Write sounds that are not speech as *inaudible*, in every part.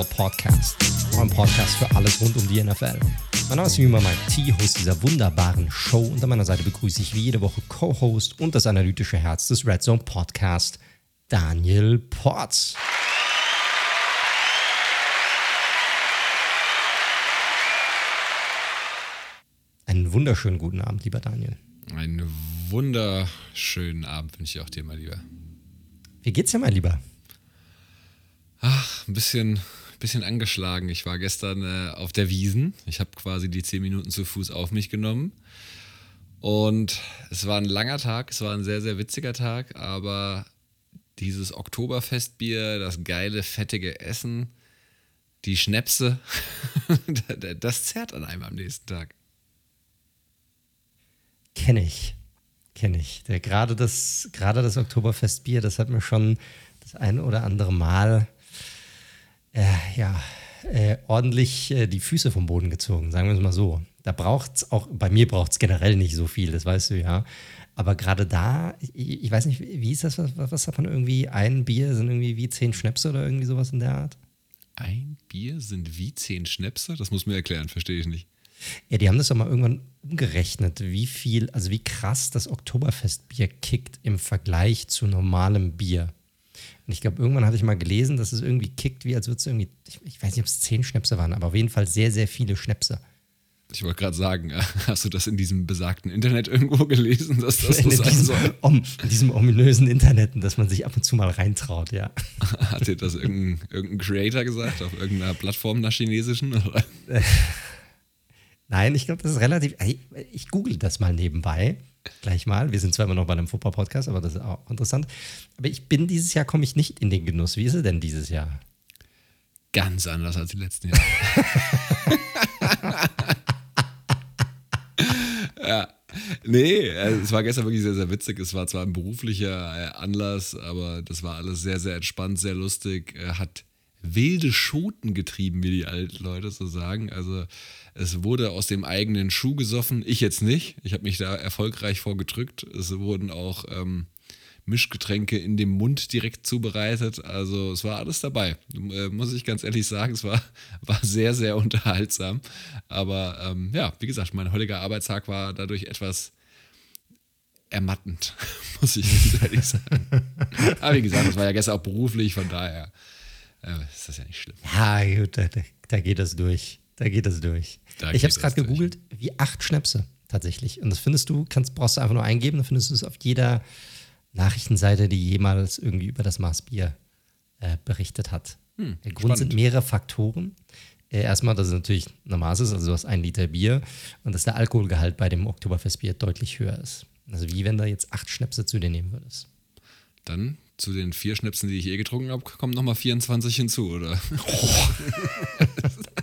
NFL Podcast, ein Podcast für alles rund um die NFL. Mein Name ist wie immer Mike T, Host dieser wunderbaren Show und an meiner Seite begrüße ich wie jede Woche Co-Host und das analytische Herz des Red Zone Podcast, Daniel Potts. Einen wunderschönen guten Abend, lieber Daniel. Einen wunderschönen Abend wünsche ich auch dir, mein Lieber. Wie geht's dir, mein Lieber? Ach, ein bisschen, bisschen angeschlagen. Ich war gestern äh, auf der Wiesen. Ich habe quasi die zehn Minuten zu Fuß auf mich genommen. Und es war ein langer Tag, es war ein sehr, sehr witziger Tag, aber dieses Oktoberfestbier, das geile, fettige Essen, die Schnäpse, *laughs* das zerrt an einem am nächsten Tag. Kenne ich. Kenne ich. Gerade, das, gerade das Oktoberfestbier, das hat mir schon das ein oder andere Mal äh, ja, äh, ordentlich äh, die Füße vom Boden gezogen, sagen wir es mal so. Da braucht es auch, bei mir braucht es generell nicht so viel, das weißt du ja. Aber gerade da, ich, ich, weiß nicht, wie ist das, was, was hat man irgendwie, ein Bier sind irgendwie wie zehn Schnäpse oder irgendwie sowas in der Art? Ein Bier sind wie zehn Schnäpse? Das muss mir erklären, verstehe ich nicht. Ja, die haben das doch mal irgendwann umgerechnet, wie viel, also wie krass das Oktoberfestbier kickt im Vergleich zu normalem Bier. Und ich glaube, irgendwann hatte ich mal gelesen, dass es irgendwie kickt, wie als würde es irgendwie, ich, ich, weiß nicht, ob es zehn Schnäpse waren, aber auf jeden Fall sehr, sehr viele Schnäpse. Ich wollte gerade sagen, *laughs* hast du das in diesem besagten Internet irgendwo *laughs* gelesen, dass das in, so sein soll? Um, in diesem ominösen Internet, dass man sich ab und zu mal reintraut, ja. *laughs* Hat dir das irgendein, irgendein Creator gesagt, auf irgendeiner Plattform einer chinesischen? Oder? Nein, ich glaube, das ist relativ. Ich, ich google das mal nebenbei gleich mal. Wir sind zwar immer noch bei einem Football-Podcast, aber das ist auch interessant. Aber ich bin dieses Jahr, komme ich nicht in den Genuss. Wie ist es denn dieses Jahr? Ganz anders als die letzten Jahre. *laughs* ja. Nee, also es war gestern wirklich sehr, sehr witzig. Es war zwar ein beruflicher äh, Anlass, aber das war alles sehr, sehr entspannt, sehr lustig. Hat wilde Schoten getrieben, wie die alten Leute so sagen. Also es wurde aus dem eigenen Schuh gesoffen. Ich jetzt nicht. Ich habe mich da erfolgreich vorgedrückt. Es wurden auch ähm, Mischgetränke in dem Mund direkt zubereitet. Also es war alles dabei. Äh, muss ich ganz ehrlich sagen, es war, *laughs* war sehr, sehr unterhaltsam. Aber ähm, ja, wie gesagt, mein heutiger Arbeitstag war dadurch etwas ermattend, *laughs* muss ich ganz ehrlich sagen. *laughs* Aber wie gesagt, das war ja gestern auch beruflich, von daher äh, ist das ja nicht schlimm. Ja, gut, da, da geht das durch. Da geht es durch. Da ich habe es gerade gegoogelt, wie acht Schnäpse tatsächlich. Und das findest du, kannst, brauchst du einfach nur eingeben, dann findest du es auf jeder Nachrichtenseite, die jemals irgendwie über das Maßbier äh, berichtet hat. Hm, Der Grund spannend. sind mehrere Faktoren. Äh, erstmal, dass es natürlich ein Maß ist, also du hast ein Liter Bier und dass der Alkoholgehalt bei dem Oktoberfestbier deutlich höher ist. Also wie wenn du jetzt acht Schnäpse zu dir nehmen würdest. Dann zu den vier Schnäpsen, die ich eh getrunken habe, kommen nochmal 24 hinzu, oder? Oh. *laughs* *laughs*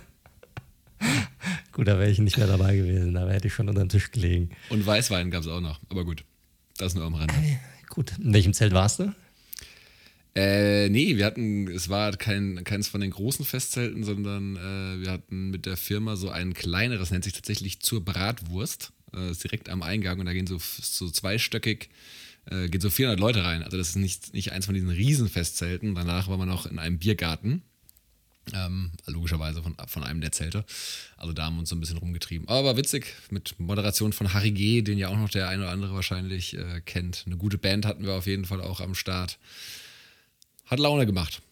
Gut, da wäre ich nicht mehr dabei gewesen. Da hätte ich schon unter den Tisch gelegen. Und Weißwein gab es auch noch. Aber gut, das nur am Rande. Äh, gut, in welchem Zelt warst du? Äh, nee, wir hatten, es war kein, keins von den großen Festzelten, sondern äh, wir hatten mit der Firma so ein kleineres, nennt sich tatsächlich zur Bratwurst. Äh, ist direkt am Eingang und da gehen so, so zweistöckig, äh, gehen so 400 Leute rein. Also das ist nicht, nicht eins von diesen Riesenfestzelten. Danach war man noch in einem Biergarten. Ähm, logischerweise von, von einem der Zelte. Also da haben wir uns so ein bisschen rumgetrieben. Aber witzig, mit Moderation von Harry G., den ja auch noch der eine oder andere wahrscheinlich äh, kennt. Eine gute Band hatten wir auf jeden Fall auch am Start. Hat Laune gemacht.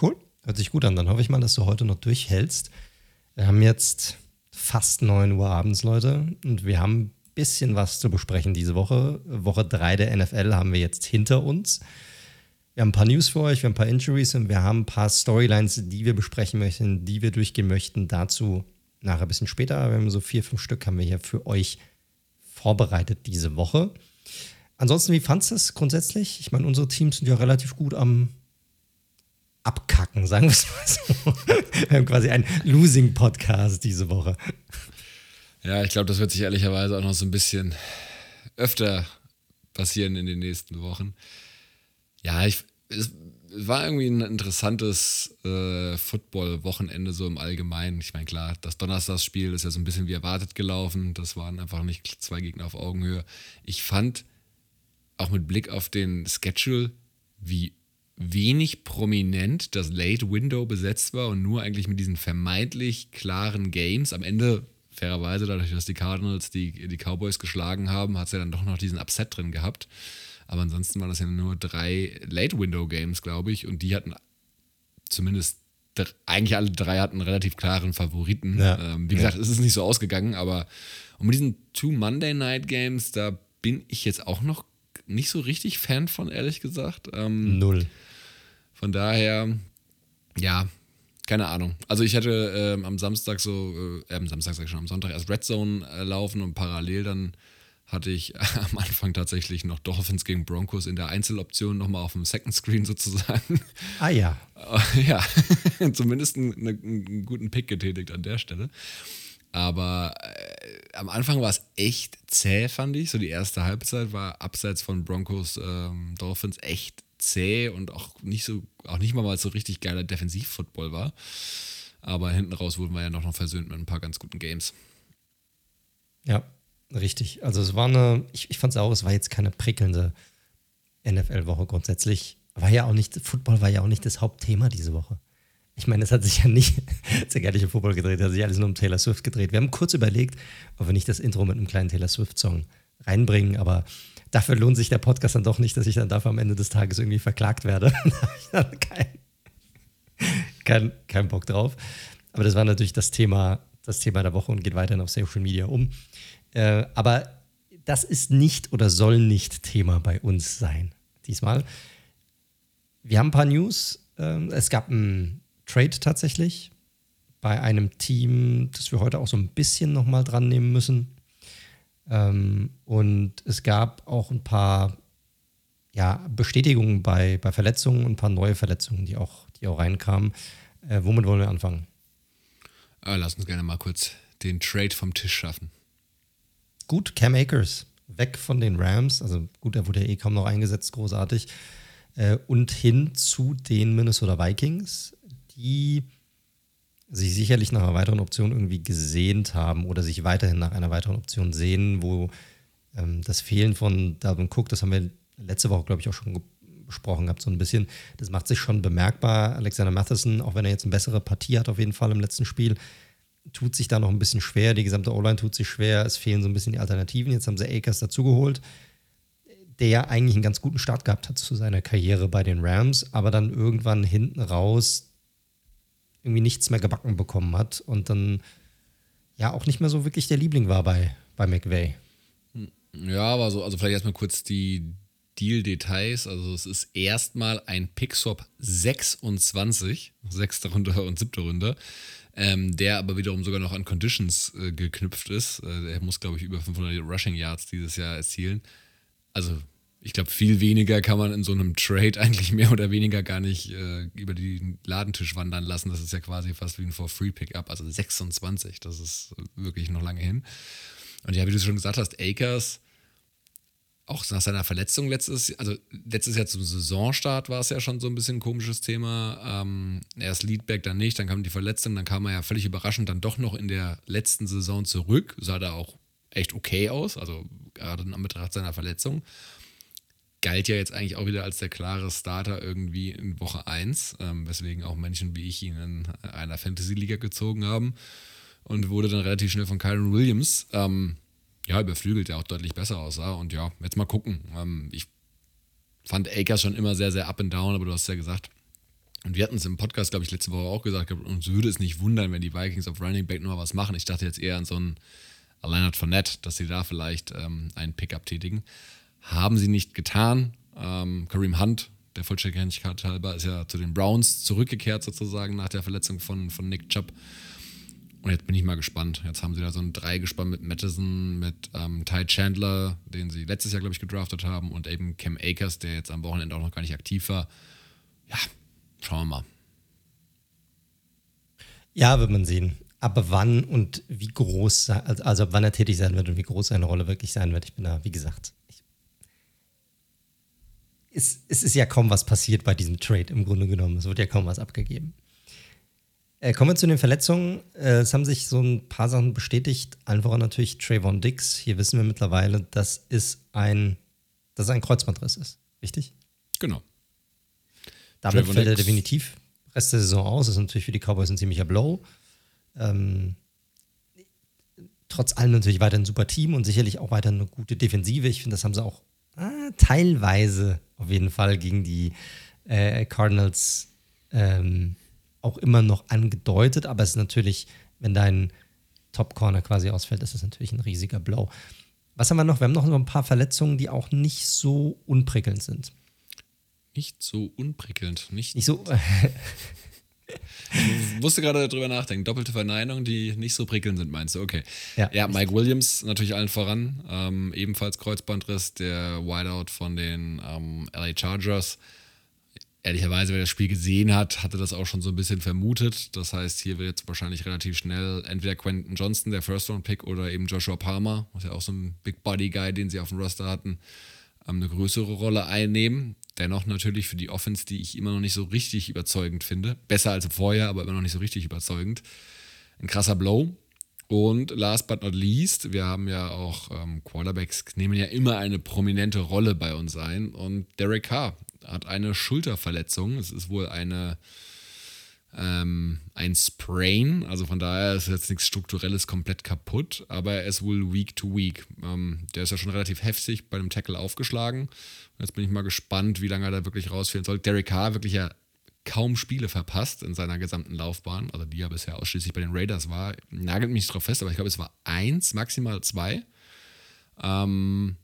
Cool, hört sich gut an. Dann hoffe ich mal, dass du heute noch durchhältst. Wir haben jetzt fast 9 Uhr abends, Leute. Und wir haben ein bisschen was zu besprechen diese Woche. Woche 3 der NFL haben wir jetzt hinter uns. Wir haben ein paar News für euch, wir haben ein paar Injuries und wir haben ein paar Storylines, die wir besprechen möchten, die wir durchgehen möchten. Dazu nachher ein bisschen später. Wir haben so vier, fünf Stück haben wir hier für euch vorbereitet diese Woche. Ansonsten, wie fandest du es grundsätzlich? Ich meine, unsere Teams sind ja relativ gut am Abkacken, sagen wir es mal so. wir haben quasi einen Losing-Podcast diese Woche. Ja, ich glaube, das wird sich ehrlicherweise auch noch so ein bisschen öfter passieren in den nächsten Wochen. Ja, ich, es war irgendwie ein interessantes äh, Football-Wochenende so im Allgemeinen. Ich meine, klar, das Donnerstagsspiel ist ja so ein bisschen wie erwartet gelaufen. Das waren einfach nicht zwei Gegner auf Augenhöhe. Ich fand auch mit Blick auf den Schedule, wie wenig prominent das Late Window besetzt war und nur eigentlich mit diesen vermeintlich klaren Games. Am Ende, fairerweise, dadurch, dass die Cardinals die, die Cowboys geschlagen haben, hat es ja dann doch noch diesen Upset drin gehabt. Aber ansonsten waren das ja nur drei Late Window Games, glaube ich, und die hatten zumindest eigentlich alle drei hatten einen relativ klaren Favoriten. Ja. Ähm, wie gesagt, ja. es ist nicht so ausgegangen, aber und mit diesen Two Monday Night Games, da bin ich jetzt auch noch nicht so richtig Fan von, ehrlich gesagt. Ähm, Null. Von daher, ja, keine Ahnung. Also ich hatte ähm, am Samstag so, äh, am Samstag sag ich schon, am Sonntag erst Red Zone äh, laufen und parallel dann hatte ich *laughs* am Anfang tatsächlich noch Dolphins gegen Broncos in der Einzeloption nochmal auf dem Second Screen sozusagen. Ah ja. *laughs* Ja, *laughs* zumindest einen, einen, guten Pick getätigt an der Stelle. Aber äh, am Anfang war es echt zäh, fand ich. So die erste Halbzeit war abseits von Broncos ähm, Dolphins echt zäh und auch nicht so, auch nicht mal, weil es so richtig geiler Defensivfootball war. Aber hinten raus wurden wir ja noch, noch versöhnt mit ein paar ganz guten Games. Ja, richtig. Also es war eine, ich, ich fand es auch, es war jetzt keine prickelnde NFL-Woche grundsätzlich. War ja auch nicht, Football war ja auch nicht das Hauptthema diese Woche. Ich meine, es hat sich ja nicht, *laughs* sehr gerne um Football gedreht, es hat sich alles nur um Taylor Swift gedreht. Wir haben kurz überlegt, ob wir nicht das Intro mit einem kleinen Taylor Swift-Song reinbringen, aber dafür lohnt sich der Podcast dann doch nicht, dass ich dann dafür am Ende des Tages irgendwie verklagt werde. *laughs* da habe ich keinen kein, kein Bock drauf. Aber das war natürlich das Thema, das Thema der Woche und geht weiterhin auf Social Media um. Äh, aber das ist nicht oder soll nicht Thema bei uns sein diesmal. Wir haben ein paar News. Ähm, es gab ein Trade tatsächlich bei einem Team, das wir heute auch so ein bisschen nochmal dran nehmen müssen. Ähm, und es gab auch ein paar ja, Bestätigungen bei, bei Verletzungen und ein paar neue Verletzungen, die auch, die auch reinkamen. Äh, womit wollen wir anfangen? Aber lass uns gerne mal kurz den Trade vom Tisch schaffen. Gut, Cam Akers, weg von den Rams. Also gut, er wurde ja eh kaum noch eingesetzt, großartig. Äh, und hin zu den Minnesota Vikings die sich sicherlich nach einer weiteren Option irgendwie gesehnt haben oder sich weiterhin nach einer weiteren Option sehen, wo ähm, das Fehlen von Dalvin Cook, das haben wir letzte Woche, glaube ich, auch schon besprochen gehabt, so ein bisschen, das macht sich schon bemerkbar. Alexander Matheson, auch wenn er jetzt eine bessere Partie hat, auf jeden Fall im letzten Spiel, tut sich da noch ein bisschen schwer. Die gesamte O-Line tut sich schwer. Es fehlen so ein bisschen die Alternativen. Jetzt haben sie Akers dazugeholt, der ja eigentlich einen ganz guten Start gehabt hat zu seiner Karriere bei den Rams, aber dann irgendwann hinten raus irgendwie nichts mehr gebacken bekommen hat und dann ja auch nicht mehr so wirklich der Liebling war bei, bei McVay. Ja, aber so, also vielleicht erstmal kurz die Deal-Details. Also es ist erstmal ein Pickswap 26, sechste Runde und siebte Runde, ähm, der aber wiederum sogar noch an Conditions äh, geknüpft ist. Äh, er muss, glaube ich, über 500 Rushing Yards dieses Jahr erzielen. Also ich glaube, viel weniger kann man in so einem Trade *laughs* eigentlich mehr oder weniger gar nicht äh, über den Ladentisch wandern lassen. Das ist ja quasi fast wie ein For-Free-Pickup, also 26, das ist wirklich noch lange hin. Und ja, wie du schon gesagt hast, Akers, auch nach seiner Verletzung letztes, also letztes Jahr zum Saisonstart war es ja schon so ein bisschen ein komisches Thema. Ähm, erst Leadback, dann nicht, dann kam die Verletzung, dann kam er ja völlig überraschend dann doch noch in der letzten Saison zurück. Sah da auch echt okay aus, also gerade in Anbetracht seiner Verletzung galt ja jetzt eigentlich auch wieder als der klare Starter irgendwie in Woche 1, ähm, weswegen auch Menschen wie ich ihn in einer Fantasy-Liga gezogen haben und wurde dann relativ schnell von Kyron Williams, ähm, ja, überflügelt, der auch deutlich besser aussah. Und ja, jetzt mal gucken. Ähm, ich fand Akers schon immer sehr, sehr up and down, aber du hast ja gesagt, und wir hatten es im Podcast, glaube ich, letzte Woche auch gesagt, uns würde es nicht wundern, wenn die Vikings auf Running Back noch was machen. Ich dachte jetzt eher an so einen Leonard Fournette, dass sie da vielleicht ähm, einen Pickup tätigen. Haben sie nicht getan. Ähm, Kareem Hunt, der Vollständigkeit halber, ist ja zu den Browns zurückgekehrt sozusagen nach der Verletzung von, von Nick Chubb. Und jetzt bin ich mal gespannt. Jetzt haben sie da so ein Dreigespann mit Madison, mit ähm, Ty Chandler, den sie letztes Jahr, glaube ich, gedraftet haben, und eben Cam Akers, der jetzt am Wochenende auch noch gar nicht aktiv war. Ja, schauen wir mal. Ja, wird man sehen. Aber wann und wie groß, also, also wann er tätig sein wird und wie groß seine Rolle wirklich sein wird, ich bin da, wie gesagt, es, es ist ja kaum was passiert bei diesem Trade im Grunde genommen. Es wird ja kaum was abgegeben. Äh, kommen wir zu den Verletzungen. Äh, es haben sich so ein paar Sachen bestätigt. Allen voran natürlich Trayvon Dix. Hier wissen wir mittlerweile, dass es ein, dass es ein Kreuzbandriss ist. Richtig? Genau. Damit Trevor fällt er definitiv Rest der Saison aus. Das ist natürlich für die Cowboys ein ziemlicher Blow. Ähm, trotz allem natürlich weiter ein super Team und sicherlich auch weiter eine gute Defensive. Ich finde, das haben sie auch ah, teilweise auf jeden Fall gegen die äh, Cardinals ähm, auch immer noch angedeutet. Aber es ist natürlich, wenn dein Top Corner quasi ausfällt, ist das natürlich ein riesiger Blow. Was haben wir noch? Wir haben noch so ein paar Verletzungen, die auch nicht so unprickelnd sind. Nicht so unprickelnd, nicht, nicht so. *laughs* *laughs* Ich musste gerade darüber nachdenken. Doppelte Verneinung, die nicht so prickelnd sind, meinst du? Okay. Ja, ja Mike Williams natürlich allen voran. Ähm, ebenfalls Kreuzbandriss, der Wideout von den ähm, LA Chargers. Ehrlicherweise, wer das Spiel gesehen hat, hatte das auch schon so ein bisschen vermutet. Das heißt, hier wird jetzt wahrscheinlich relativ schnell entweder Quentin Johnston, der First-Round-Pick, oder eben Joshua Palmer, was ja auch so ein Big-Body-Guy, den sie auf dem Roster hatten, ähm, eine größere Rolle einnehmen. Dennoch natürlich für die Offense, die ich immer noch nicht so richtig überzeugend finde. Besser als vorher, aber immer noch nicht so richtig überzeugend. Ein krasser Blow. Und last but not least, wir haben ja auch ähm, Quarterbacks, nehmen ja immer eine prominente Rolle bei uns ein. Und Derek Carr hat eine Schulterverletzung. Es ist wohl eine ähm, ein Sprain, also von daher ist jetzt nichts Strukturelles komplett kaputt, aber er ist wohl Week to Week. Ähm, der ist ja schon relativ heftig bei einem Tackle aufgeschlagen. Jetzt bin ich mal gespannt, wie lange er da wirklich rausfehlen soll. Derek Carr wirklich ja kaum Spiele verpasst in seiner gesamten Laufbahn, also die ja bisher ausschließlich bei den Raiders war. Nagelt mich drauf fest, aber ich glaube, es war eins, maximal zwei. Ähm,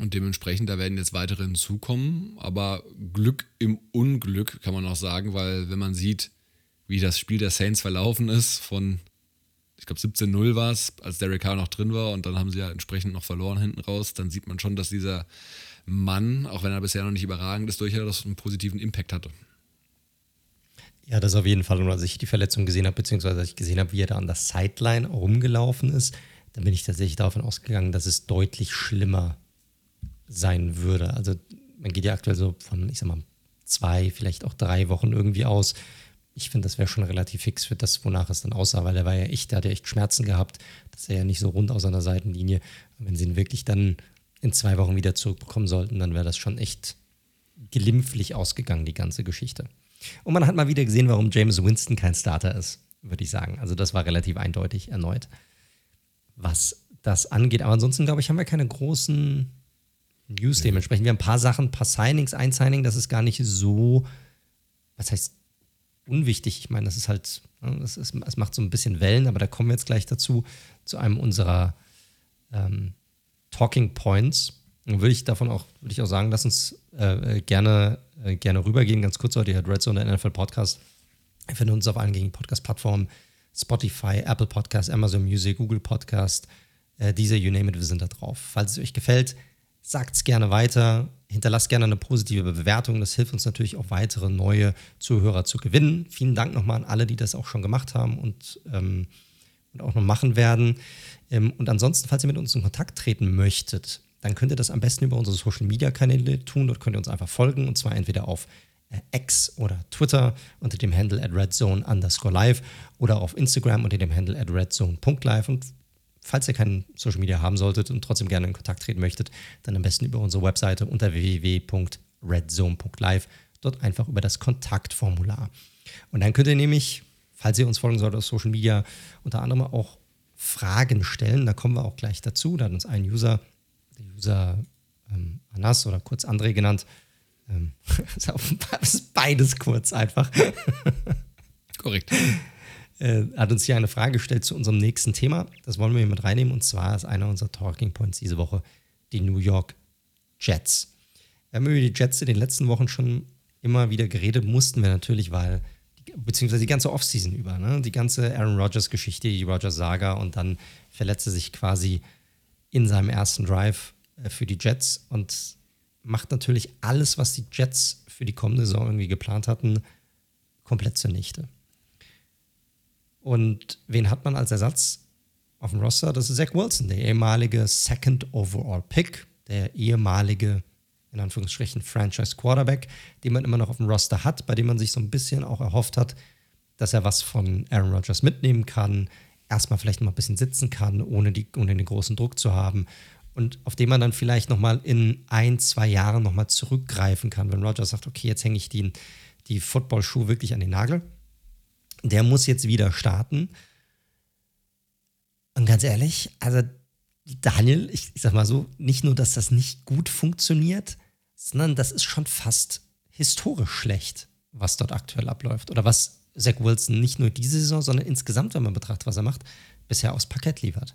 und dementsprechend, da werden jetzt weitere hinzukommen. Aber Glück im Unglück kann man auch sagen, weil wenn man sieht, wie das Spiel der Saints verlaufen ist, von, ich glaube 17-0 war es, als Derek Carr noch drin war und dann haben sie ja entsprechend noch verloren hinten raus, dann sieht man schon, dass dieser Mann, auch wenn er bisher noch nicht überragend ist, durchaus einen positiven Impact hatte. Ja, das auf jeden Fall. Und als ich die Verletzung gesehen habe, beziehungsweise als ich gesehen habe, wie er da an der Sideline rumgelaufen ist, dann bin ich tatsächlich davon ausgegangen, dass es deutlich schlimmer sein würde. Also man geht ja aktuell so von, ich sag mal, zwei, vielleicht auch drei Wochen irgendwie aus ich finde, das wäre schon relativ fix für das, wonach es dann aussah, weil er war ja echt, der hatte echt Schmerzen gehabt. Das er ja nicht so rund aus seiner Seitenlinie. Wenn sie ihn wirklich dann in zwei Wochen wieder zurückbekommen sollten, dann wäre das schon echt glimpflich ausgegangen, die ganze Geschichte. Und man hat mal wieder gesehen, warum James Winston kein Starter ist, würde ich sagen. Also das war relativ eindeutig erneut, was das angeht. Aber ansonsten, glaube ich, haben wir keine großen News dementsprechend. Wir haben ein paar Sachen, ein paar Signings, ein Signing, das ist gar nicht so, was heißt unwichtig. Ich meine, das ist halt, ne, das, ist, das macht so ein bisschen Wellen, aber da kommen wir jetzt gleich dazu, zu einem unserer ähm, Talking Points. Dann würde ich davon auch, würde ich auch sagen, lass uns äh, gerne, äh, gerne rübergehen. Ganz kurz heute, hier Red Zone, der NFL Podcast. Wir finden uns auf allen gängigen Podcast-Plattformen. Spotify, Apple Podcast, Amazon Music, Google Podcast, äh, diese, you name it, wir sind da drauf. Falls es euch gefällt, sagt es gerne weiter, hinterlasst gerne eine positive Bewertung. Das hilft uns natürlich auch weitere neue Zuhörer zu gewinnen. Vielen Dank nochmal an alle, die das auch schon gemacht haben und, ähm, und auch noch machen werden. Ähm, und ansonsten, falls ihr mit uns in Kontakt treten möchtet, dann könnt ihr das am besten über unsere Social Media Kanäle tun. Dort könnt ihr uns einfach folgen und zwar entweder auf äh, X oder Twitter unter dem Handle at redzone underscore live oder auf Instagram unter dem Handle at redzone.live und falls ihr kein Social Media haben solltet und trotzdem gerne in Kontakt treten möchtet, dann am besten über unsere Webseite unter www.redzone.live. Dort einfach über das Kontaktformular. Und dann könnt ihr nämlich, falls ihr uns folgen solltet auf Social Media, unter anderem auch Fragen stellen. Da kommen wir auch gleich dazu. Da hat uns ein User, der User ähm, Anas oder kurz André genannt, ähm, *laughs* ist beides kurz einfach. Korrekt äh, hat uns hier eine Frage gestellt zu unserem nächsten Thema. Das wollen wir hier mit reinnehmen. Und zwar ist einer unserer Talking Points diese Woche die New York Jets. Wir haben über die Jets in den letzten Wochen schon immer wieder geredet, mussten wir natürlich, weil, beziehungsweise die ganze Offseason über, ne? die ganze Aaron Rodgers-Geschichte, die Rodgers-Saga und dann verletzte sich quasi in seinem ersten Drive äh, für die Jets und macht natürlich alles, was die Jets für die kommende Saison irgendwie geplant hatten, komplett zunichte. Und wen hat man als Ersatz auf dem Roster? Das ist Zach Wilson, der ehemalige Second Overall Pick, der ehemalige, in Anführungsstrichen, Franchise Quarterback, den man immer noch auf dem Roster hat, bei dem man sich so ein bisschen auch erhofft hat, dass er was von Aaron Rodgers mitnehmen kann, erstmal vielleicht mal ein bisschen sitzen kann, ohne, die, ohne den großen Druck zu haben und auf den man dann vielleicht nochmal in ein, zwei Jahren nochmal zurückgreifen kann, wenn Rogers sagt, okay, jetzt hänge ich die, die Footballschuhe wirklich an den Nagel. Der muss jetzt wieder starten. Und ganz ehrlich, also Daniel, ich, ich sag mal so, nicht nur, dass das nicht gut funktioniert, sondern das ist schon fast historisch schlecht, was dort aktuell abläuft. Oder was Zach Wilson nicht nur diese Saison, sondern insgesamt, wenn man betrachtet, was er macht, bisher aufs Parkett liefert.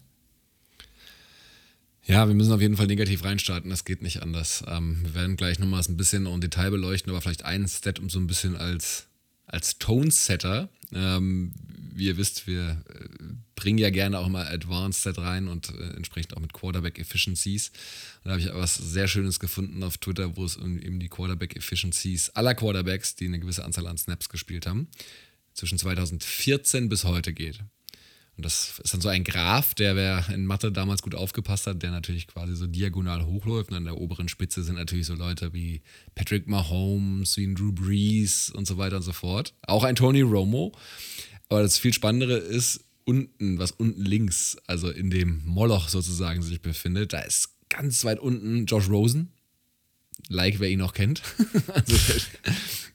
Ja, wir müssen auf jeden Fall negativ reinstarten, das geht nicht anders. Ähm, wir werden gleich nochmals ein bisschen im Detail beleuchten, aber vielleicht einen Stat, um so ein bisschen als, als Tone-Setter. Ähm, wie ihr wisst, wir äh, bringen ja gerne auch mal Advanced Set rein und äh, entsprechend auch mit Quarterback Efficiencies. Und da habe ich was sehr Schönes gefunden auf Twitter, wo es um eben die Quarterback Efficiencies aller Quarterbacks, die eine gewisse Anzahl an Snaps gespielt haben, zwischen 2014 bis heute geht. Und das ist dann so ein Graph, der, wer in Mathe damals gut aufgepasst hat, der natürlich quasi so diagonal hochläuft. Und an der oberen Spitze sind natürlich so Leute wie Patrick Mahomes, wie ein Drew Brees und so weiter und so fort. Auch ein Tony Romo. Aber das viel Spannendere ist unten, was unten links, also in dem Moloch sozusagen sich befindet. Da ist ganz weit unten Josh Rosen. Like, wer ihn noch kennt. *laughs* also,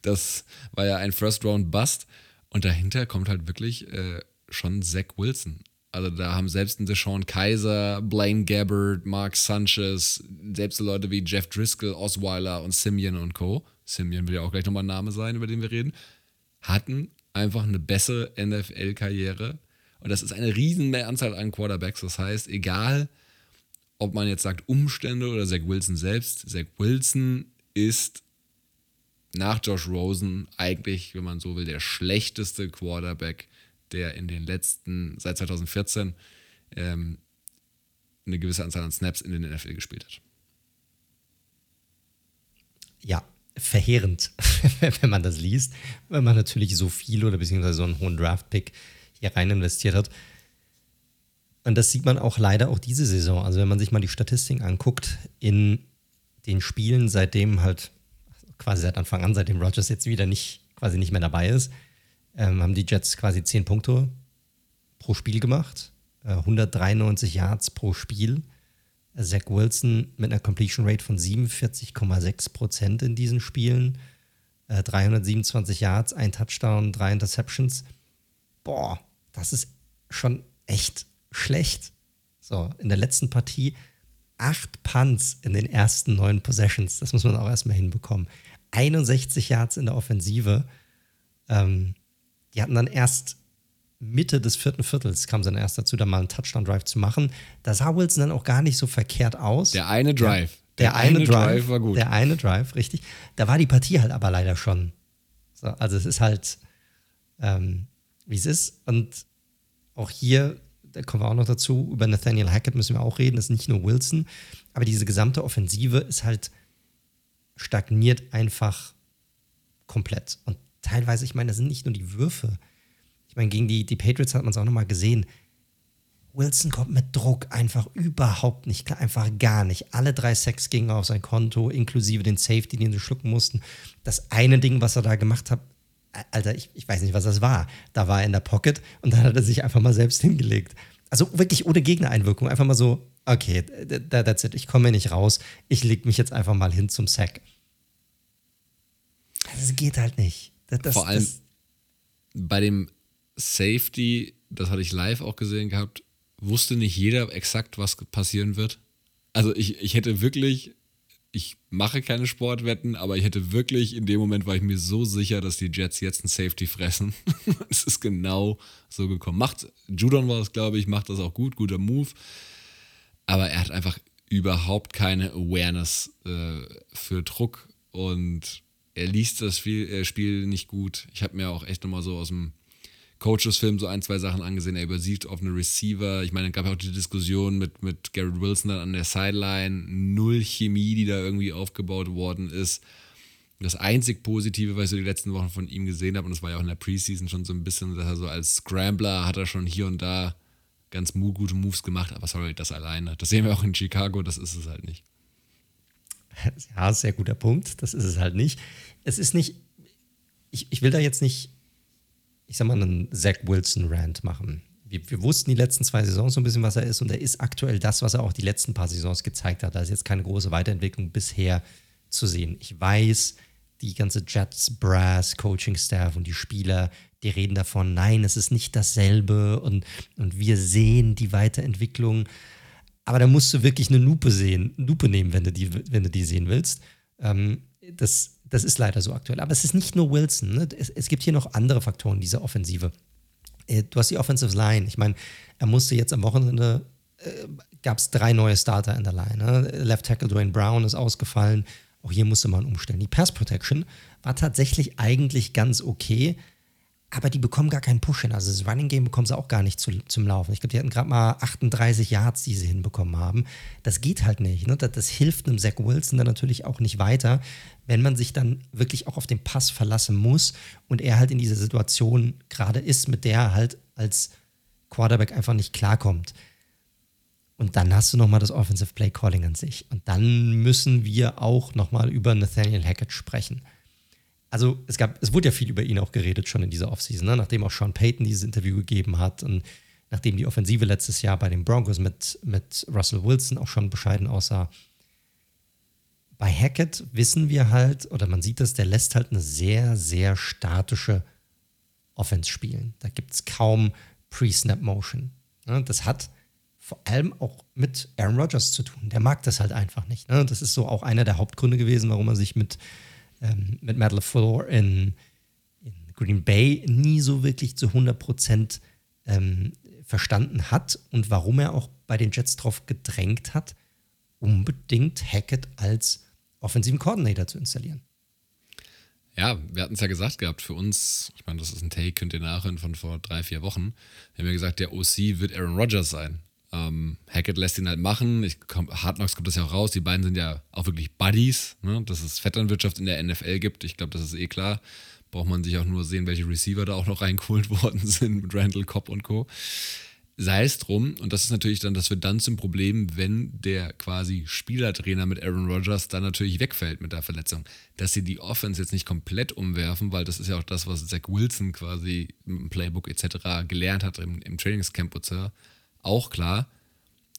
das war ja ein First-Round-Bust. Und dahinter kommt halt wirklich äh, schon Zach Wilson. Also da haben selbst ein Deshaun Kaiser, Blaine Gabbard, Mark Sanchez, selbst Leute wie Jeff Driscoll, Osweiler und Simeon und Co. Simeon will ja auch gleich nochmal ein Name sein, über den wir reden, hatten einfach eine bessere NFL-Karriere. Und das ist eine riesen Anzahl an Quarterbacks. Das heißt, egal, ob man jetzt sagt Umstände oder Zach Wilson selbst, Zach Wilson ist nach Josh Rosen eigentlich, wenn man so will, der schlechteste Quarterback der in den letzten, seit 2014, ähm, eine gewisse Anzahl an Snaps in den NFL gespielt hat. Ja, verheerend, *laughs* wenn man das liest, weil man natürlich so viel oder beziehungsweise so einen hohen Draft-Pick hier rein investiert hat. Und das sieht man auch leider auch diese Saison. Also wenn man sich mal die Statistiken anguckt, in den Spielen, seitdem halt, quasi seit Anfang an, seitdem Rogers jetzt wieder nicht, quasi nicht mehr dabei ist, ähm, haben die Jets quasi 10 Punkte pro Spiel gemacht, äh, 193 Yards pro Spiel. Zach Wilson mit einer Completion Rate von 47,6 Prozent in diesen Spielen, äh, 327 Yards, ein Touchdown, drei Interceptions. Boah, das ist schon echt schlecht. So, in der letzten Partie acht Punts in den ersten neun Possessions. Das muss man auch erstmal hinbekommen. 61 Yards in der Offensive. Ähm, die hatten dann erst Mitte des vierten Viertels kam sie dann erst dazu, da mal einen Touchdown-Drive zu machen. Da sah Wilson dann auch gar nicht so verkehrt aus. Der eine Drive. Der, der eine, eine Drive, Drive, war gut. Der eine Drive, richtig. Da war die Partie halt aber leider schon. So, also es ist halt, ähm, wie es ist. Und auch hier, da kommen wir auch noch dazu, über Nathaniel Hackett müssen wir auch reden, das ist nicht nur Wilson, aber diese gesamte Offensive ist halt stagniert einfach komplett. Und teilweise, ich meine, das sind nicht nur die Würfe. Ich meine, gegen die, die Patriots hat man es auch nochmal gesehen. Wilson kommt mit Druck einfach überhaupt nicht einfach gar nicht. Alle drei Sacks gingen auf sein Konto, inklusive den Safety, den sie schlucken mussten. Das eine Ding, was er da gemacht hat, Alter, ich, ich weiß nicht, was das war. Da war er in der Pocket und dann hat er sich einfach mal selbst hingelegt. Also wirklich ohne Gegnereinwirkung. Einfach mal so, okay, that's it, ich komme nicht raus. Ich leg mich jetzt einfach mal hin zum Sack. Das geht halt nicht. Das, Vor allem das, bei dem Safety, das hatte ich live auch gesehen gehabt, wusste nicht jeder exakt, was passieren wird. Also ich, ich hätte wirklich, ich mache keine Sportwetten, aber ich hätte wirklich, in dem Moment war ich mir so sicher, dass die Jets jetzt ein Safety fressen. *laughs* es ist genau so gekommen. Macht, Judon war es, glaube ich, macht das auch gut, guter Move. Aber er hat einfach überhaupt keine Awareness äh, für Druck und er liest das Spiel, äh, nicht gut. Ich habe mir auch echt nochmal so aus dem Coaches-Film so ein, zwei Sachen angesehen. Er übersieht auf eine Receiver. Ich meine, es gab ja auch die Diskussion mit, mit Garrett Wilson dann an der Sideline. Null Chemie, die da irgendwie aufgebaut worden ist. Das einzig Positive, was ich so die letzten Wochen von ihm gesehen habe, und das war ja auch in der Preseason schon so ein bisschen, dass er so als Scrambler hat er schon hier und da ganz gute Moves gemacht, aber sorry, das alleine. Das sehen wir auch in Chicago, das ist es halt nicht. *laughs* Ja, sehr guter Punkt. Das ist es halt nicht. Es ist nicht, ich, ich will da jetzt nicht, ich sag mal, einen Zach Wilson-Rant machen. wir, wir, wussten die letzten zwei Saisons so ein bisschen, was er ist und er ist aktuell das, was er auch die letzten paar Saisons gezeigt hat. Da ist jetzt keine große Weiterentwicklung bisher zu sehen. Ich weiß, die ganze Jets Brass, Coaching Staff und die Spieler, die reden davon, nein, es ist nicht dasselbe und, und wir sehen die Weiterentwicklung. Aber da musst du wirklich eine Lupe sehen, Lupe nehmen, wenn du die, wenn du die sehen willst. Ähm, das, das ist leider so aktuell. Aber es ist nicht nur Wilson. Ne? Es, es gibt hier noch andere Faktoren dieser Offensive. Äh, du hast die Offensive Line. Ich meine, er musste jetzt am Wochenende, äh, gab es drei neue Starter in der Line. Ne? Left Tackle Dwayne Brown ist ausgefallen. Auch hier musste man umstellen. Die Pass Protection war tatsächlich eigentlich ganz okay aber die bekommen gar keinen Push hin. Also das Running Game bekommen sie auch gar nicht zu, zum Laufen. Ich glaube, die hatten gerade mal 38 Yards, die sie hinbekommen haben. Das geht halt nicht. Ne? Das, das, hilft einem Zach Wilson dann natürlich auch nicht weiter, wenn man sich dann wirklich auch auf den Pass verlassen muss und er halt in dieser Situation gerade ist, mit der er halt als Quarterback einfach nicht klarkommt. Und dann hast du nochmal das Offensive Play Calling an sich. Und dann müssen wir auch nochmal über Nathaniel Hackett sprechen also es gab, es wurde ja viel über ihn auch geredet schon in dieser Offseason, ne? nachdem auch Sean Payton dieses Interview gegeben hat und nachdem die Offensive letztes Jahr bei den Broncos mit, mit Russell Wilson auch schon bescheiden aussah. Bei Hackett wissen wir halt, oder man sieht das, der lässt halt eine sehr, sehr statische Offense spielen. Da gibt es kaum Pre-Snap-Motion. Ne? Das hat vor allem auch mit Aaron Rodgers zu tun. Der mag das halt einfach nicht. Ne? Das ist so auch einer der Hauptgründe gewesen, warum er sich mit ähm, mit Matt LaFleur in, in, Green Bay nie so wirklich zu 100 Prozent ähm, verstanden hat und warum er auch bei den Jets darauf gedrängt hat, unbedingt Hackett als offensiven Coordinator zu installieren. Ja, wir hatten es ja gesagt gehabt, für uns, ich meine, das ist ein Take, könnt ihr nachhören von vor drei, vier Wochen, wir haben ja gesagt, der OC wird Aaron Rodgers sein. Ähm, Hackett lässt ihn halt machen. Ich komm, Hard Knocks kommt das ja auch raus. Die beiden sind ja auch wirklich Buddies, ne? dass es Vetternwirtschaft in der NFL gibt. Ich glaube, das ist eh klar. Braucht man sich auch nur sehen, welche Receiver da auch noch *laughs* reingeholt worden sind mit Randall Cobb und Co. Sei es drum, und das ist natürlich dann, das wird dann zum Problem, wenn der quasi Spielertrainer mit Aaron Rodgers dann natürlich wegfällt mit der Verletzung. Dass sie die Offense jetzt nicht komplett umwerfen, weil das ist ja auch das, was Zach Wilson quasi im Playbook etc. gelernt hat im, im Trainingscamp, auch klar.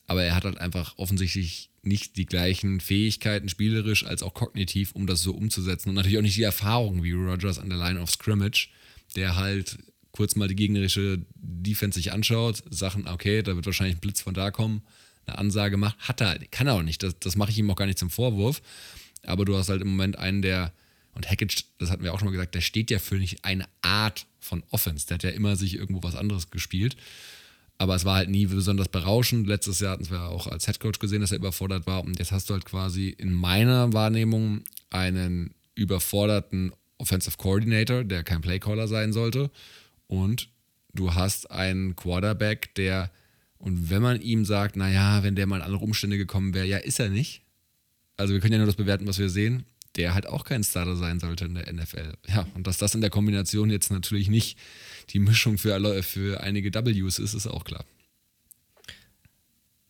Aber er hat halt einfach offensichtlich nicht die gleichen Fähigkeiten, spielerisch als auch kognitiv, um das so umzusetzen. Und natürlich auch nicht die Erfahrung wie Rogers an der Line of Scrimmage, der halt kurz mal die gegnerische Defense sich anschaut, Sachen, okay, da wird wahrscheinlich ein Blitz von da kommen, eine Ansage macht, hat er, kann er auch nicht. Das, das mache ich ihm auch gar nicht zum Vorwurf. Aber du hast halt im Moment einen, der, und Hackett, das hatten wir auch schon mal gesagt, der steht ja für nicht eine Art von Offense. Der hat ja immer sich irgendwo was anderes gespielt. Aber es war halt nie besonders berauschend. Letztes Jahr hatten wir auch als Headcoach gesehen, dass er überfordert war. Und jetzt hast du halt quasi in meiner Wahrnehmung einen überforderten Offensive Coordinator, der kein Playcaller sein sollte. Und du hast einen Quarterback, der, und wenn man ihm sagt, naja, wenn der mal in andere Umstände gekommen wäre, ja, ist er nicht. Also wir können ja nur das bewerten, was wir sehen. Der halt auch kein Starter sein sollte in der NFL. Ja, und dass das in der Kombination jetzt natürlich nicht die Mischung für, alle, für einige Ws ist, ist auch klar.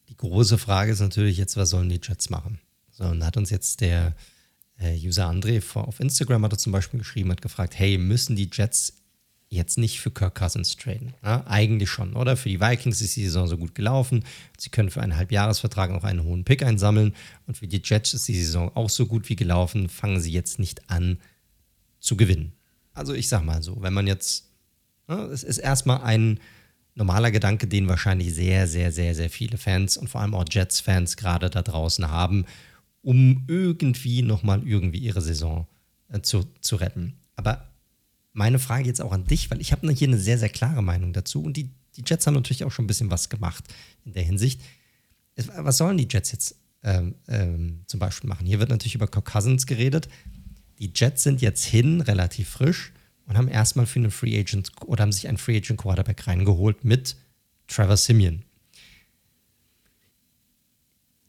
Die große Frage ist natürlich jetzt, was sollen die Jets machen? So, und da hat uns jetzt der äh, User André auf Instagram hat er zum Beispiel geschrieben, hat gefragt, hey, müssen die Jets jetzt nicht für Kirk Cousins traden? Ja, eigentlich schon, oder? Für die Vikings ist die Saison so gut gelaufen. Sie können für einen Halbjahresvertrag noch einen hohen Pick einsammeln. Und für die Jets ist die Saison auch so gut wie gelaufen. Fangen sie jetzt nicht an zu gewinnen. Also ich sag mal so, wenn man jetzt es ist erstmal ein normaler Gedanke, den wahrscheinlich sehr, sehr, sehr, sehr viele Fans und vor allem auch Jets-Fans gerade da draußen haben, um irgendwie nochmal irgendwie ihre Saison äh, zu, zu retten. Aber meine Frage jetzt auch an dich, weil ich habe hier eine sehr, sehr klare Meinung dazu und die, die Jets haben natürlich auch schon ein bisschen was gemacht in der Hinsicht. Was sollen die Jets jetzt ähm, ähm, zum Beispiel machen? Hier wird natürlich über Cook Cousins geredet. Die Jets sind jetzt hin, relativ frisch und haben erstmal für einen Free Agent oder haben sich einen Free Agent Quarterback reingeholt mit Trevor Simeon.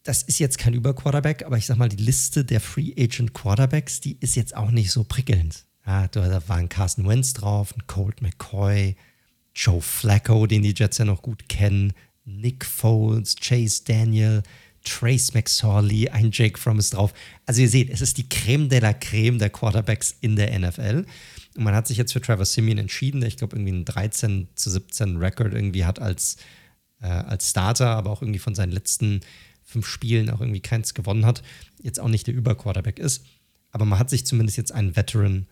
Das ist jetzt kein Überquarterback, aber ich sag mal, die Liste der Free Agent Quarterbacks, die ist jetzt auch nicht so prickelnd. Ja, da waren Carson Wentz drauf, ein Colt McCoy, Joe Flacco, den die Jets ja noch gut kennen, Nick Foles, Chase Daniel, Trace McSorley, ein Jake Fromm ist drauf. Also ihr seht, es ist die Creme de la Creme der Quarterbacks in der NFL. Und man hat sich jetzt für Trevor Simeon entschieden, der ich glaube irgendwie einen 13 zu 17 Record irgendwie hat als, äh, als Starter, aber auch irgendwie von seinen letzten fünf Spielen auch irgendwie keins gewonnen hat. Jetzt auch nicht der Überquarterback ist. Aber man hat sich zumindest jetzt einen Veteran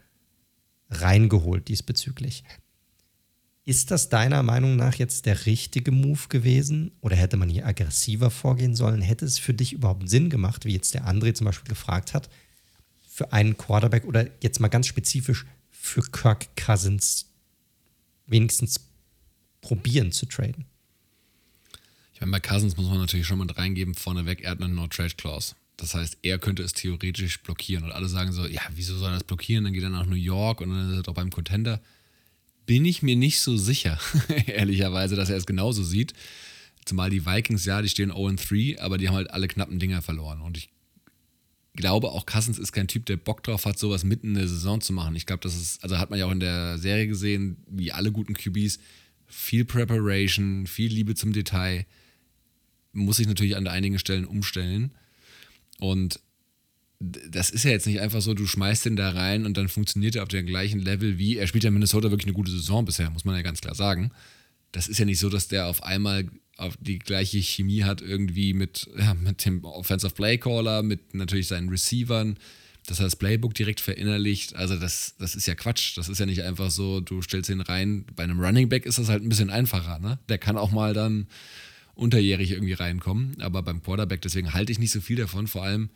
reingeholt diesbezüglich. Ist das deiner Meinung nach jetzt der richtige Move gewesen? Oder hätte man hier aggressiver vorgehen sollen? Hätte es für dich überhaupt Sinn gemacht, wie jetzt der André zum Beispiel gefragt hat, für einen Quarterback oder jetzt mal ganz spezifisch für Kirk Cousins wenigstens probieren zu traden? Ich meine, bei Cousins muss man natürlich schon mit reingeben, vorneweg, er hat eine No-Trade-Clause. Das heißt, er könnte es theoretisch blockieren. Und alle sagen so, ja, wieso soll er das blockieren? Dann geht er nach New York und dann ist er doch beim Contender bin ich mir nicht so sicher, *laughs* ehrlicherweise, dass er es genauso sieht. Zumal die Vikings, ja, die stehen 0-3, aber die haben halt alle knappen Dinger verloren. Und ich glaube, auch Cousins ist kein Typ, der Bock drauf hat, sowas mitten in der Saison zu machen. Ich glaube, das ist, also hat man ja auch in der Serie gesehen, wie alle guten QBs, viel Preparation, viel Liebe zum Detail. Muss sich natürlich an einigen Stellen umstellen. Und das ist ja jetzt nicht einfach so, du schmeißt den da rein und dann funktioniert er auf dem gleichen Level wie, er spielt ja in Minnesota wirklich eine gute Saison bisher, muss man ja ganz klar sagen. Das ist ja nicht so, dass der auf einmal auf die gleiche Chemie hat irgendwie mit, *laughs* ja, mit dem Offensive Play Caller, mit natürlich seinen Receivern, dass er das Playbook direkt verinnerlicht. Also das, das ist ja Quatsch. Das ist ja nicht einfach so, du stellst ihn rein. Bei einem Running Back ist das halt ein bisschen einfacher. Ne? Der kann auch mal dann unterjährig irgendwie reinkommen. Aber beim Quarterback, deswegen halte ich nicht so viel davon. Vor allem,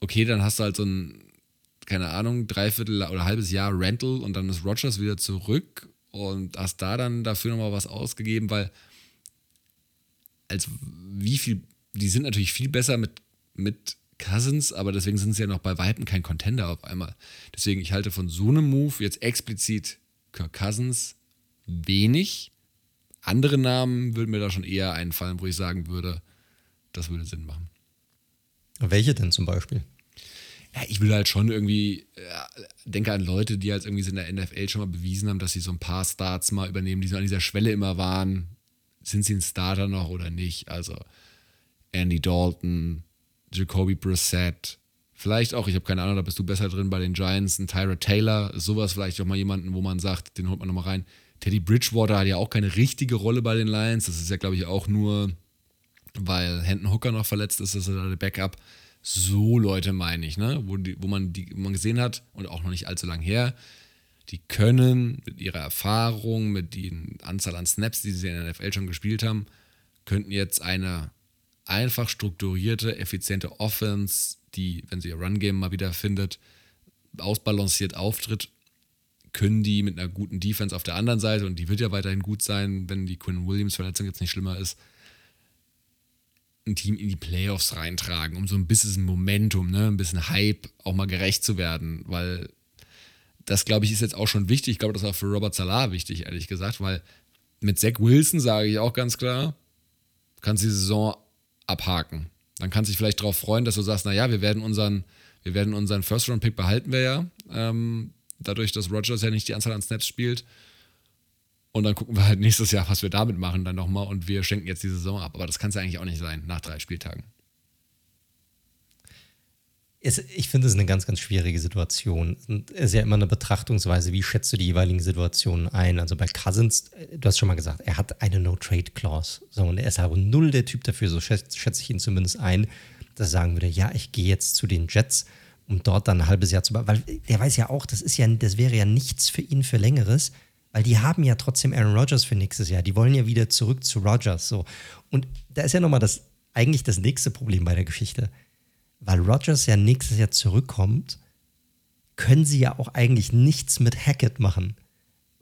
okay, dann hast du halt so ein, keine Ahnung, dreiviertel oder halbes Jahr Rental und dann ist Rogers wieder zurück und hast da dann dafür nochmal was ausgegeben, weil als wie viel, die sind natürlich viel besser mit, mit Cousins, aber deswegen sind sie ja noch bei Weitem kein Contender auf einmal. Deswegen, ich halte von so einem Move jetzt explizit Kirk Cousins wenig. Andere Namen würden mir da schon eher einfallen, wo ich sagen würde, das würde Sinn machen. Welche denn zum Beispiel? Ja, ich will halt schon irgendwie, äh, denke an Leute, die halt irgendwie in der NFL schon mal bewiesen haben, dass sie so ein paar Starts mal übernehmen, die so an dieser Schwelle immer waren. Sind sie ein Starter noch oder nicht? Also Andy Dalton, Jacoby Brissett, vielleicht auch, ich habe keine Ahnung, da bist du besser drin bei den Giants, ein Tyra Taylor, sowas vielleicht auch mal jemanden, wo man sagt, den holt man nochmal rein. Teddy Bridgewater hat ja auch keine richtige Rolle bei den Lions, das ist ja, glaube ich, auch nur weil Hendon Hooker noch verletzt ist, ist er da der Backup. So Leute meine ich, ne? wo, die, wo, man die, wo man gesehen hat und auch noch nicht allzu lang her, die können mit ihrer Erfahrung, mit der Anzahl an Snaps, die sie in der NFL schon gespielt haben, könnten jetzt eine einfach strukturierte, effiziente Offense, die, wenn sie ihr Run-Game mal wieder findet, ausbalanciert auftritt, können die mit einer guten Defense auf der anderen Seite, und die wird ja weiterhin gut sein, wenn die Quinn Williams-Verletzung jetzt nicht schlimmer ist, ein Team in die Playoffs reintragen, um so ein bisschen Momentum, ne, ein bisschen Hype auch mal gerecht zu werden, weil das, glaube ich, ist jetzt auch schon wichtig. Ich glaube, das auch für Robert Salah wichtig, ehrlich gesagt, weil mit Zach Wilson sage ich auch ganz klar, du kannst die Saison abhaken. Dann kannst du dich vielleicht darauf freuen, dass du sagst, naja, wir werden unseren, wir werden unseren First-Round-Pick behalten wir ja, ähm, dadurch, dass Rogers ja nicht die Anzahl an Snaps spielt. Und dann gucken wir halt nächstes Jahr, was wir damit machen, dann nochmal. Und wir schenken jetzt die Saison ab. Aber das kann es ja eigentlich auch nicht sein, nach drei Spieltagen. Es, ich finde es eine ganz, ganz schwierige Situation. Es ist ja immer eine Betrachtungsweise, wie schätzt du die jeweiligen Situationen ein? Also bei Cousins, du hast schon mal gesagt, er hat eine No-Trade-Clause. So, und er ist aber null der Typ dafür, so schätze, schätze ich ihn zumindest ein, dass sagen würde, ja, ich gehe jetzt zu den Jets, um dort dann ein halbes Jahr zu Weil der weiß ja auch, das ist ja, das wäre ja nichts für ihn für längeres weil die haben ja trotzdem Aaron Rodgers für nächstes Jahr. Die wollen ja wieder zurück zu Rodgers. So. Und da ist ja nochmal das, eigentlich das nächste Problem bei der Geschichte. Weil Rodgers ja nächstes Jahr zurückkommt, können sie ja auch eigentlich nichts mit Hackett machen.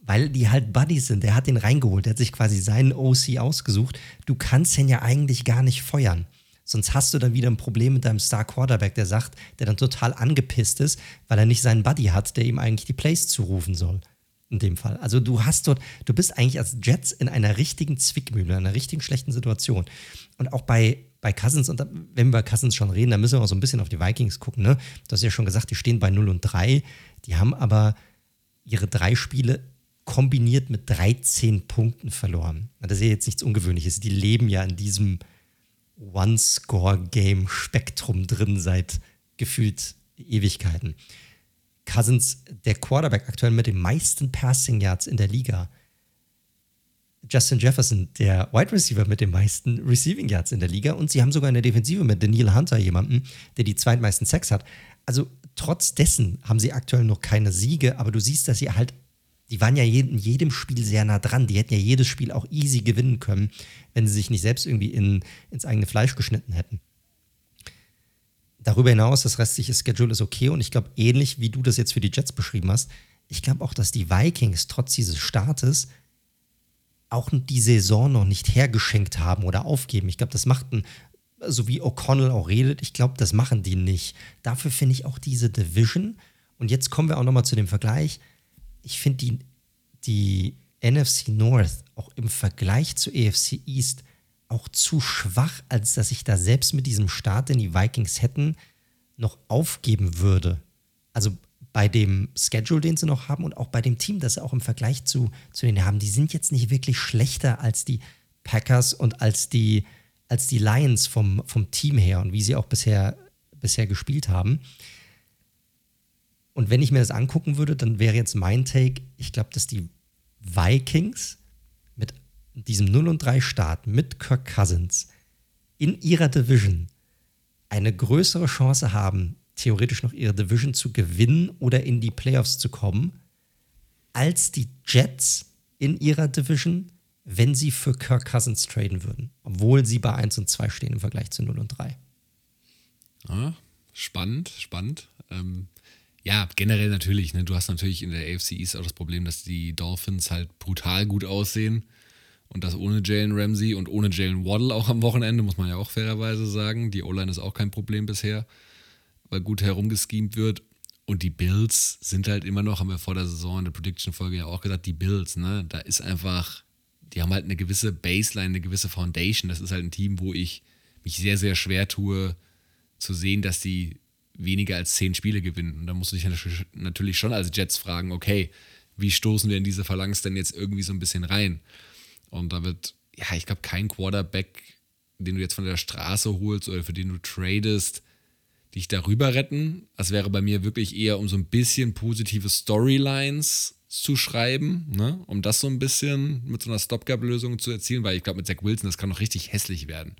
Weil die halt Buddies sind. Der hat den reingeholt. Der hat sich quasi seinen OC ausgesucht. Du kannst den ja eigentlich gar nicht feuern. Sonst hast du dann wieder ein Problem mit deinem Star Quarterback, der sagt, der dann total angepisst ist, weil er nicht seinen Buddy hat, der ihm eigentlich die Plays zurufen soll in dem Fall. Also du hast dort, du bist eigentlich als Jets in einer richtigen Zwickmühle, in einer richtigen schlechten Situation. Und auch bei, bei Cousins, und wenn wir bei Cousins schon reden, dann müssen wir auch so ein bisschen auf die Vikings gucken. Ne? Du hast ja schon gesagt, die stehen bei 0 und 3. Die haben aber ihre drei Spiele kombiniert mit 13 Punkten verloren. Das ist ja jetzt nichts Ungewöhnliches. Die leben ja in diesem One-Score-Game-Spektrum drin seit gefühlt Ewigkeiten Cousins, der Quarterback aktuell mit den meisten Passing Yards in der Liga. Justin Jefferson, der Wide Receiver mit den meisten Receiving Yards in der Liga. Und sie haben sogar in der Defensive mit Daniel Hunter jemanden, der die zweitmeisten Sex hat. Also trotz dessen haben sie aktuell noch keine Siege, aber du siehst, dass sie halt, die waren ja in jedem Spiel sehr nah dran. Die hätten ja jedes Spiel auch easy gewinnen können, wenn sie sich nicht selbst irgendwie in, ins eigene Fleisch geschnitten hätten. Darüber hinaus, das restliche Schedule ist okay und ich glaube, ähnlich wie du das jetzt für die Jets beschrieben hast, ich glaube auch, dass die Vikings trotz dieses Startes auch die Saison noch nicht hergeschenkt haben oder aufgeben. Ich glaube, das macht ein, so wie O'Connell auch redet, ich glaube, das machen die nicht. Dafür finde ich auch diese Division. Und jetzt kommen wir auch nochmal zu dem Vergleich. Ich finde die, die NFC North auch im Vergleich zu AFC East auch zu schwach, als dass ich da selbst mit diesem Start, den die Vikings hätten, noch aufgeben würde. Also bei dem Schedule, den sie noch haben und auch bei dem Team, das sie auch im Vergleich zu, zu denen haben, die sind jetzt nicht wirklich schlechter als die Packers und als die, als die Lions vom, vom Team her und wie sie auch bisher, bisher gespielt haben. Und wenn ich mir das angucken würde, dann wäre jetzt mein Take, ich glaube, dass die Vikings mit diesem 0 und 3 Start mit Kirk Cousins in ihrer Division eine größere Chance haben, theoretisch noch ihre Division zu gewinnen oder in die Playoffs zu kommen, als die Jets in ihrer Division, wenn sie für Kirk Cousins traden würden, obwohl sie bei 1 und 2 stehen im Vergleich zu 0 und 3. Ja, spannend, spannend. Ähm, ja, generell natürlich. Ne? Du hast natürlich in der AFC East auch das Problem, dass die Dolphins halt brutal gut aussehen. Und das ohne Jalen Ramsey und ohne Jalen Waddle auch am Wochenende, muss man ja auch fairerweise sagen. Die O-Line ist auch kein Problem bisher weil gut herumgeschemt wird. Und die Bills sind halt immer noch, haben wir vor der Saison in der Prediction-Folge ja auch gesagt, die Bills, ne, da ist einfach, die haben halt eine gewisse Baseline, eine gewisse Foundation. Das ist halt ein Team, wo ich mich sehr, sehr schwer tue, zu sehen, dass sie weniger als zehn Spiele gewinnen. Und da musst du dich natürlich schon als Jets fragen, okay, wie stoßen wir in diese Phalanx denn jetzt irgendwie so ein bisschen rein? Und da wird, ja, ich glaube, kein Quarterback, den du jetzt von der Straße holst oder für den du tradest, dich darüber retten. Das wäre bei mir wirklich eher, um so ein bisschen positive Storylines zu schreiben, ne? um das so ein bisschen mit so einer Stopgap-Lösung zu erzielen, weil ich glaube, mit Zach Wilson, das kann noch richtig hässlich werden.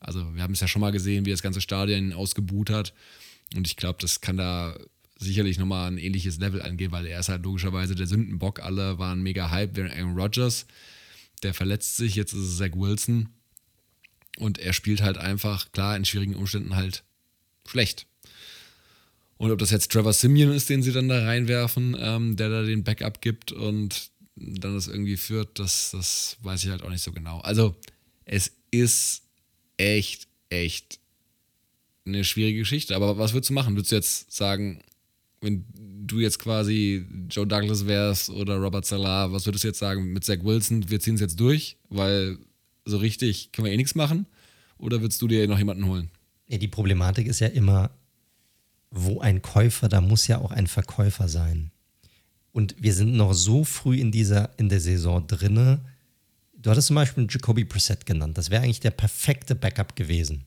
Also, wir haben es ja schon mal gesehen, wie das ganze Stadion ausgebuht hat. Und ich glaube, das kann da sicherlich nochmal ein ähnliches Level angehen, weil er ist halt logischerweise der Sündenbock. Alle waren mega hype, während Aaron Rodgers, der verletzt sich, jetzt ist es Zach Wilson. Und er spielt halt einfach, klar, in schwierigen Umständen halt schlecht. Und ob das jetzt Trevor Simeon ist, den sie dann da reinwerfen, ähm, der da den Backup gibt und dann das irgendwie führt, das, das weiß ich halt auch nicht so genau. Also es ist echt, echt eine schwierige Geschichte. Aber was würdest du machen? Würdest du jetzt sagen, wenn du jetzt quasi Joe Douglas wärst oder Robert Salah, was würdest du jetzt sagen mit Zach Wilson? Wir ziehen es jetzt durch, weil so richtig können wir eh nichts machen? Oder würdest du dir noch jemanden holen? Ja, die Problematik ist ja immer, wo ein Käufer, da muss ja auch ein Verkäufer sein. Und wir sind noch so früh in dieser, in der Saison drinne. Du hattest zum Beispiel Jacoby Brissett genannt. Das wäre eigentlich der perfekte Backup gewesen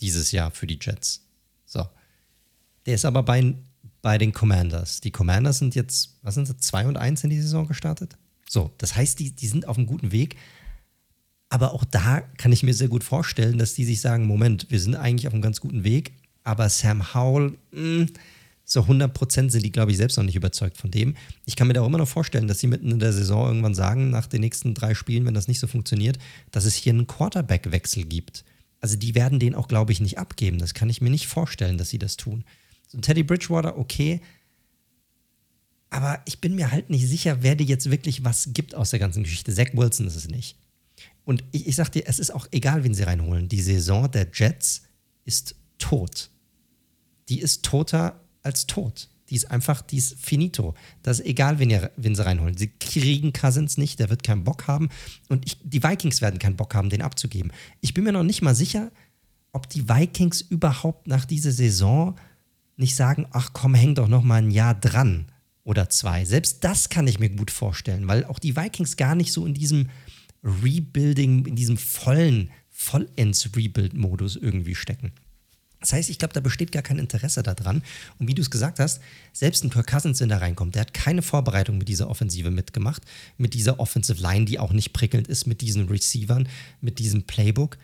dieses Jahr für die Jets. So. Der ist aber bei, bei den Commanders. Die Commanders sind jetzt, was sind sie, 2 und 1 in die Saison gestartet? So, das heißt, die, die sind auf einem guten Weg. Aber auch da kann ich mir sehr gut vorstellen, dass die sich sagen: Moment, wir sind eigentlich auf einem ganz guten Weg, aber Sam Howell, mh, hm, so 100% sind die, glaube ich, selbst noch nicht überzeugt von dem. Ich kann mir da auch immer noch vorstellen, dass sie mitten in der Saison irgendwann sagen, nach den nächsten drei Spielen, wenn das nicht so funktioniert, dass es hier einen Quarterback-Wechsel gibt. Also die werden den auch, glaube ich, nicht abgeben. Das kann ich mir nicht vorstellen, dass sie das tun. So Teddy Bridgewater, okay. Aber ich bin mir halt nicht sicher, wer dir jetzt wirklich was gibt aus der ganzen Geschichte. Zach Wilson ist es nicht. Und ich, ich sag dir, es ist auch egal, wen sie reinholen. Die Saison der Jets ist tot. Die ist toter als tot. Die ist einfach, die ist finito. Das ist egal, wen, ihr, wen sie reinholen. Sie kriegen Cousins nicht, der wird keinen Bock haben. Und ich, die Vikings werden keinen Bock haben, den abzugeben. Ich bin mir noch nicht mal sicher, ob die Vikings überhaupt nach dieser Saison nicht sagen, ach komm, häng doch noch mal ein Jahr dran oder zwei. Selbst das kann ich mir gut vorstellen, weil auch die Vikings gar nicht so in diesem Rebuilding, in diesem vollen, vollends Rebuild-Modus irgendwie stecken. Das heißt, ich glaube, da besteht gar kein Interesse daran. Und wie du es gesagt hast, selbst ein Kirk Cousins, wenn da reinkommt, der hat keine Vorbereitung mit dieser Offensive mitgemacht, mit dieser Offensive Line, die auch nicht prickelnd ist, mit diesen Receivern, mit diesem Playbook.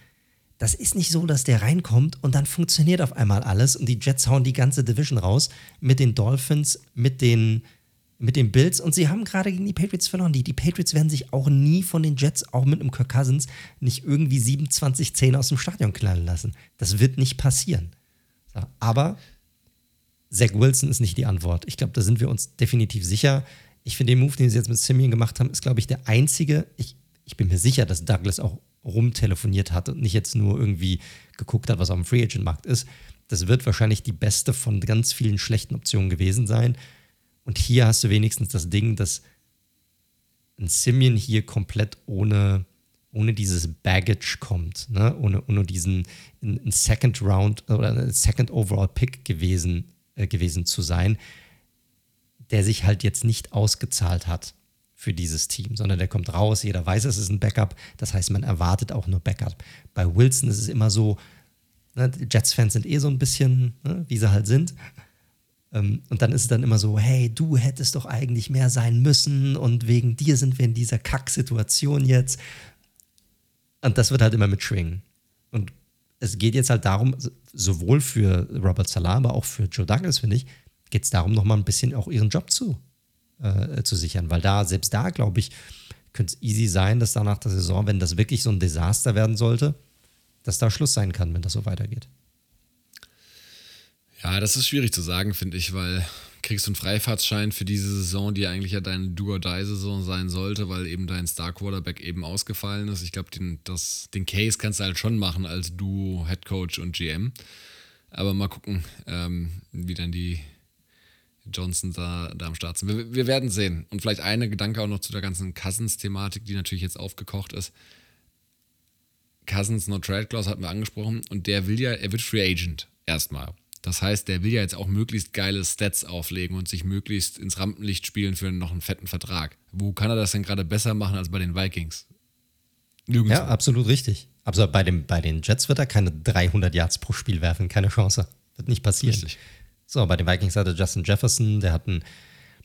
Das ist nicht so, dass der reinkommt und dann funktioniert auf einmal alles und die Jets hauen die ganze Division raus mit den Dolphins, mit den, mit den Bills und sie haben gerade gegen die Patriots verloren. Die, die Patriots werden sich auch nie von den Jets, auch mit einem Kirk Cousins, nicht irgendwie 27-10 aus dem Stadion knallen lassen. Das wird nicht passieren. So, aber Zach Wilson ist nicht die Antwort. Ich glaube, da sind wir uns definitiv sicher. Ich finde den Move, den sie jetzt mit Simeon gemacht haben, ist, glaube ich, der einzige. Ich, ich bin mir sicher, dass Douglas auch rumtelefoniert hat und nicht jetzt nur irgendwie geguckt hat, was auf dem Free Agent Markt ist. Das wird wahrscheinlich die beste von ganz vielen schlechten Optionen gewesen sein. Und hier hast du wenigstens das Ding, dass ein Simeon hier komplett ohne, ohne dieses Baggage kommt, ne? ohne, ohne diesen ein Second Round oder Second Overall Pick gewesen, äh, gewesen zu sein, der sich halt jetzt nicht ausgezahlt hat für dieses Team, sondern der kommt raus, jeder weiß, es ist ein Backup, das heißt, man erwartet auch nur Backup. Bei Wilson ist es immer so, ne, Jets-Fans sind eh so ein bisschen, ne, wie sie halt sind, und dann ist es dann immer so, hey, du hättest doch eigentlich mehr sein müssen und wegen dir sind wir in dieser Kacksituation jetzt. Und das wird halt immer mitschwingen. Und es geht jetzt halt darum, sowohl für Robert Salah, aber auch für Joe Douglas, finde ich, geht es darum, nochmal ein bisschen auch ihren Job zu, äh, zu sichern. Weil da, selbst da, glaube ich, könnte es easy sein, dass da nach der Saison, wenn das wirklich so ein Desaster werden sollte, dass da Schluss sein kann, wenn das so weitergeht. Ja, das ist schwierig zu sagen, finde ich, weil kriegst du einen Freifahrtsschein für diese Saison, die eigentlich ja deine Do-or-Die-Saison sein sollte, weil eben dein Star-Quarterback eben ausgefallen ist. Ich glaube, den, den Case kannst du halt schon machen als Duo, Head Coach und GM. Aber mal gucken, ähm, wie dann die Johnson da, da am Start sind. Wir, wir werden sehen. Und vielleicht eine Gedanke auch noch zu der ganzen Cousins-Thematik, die natürlich jetzt aufgekocht ist. Cousins No Trade Clause hatten wir angesprochen und der will ja, er wird Free Agent erstmal. Das heißt, der will ja jetzt auch möglichst geile Stats auflegen und sich möglichst ins Rampenlicht spielen für noch einen fetten Vertrag. Wo kann er das denn gerade besser machen als bei den Vikings? Nirgendwo. Ja, absolut richtig. Aber bei, dem, bei den Jets wird er keine 300 Yards pro Spiel werfen, keine Chance. Wird nicht passieren. Richtig. So, bei den Vikings hat er Justin Jefferson, der hat ein,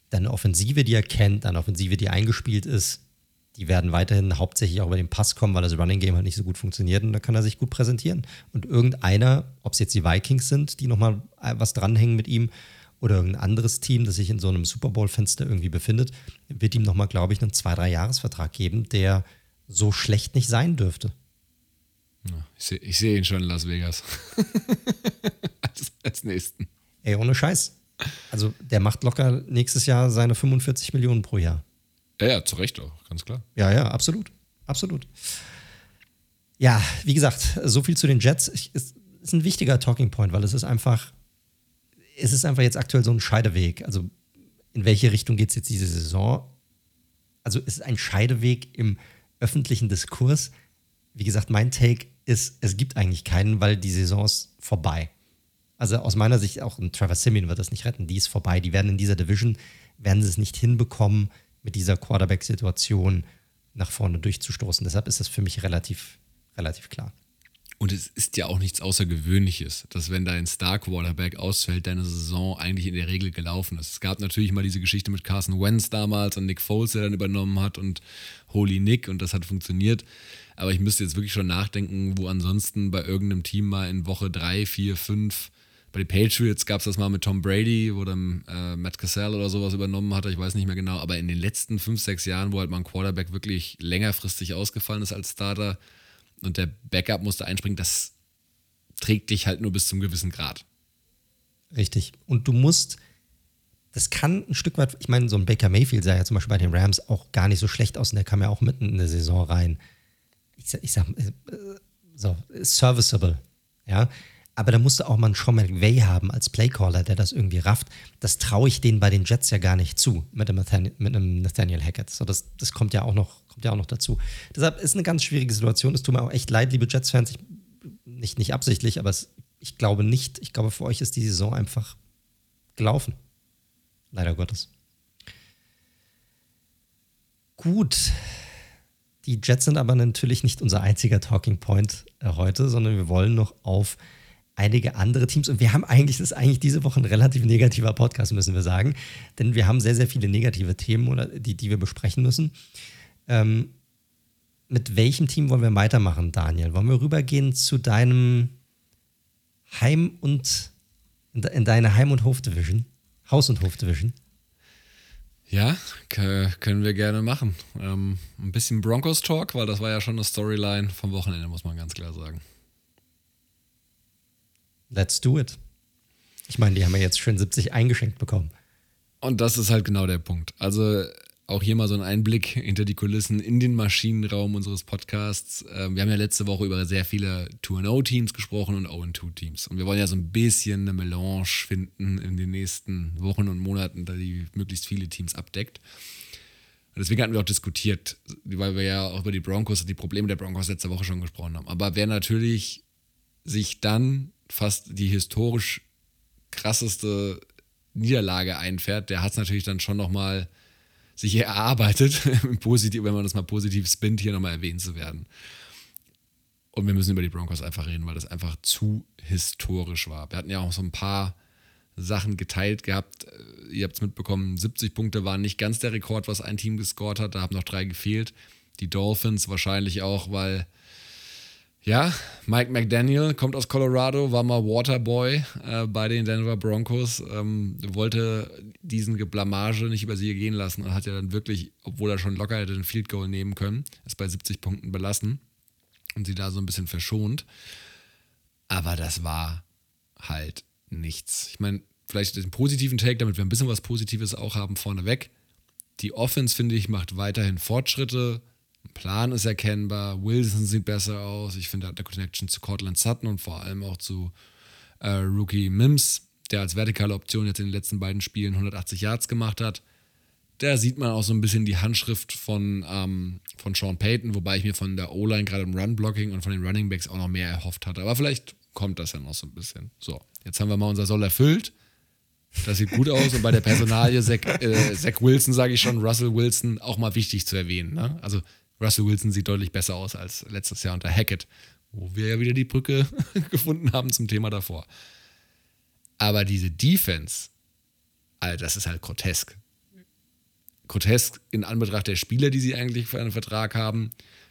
eine Offensive, die er kennt, eine Offensive, die eingespielt ist die werden weiterhin hauptsächlich auch über den Pass kommen, weil das Running Game halt nicht so gut funktioniert und da kann er sich gut präsentieren. Und irgendeiner, ob es jetzt die Vikings sind, die nochmal was dranhängen mit ihm, oder irgendein anderes Team, das sich in so einem Super Bowl-Fenster irgendwie befindet, wird ihm nochmal, glaube ich, einen zwei, drei Jahresvertrag geben, der so schlecht nicht sein dürfte. ich sehe seh ihn schon in Las Vegas. *laughs* als, als nächsten. Ey, ohne Scheiß. Also der macht locker nächstes Jahr seine 45 Millionen pro Jahr. Ja, ja, zu Recht auch, ganz klar. Ja, ja, absolut. Absolut. Ja, wie gesagt, so viel zu den Jets. Es ist ein wichtiger Talking Point, weil es ist einfach, es ist einfach jetzt aktuell so ein Scheideweg. Also, in welche Richtung geht es jetzt diese Saison? Also, es ist ein Scheideweg im öffentlichen Diskurs. Wie gesagt, mein Take ist, es gibt eigentlich keinen, weil die Saison ist vorbei. Also aus meiner Sicht auch ein Trevor Simeon wird das nicht retten. Die ist vorbei. Die werden in dieser Division werden sie es nicht hinbekommen, mit dieser Quarterback-Situation nach vorne durchzustoßen. Deshalb ist das für mich relativ, relativ klar. Und es ist ja auch nichts Außergewöhnliches, dass wenn dein Star-Quarterback ausfällt, deine Saison eigentlich in der Regel gelaufen ist. Es gab natürlich mal diese Geschichte mit Carson Wentz damals und Nick Foles, der dann übernommen hat und Holy Nick und das hat funktioniert. Aber ich müsste jetzt wirklich schon nachdenken, wo ansonsten bei irgendeinem Team mal in Woche 3, 4, 5 bei den Patriots gab es das mal mit Tom Brady, wo dann äh, Matt Cassell oder sowas übernommen hatte, ich weiß nicht mehr genau, aber in den letzten fünf, sechs Jahren, wo halt mal ein Quarterback wirklich längerfristig ausgefallen ist als Starter und der Backup musste einspringen, das trägt dich halt nur bis zum gewissen Grad. Richtig. Und du musst, das kann ein Stück weit, ich meine, so ein Baker Mayfield sah ja zum Beispiel bei den Rams auch gar nicht so schlecht aus und der kam ja auch mitten in der Saison rein. Ich, ich sag, äh, so, serviceable. Ja, aber da musste auch mal einen Sean McVay haben als Playcaller, der das irgendwie rafft. Das traue ich denen bei den Jets ja gar nicht zu mit einem Nathaniel, mit einem Nathaniel Hackett. So, das, das kommt ja auch noch, kommt ja auch noch dazu. Deshalb ist eine ganz schwierige Situation. Es tut mir auch echt leid, liebe Jets-Fans. Nicht, nicht absichtlich, aber es, ich glaube nicht. Ich glaube, für euch ist die Saison einfach gelaufen. Leider Gottes. Gut. Die Jets sind aber natürlich nicht unser einziger Talking Point äh, heute, sondern wir wollen noch auf einige andere Teams. Und wir haben eigentlich, das ist eigentlich diese Woche ein relativ negativer Podcast, müssen wir sagen. Denn wir haben sehr, sehr viele negative Themen, oder, die, die wir besprechen müssen. Ähm, mit welchem Team wollen wir weitermachen, Daniel? Wollen wir rübergehen zu deinem Heim- und in deine Heim- und Hofdivision? Haus- und Hofdivision? Ja, können wir gerne machen. Ähm, ein bisschen Broncos-Talk, weil das war ja schon eine Storyline vom Wochenende, muss man ganz klar sagen. Let's do it. Ich meine, die haben ja jetzt schön 70 eingeschenkt bekommen. Und das ist halt genau der Punkt. Also auch hier mal so ein Einblick hinter die Kulissen in den Maschinenraum unseres Podcasts. Ähm, wir haben ja letzte Woche über sehr viele 2-0-Teams gesprochen und 0-2-Teams. Und wir wollen ja so ein bisschen eine Melange finden in den nächsten Wochen und Monaten, da die möglichst viele Teams abdeckt. Und deswegen hatten wir auch diskutiert, weil wir ja auch über die Broncos und die Probleme der Broncos letzte Woche schon gesprochen haben. Aber wer natürlich sich dann fast die historisch krasseste Niederlage einfährt, der hat es natürlich dann schon nochmal mal sich erarbeitet, *laughs* positiv, wenn man das mal positiv spinnt, hier nochmal erwähnt zu werden. Und wir müssen über die Broncos einfach reden, weil das einfach zu historisch war. Wir hatten ja auch so ein paar Sachen geteilt gehabt. Äh, ihr habt es mitbekommen, 70 Punkte waren nicht ganz der Rekord, was ein Team gescored hat. Da haben noch drei gefehlt. Die Dolphins wahrscheinlich auch, weil ja, Mike McDaniel kommt aus Colorado, war mal Waterboy äh, bei den Denver Broncos, ähm, wollte diesen Blamage nicht über sie gehen lassen und hat ja dann wirklich, obwohl er schon locker hätte den Field Goal nehmen können, es bei 70 Punkten belassen und sie da so ein bisschen verschont. Aber das war halt nichts. Ich meine, vielleicht den positiven Take, damit wir ein bisschen was Positives auch haben vorneweg. Die Offense, finde ich, macht weiterhin Fortschritte Plan ist erkennbar, Wilson sieht besser aus. Ich finde, er hat eine Connection zu Cortland Sutton und vor allem auch zu äh, Rookie Mims, der als vertikale Option jetzt in den letzten beiden Spielen 180 Yards gemacht hat. Da sieht man auch so ein bisschen die Handschrift von, ähm, von Sean Payton, wobei ich mir von der O-Line gerade im Run-Blocking und von den Running Backs auch noch mehr erhofft hatte. Aber vielleicht kommt das ja noch so ein bisschen. So, jetzt haben wir mal unser Soll erfüllt. Das sieht gut aus und bei der Personalie Zach, äh, Zach Wilson, sage ich schon, Russell Wilson, auch mal wichtig zu erwähnen. Ne? Also Russell Wilson sieht deutlich besser aus als letztes Jahr unter Hackett, wo wir ja wieder die Brücke *laughs* gefunden haben zum Thema davor. Aber diese Defense, Alter, das ist halt grotesk. Grotesk in Anbetracht der Spieler, die sie eigentlich für einen Vertrag haben.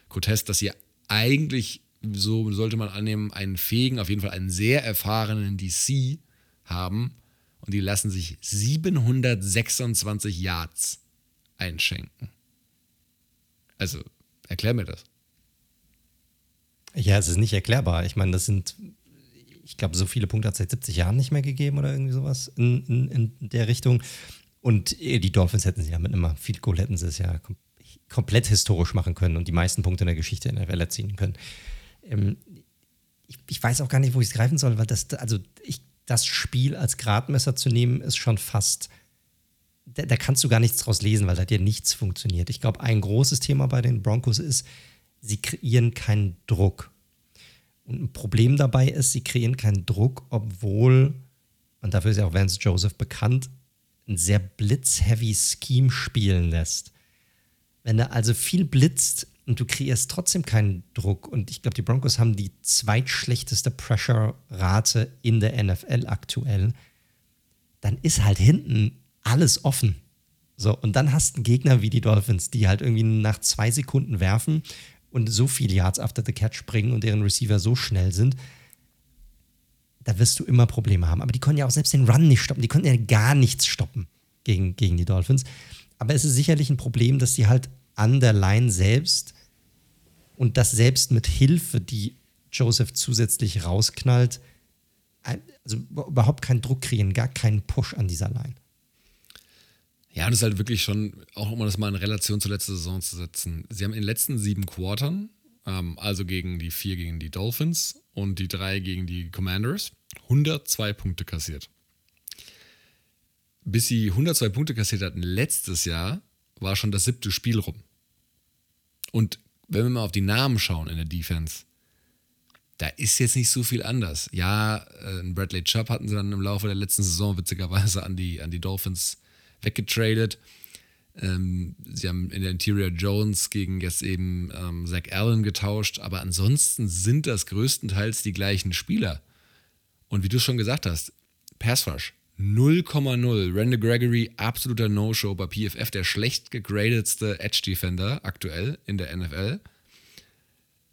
Grotesk, dass sie eigentlich, so sollte man annehmen, einen fähigen, auf jeden Fall einen sehr erfahrenen DC haben. Und die lassen sich 726 Yards einschenken. Also, Erklär mir das. Ja, es ist nicht erklärbar. Ich meine, das sind, ich glaube, so viele Punkte hat es seit 70 Jahren nicht mehr gegeben oder irgendwie sowas in, in, in der Richtung. Und die Dolphins hätten sie ja mit einem Field Goal hätten sie es ja kom komplett historisch machen können und die meisten Punkte in der Geschichte in der Welle ziehen können. Ähm, ich, ich, weiß auch gar nicht, wo ich es greifen soll, weil das, also ich, das Spiel als Gradmesser zu nehmen, ist schon fast da, da, kannst du gar nichts draus lesen, weil da dir nichts funktioniert. Ich glaube, ein großes Thema bei den Broncos ist, sie kreieren keinen Druck. Und ein Problem dabei ist, sie kreieren keinen Druck, obwohl, und dafür ist ja auch Vance Joseph bekannt, ein sehr blitz-heavy Scheme spielen lässt. Wenn er also viel blitzt und du kreierst trotzdem keinen Druck, und ich glaube, die Broncos haben die zweitschlechteste Pressure-Rate in der NFL aktuell, dann ist halt hinten alles offen. So, und dann hast du einen Gegner wie die Dolphins, die halt irgendwie nach zwei Sekunden werfen und so viele Yards after the catch bringen und deren Receiver so schnell sind, da wirst du immer Probleme haben. Aber die konnten ja auch selbst den Run nicht stoppen. Die konnten ja gar nichts stoppen gegen, gegen die Dolphins. Aber es ist sicherlich ein Problem, dass die halt an der Line selbst und das selbst mit Hilfe, die Joseph zusätzlich rausknallt, also überhaupt keinen Druck kriegen, gar keinen Push an dieser Line. Ja, das ist halt wirklich schon, auch um das mal in Relation zur letzten Saison zu setzen. Sie haben in den letzten sieben Quartern, ähm, also gegen die vier gegen die Dolphins und die drei gegen die Commanders, 102 Punkte kassiert. Bis sie 102 Punkte kassiert hatten letztes Jahr, war schon das siebte Spiel rum. Und wenn wir mal auf die Namen schauen in der Defense, da ist jetzt nicht so viel anders. Ja, äh, Bradley Chubb hatten sie dann im Laufe der letzten Saison witzigerweise an die, an die Dolphins weggetradet. Ähm, sie haben in der Interior Jones gegen jetzt eben ähm, Zach Allen getauscht, aber ansonsten sind das größtenteils die gleichen Spieler. Und wie du schon gesagt hast, Pass Rush 0,0. Randall Gregory, absoluter No-Show bei PFF, der schlecht gegradetste Edge-Defender aktuell in der NFL.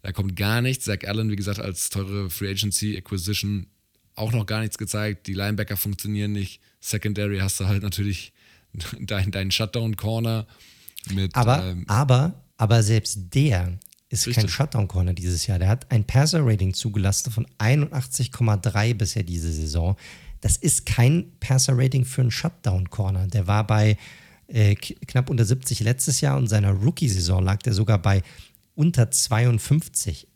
Da kommt gar nichts. Zach Allen, wie gesagt, als teure Free Agency Acquisition auch noch gar nichts gezeigt. Die Linebacker funktionieren nicht. Secondary hast du halt natürlich deinen dein Shutdown-Corner mit. Aber, ähm, aber, aber selbst der ist richtig. kein Shutdown-Corner dieses Jahr. Der hat ein Passer-Rating zugelassen von 81,3 bisher diese Saison. Das ist kein Passer-Rating für einen Shutdown-Corner. Der war bei äh, knapp unter 70 letztes Jahr und seiner Rookie-Saison lag der sogar bei unter 52.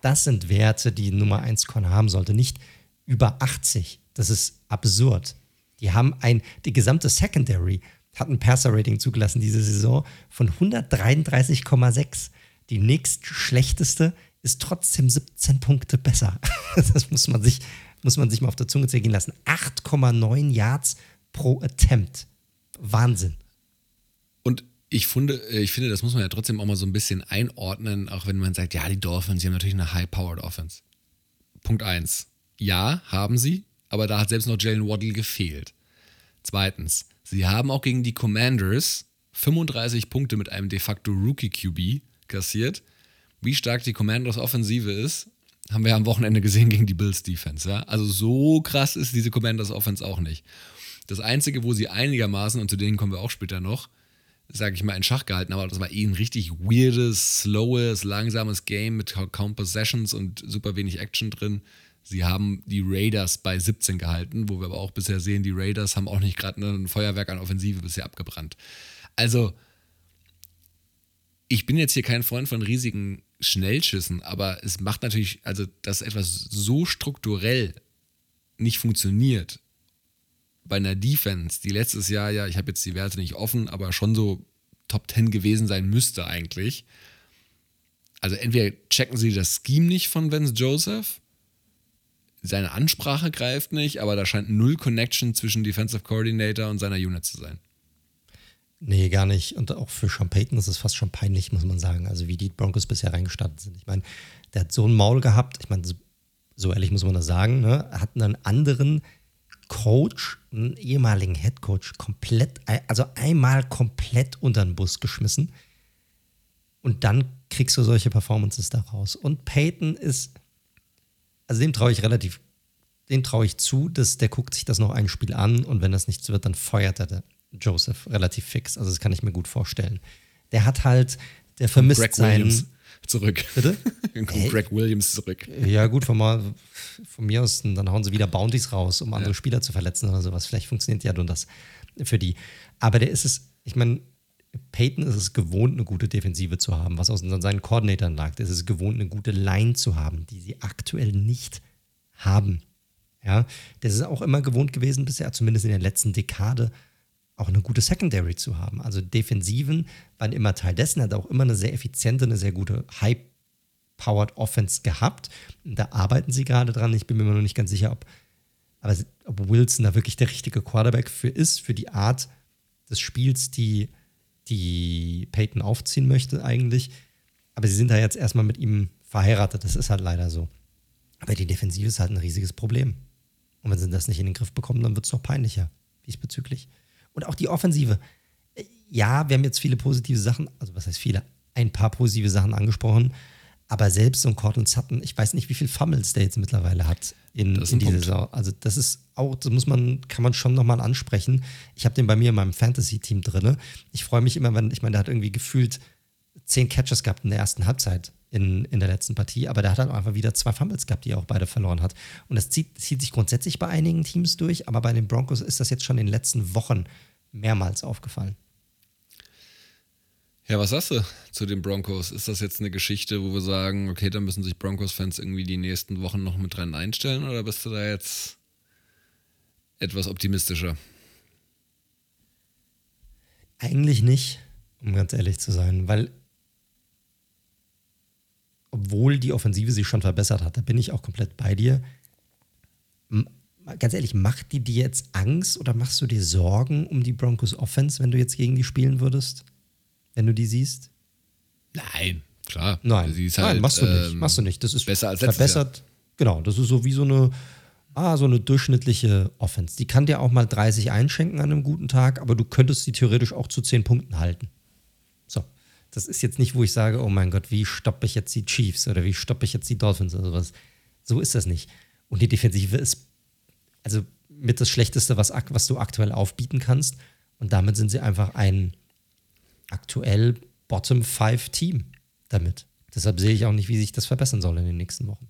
Das sind Werte, die Nummer 1 Corner haben sollte, nicht über 80. Das ist absurd. Die haben ein, die gesamte Secondary hat ein Passer-Rating zugelassen diese Saison von 133,6. Die nächstschlechteste ist trotzdem 17 Punkte besser. *laughs* Das muss man sich, muss man sich mal auf der Zunge zergehen lassen. 8,9 Yards pro Attempt. Wahnsinn. Und ich finde, ich finde, das muss man ja trotzdem auch mal so ein bisschen einordnen, auch wenn man sagt, ja, die Dolphins, die haben natürlich eine High-Powered Offense. Punkt 1. Ja, haben sie, aber da hat selbst noch Jalen Waddle gefehlt. Zweitens, sie haben auch gegen die Commanders 35 Punkte mit einem de facto Rookie QB kassiert. Wie stark die Commanders Offensive ist, haben wir am Wochenende gesehen gegen die Bills Defense. Ja? Also so krass ist diese Commanders Offense auch nicht. Das Einzige, wo sie einigermaßen, und zu denen kommen wir auch später noch, sage ich mal, in Schach gehalten, aber das war eh ein richtig weirdes, slowes, langsames Game mit kaum Possessions und super wenig Action drin. Sie haben die Raiders bei 17 gehalten, wo wir aber auch bisher sehen, die Raiders haben auch nicht gerade ein Feuerwerk an Offensive bisher abgebrannt. Also, ich bin jetzt hier kein Freund von riesigen Schnellschüssen, aber es macht natürlich, also dass etwas so strukturell nicht funktioniert bei einer Defense, die letztes Jahr ja, ich habe jetzt die Werte nicht offen, aber schon so Top 10 gewesen sein müsste eigentlich. Also entweder checken sie das Scheme nicht von Vance Joseph, seine Ansprache greift nicht, aber da scheint null Connection zwischen Defensive Coordinator und seiner Unit zu sein. Nee, gar nicht. Und auch für Sean Payton ist es fast schon peinlich, muss man sagen. Also wie die Broncos bisher reingestartet sind. Ich meine, der hat so ein Maul gehabt. Ich meine, so ehrlich muss man das sagen. Ne? Hat einen anderen Coach, einen ehemaligen Head Coach, komplett, also einmal komplett unter den Bus geschmissen. Und dann kriegst du solche Performances daraus. Und Peyton ist, also dem traue ich relativ, dem traue ich zu, dass der guckt sich das noch ein Spiel an und wenn das nichts wird, dann feuert er Joseph relativ fix. Also das kann ich mir gut vorstellen. Der hat halt, der vermisst Greg seinen. Williams zurück. Bitte? *laughs* Dann kommt Greg Williams zurück. Ja, gut, von, mal, von mir aus, dann hauen sie wieder Bounties raus, um andere ja. Spieler zu verletzen oder sowas. Vielleicht funktioniert ja nun das für die. Aber der ist es, ich meine, Peyton ist es gewohnt, eine gute Defensive zu haben, was aus seinen Koordinatoren lag. Der ist es gewohnt, eine gute Line zu haben, die sie aktuell nicht haben. Ja, das ist auch immer gewohnt gewesen, bisher, zumindest in der letzten Dekade, auch eine gute Secondary zu haben. Also Defensiven waren immer Teil dessen, hat auch immer eine sehr effiziente, eine sehr gute High-Powered Offense gehabt. Da arbeiten sie gerade dran. Ich bin mir noch nicht ganz sicher, ob, ob Wilson da wirklich der richtige Quarterback für ist, für die Art des Spiels, die, die Peyton aufziehen möchte eigentlich. Aber sie sind da jetzt erstmal mit ihm verheiratet. Das ist halt leider so. Aber die Defensive ist halt ein riesiges Problem. Und wenn sie das nicht in den Griff bekommen, dann wird es noch peinlicher diesbezüglich. Und auch die Offensive. Ja, wir haben jetzt viele positive Sachen, also was heißt viele? Ein paar positive Sachen angesprochen. Aber selbst so ein Cortland Sutton, ich weiß nicht, wie viel Fummels der jetzt mittlerweile hat in, in dieser Saison. Also das ist auch, das muss man, kann man schon nochmal ansprechen. Ich habe den bei mir in meinem Fantasy-Team drin. Ich freue mich immer, wenn, ich meine, der hat irgendwie gefühlt zehn Catches gehabt in der ersten Halbzeit in, in der letzten Partie, aber der hat halt einfach wieder zwei Fumbles gehabt, die er auch beide verloren hat. Und das zieht, zieht sich grundsätzlich bei einigen Teams durch, aber bei den Broncos ist das jetzt schon in den letzten Wochen mehrmals aufgefallen. Ja, was sagst du zu den Broncos? Ist das jetzt eine Geschichte, wo wir sagen, okay, da müssen sich Broncos-Fans irgendwie die nächsten Wochen noch mit dran einstellen oder bist du da jetzt etwas optimistischer? Eigentlich nicht, um ganz ehrlich zu sein, weil obwohl die Offensive sich schon verbessert hat, da bin ich auch komplett bei dir ganz ehrlich, macht die dir jetzt Angst oder machst du dir Sorgen um die Broncos Offense, wenn du jetzt gegen die spielen würdest? Wenn du die siehst? Nein, klar. Nein, halt, Nein machst du nicht. Ähm, machst du nicht. Das ist besser als verbessert. Jahr. Genau, das ist so wie so eine, ah, so eine durchschnittliche Offense. Die kann dir auch mal 30 einschenken an einem guten Tag, aber du könntest sie theoretisch auch zu 10 Punkten halten. So. Das ist jetzt nicht, wo ich sage, oh mein Gott, wie stoppe ich jetzt die Chiefs oder wie stoppe ich jetzt die Dolphins oder sowas. So ist das nicht. Und die Defensive ist also mit das Schlechteste, was, was du aktuell aufbieten kannst. Und damit sind sie einfach ein aktuell Bottom-5-Team damit. Deshalb sehe ich auch nicht, wie sich das verbessern soll in den nächsten Wochen.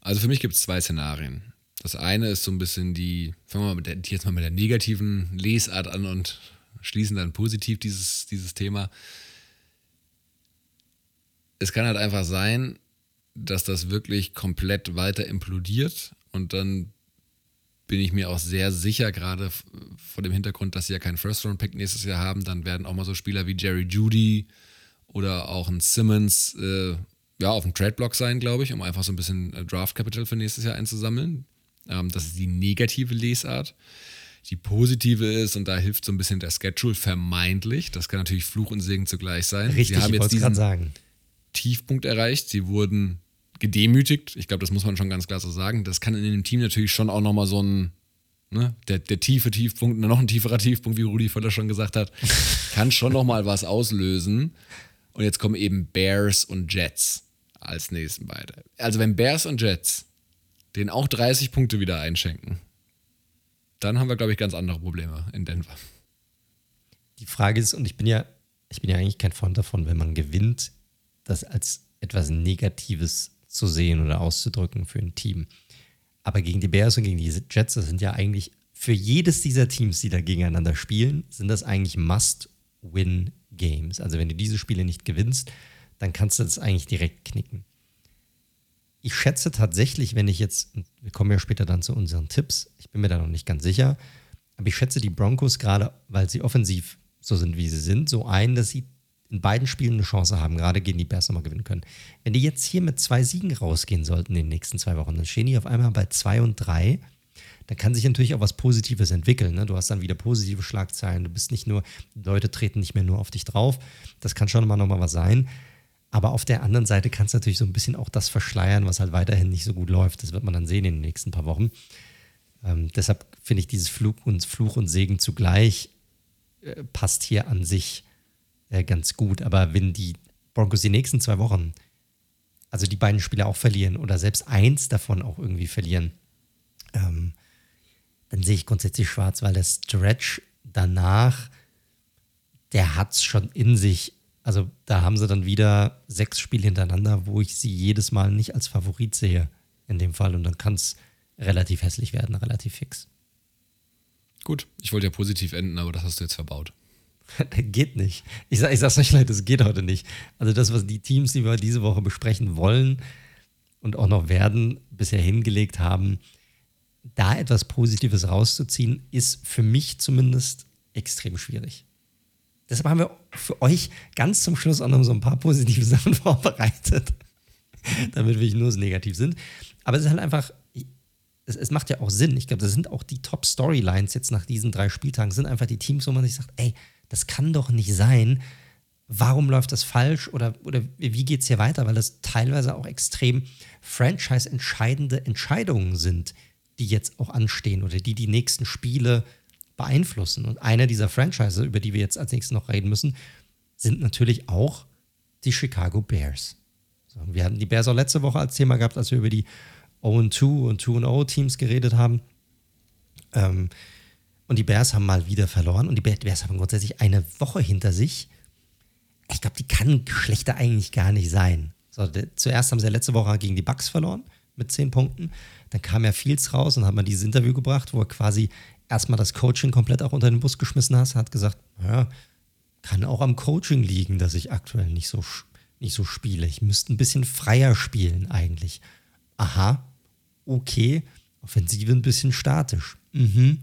Also für mich gibt es zwei Szenarien. Das eine ist so ein bisschen die, fangen wir mal der, jetzt mal mit der negativen Lesart an und schließen dann positiv dieses, dieses Thema. Es kann halt einfach sein, dass das wirklich komplett weiter implodiert und dann bin ich mir auch sehr sicher, gerade vor dem Hintergrund, dass sie ja keinen First-Round-Pick nächstes Jahr haben, dann werden auch mal so Spieler wie Jerry Judy oder auch ein Simmons äh, ja, auf dem Trade-Block sein, glaube ich, um einfach so ein bisschen äh, Draft-Capital für nächstes Jahr einzusammellen. Ähm, das ist die negative Lesart. Die positive ist, und da hilft so ein bisschen der Schedule vermeintlich, das kann natürlich Fluch und Segen zugleich sein. Richtig, sie haben jetzt diesen sagen. Tiefpunkt erreicht. Sie wurden gedemütigt. Ich glaube, das muss man schon ganz klar so sagen. Das kann in dem Team natürlich schon auch nochmal so ein, ne, der, der tiefe Tiefpunkt, noch ein tieferer Tiefpunkt, wie Rudi Völler schon gesagt hat, *laughs* kann schon nochmal was auslösen. Und jetzt kommen eben Bears und Jets als nächsten beide. Also wenn Bears und Jets den auch 30 Punkte wieder einschenken, dann haben wir, glaube ich, ganz andere Probleme in Denver. Die Frage ist, und ich bin ja, ich bin ja eigentlich kein Freund davon, wenn man gewinnt, das als etwas Negatives zu sehen oder auszudrücken für ein Team. Aber gegen die Bears und gegen die Jets, das sind ja eigentlich für jedes dieser Teams, die da gegeneinander spielen, sind das eigentlich Must-Win-Games. Also wenn du diese Spiele nicht gewinnst, dann kannst du das eigentlich direkt knicken. Ich schätze tatsächlich, wenn ich jetzt, wir kommen ja später dann zu unseren Tipps, ich bin mir da noch nicht ganz sicher, aber ich schätze die Broncos gerade, weil sie offensiv so sind, wie sie sind, so ein, dass sie in beiden Spielen eine Chance haben, gerade gegen die Bears nochmal gewinnen können. Wenn die jetzt hier mit zwei Siegen rausgehen sollten in den nächsten zwei Wochen, dann stehen die auf einmal bei zwei und drei. Da kann sich natürlich auch was Positives entwickeln. Ne? Du hast dann wieder positive Schlagzeilen. Du bist nicht nur, Leute treten nicht mehr nur auf dich drauf. Das kann schon mal nochmal was sein. Aber auf der anderen Seite kann es natürlich so ein bisschen auch das verschleiern, was halt weiterhin nicht so gut läuft. Das wird man dann sehen in den nächsten paar Wochen. Ähm, deshalb finde ich dieses Fluch und, Fluch und Segen zugleich äh, passt hier an sich äh, ganz gut. Aber wenn die Broncos die nächsten zwei Wochen, also die beiden Spiele auch verlieren oder selbst eins davon auch irgendwie verlieren, ähm, dann sehe ich grundsätzlich schwarz, weil der Stretch danach, der hat es schon in sich. Also da haben sie dann wieder sechs Spiele hintereinander, wo ich sie jedes Mal nicht als Favorit sehe in dem Fall. Und dann kann es relativ hässlich werden, relativ fix. Gut, ich wollte ja positiv enden, aber das hast du jetzt verbaut. *laughs* geht nicht. Ich, sag, ich sag's euch leid, das geht heute nicht. Also das, was die Teams, die wir diese Woche besprechen wollen und auch noch werden, bisher hingelegt haben, da etwas Positives rauszuziehen, ist für mich zumindest extrem schwierig. Deshalb haben wir für euch ganz zum Schluss auch noch so ein paar positive *laughs* Sachen vorbereitet, damit wir nicht nur so negativ sind. Aber es ist halt einfach, es, es macht ja auch Sinn. Ich glaube, das sind auch die Top-Storylines jetzt nach diesen drei Spieltagen, sind einfach die Teams, wo man sich sagt, ey, das kann doch nicht sein. Warum läuft das falsch oder, oder wie geht es hier weiter? Weil das teilweise auch extrem franchise-entscheidende Entscheidungen sind, die jetzt auch anstehen oder die die nächsten Spiele beeinflussen. Und einer dieser Franchise, über die wir jetzt als nächstes noch reden müssen, sind natürlich auch die Chicago Bears. So, wir hatten die Bears auch letzte Woche als Thema gehabt, als wir über die 0-2 und 2-0-Teams geredet haben. Ähm, und die Bears haben mal wieder verloren. Und die Bears haben grundsätzlich eine Woche hinter sich. Ich glaube, die kann schlechter eigentlich gar nicht sein. So, zuerst haben sie ja letzte Woche gegen die Bucks verloren mit zehn Punkten. Dann kam ja Fields raus und hat mal dieses Interview gebracht, wo er quasi erstmal das Coaching komplett auch unter den Bus geschmissen hat. Hat gesagt, ja, kann auch am Coaching liegen, dass ich aktuell nicht so, nicht so spiele. Ich müsste ein bisschen freier spielen eigentlich. Aha, okay. Offensive ein bisschen statisch. Mhm.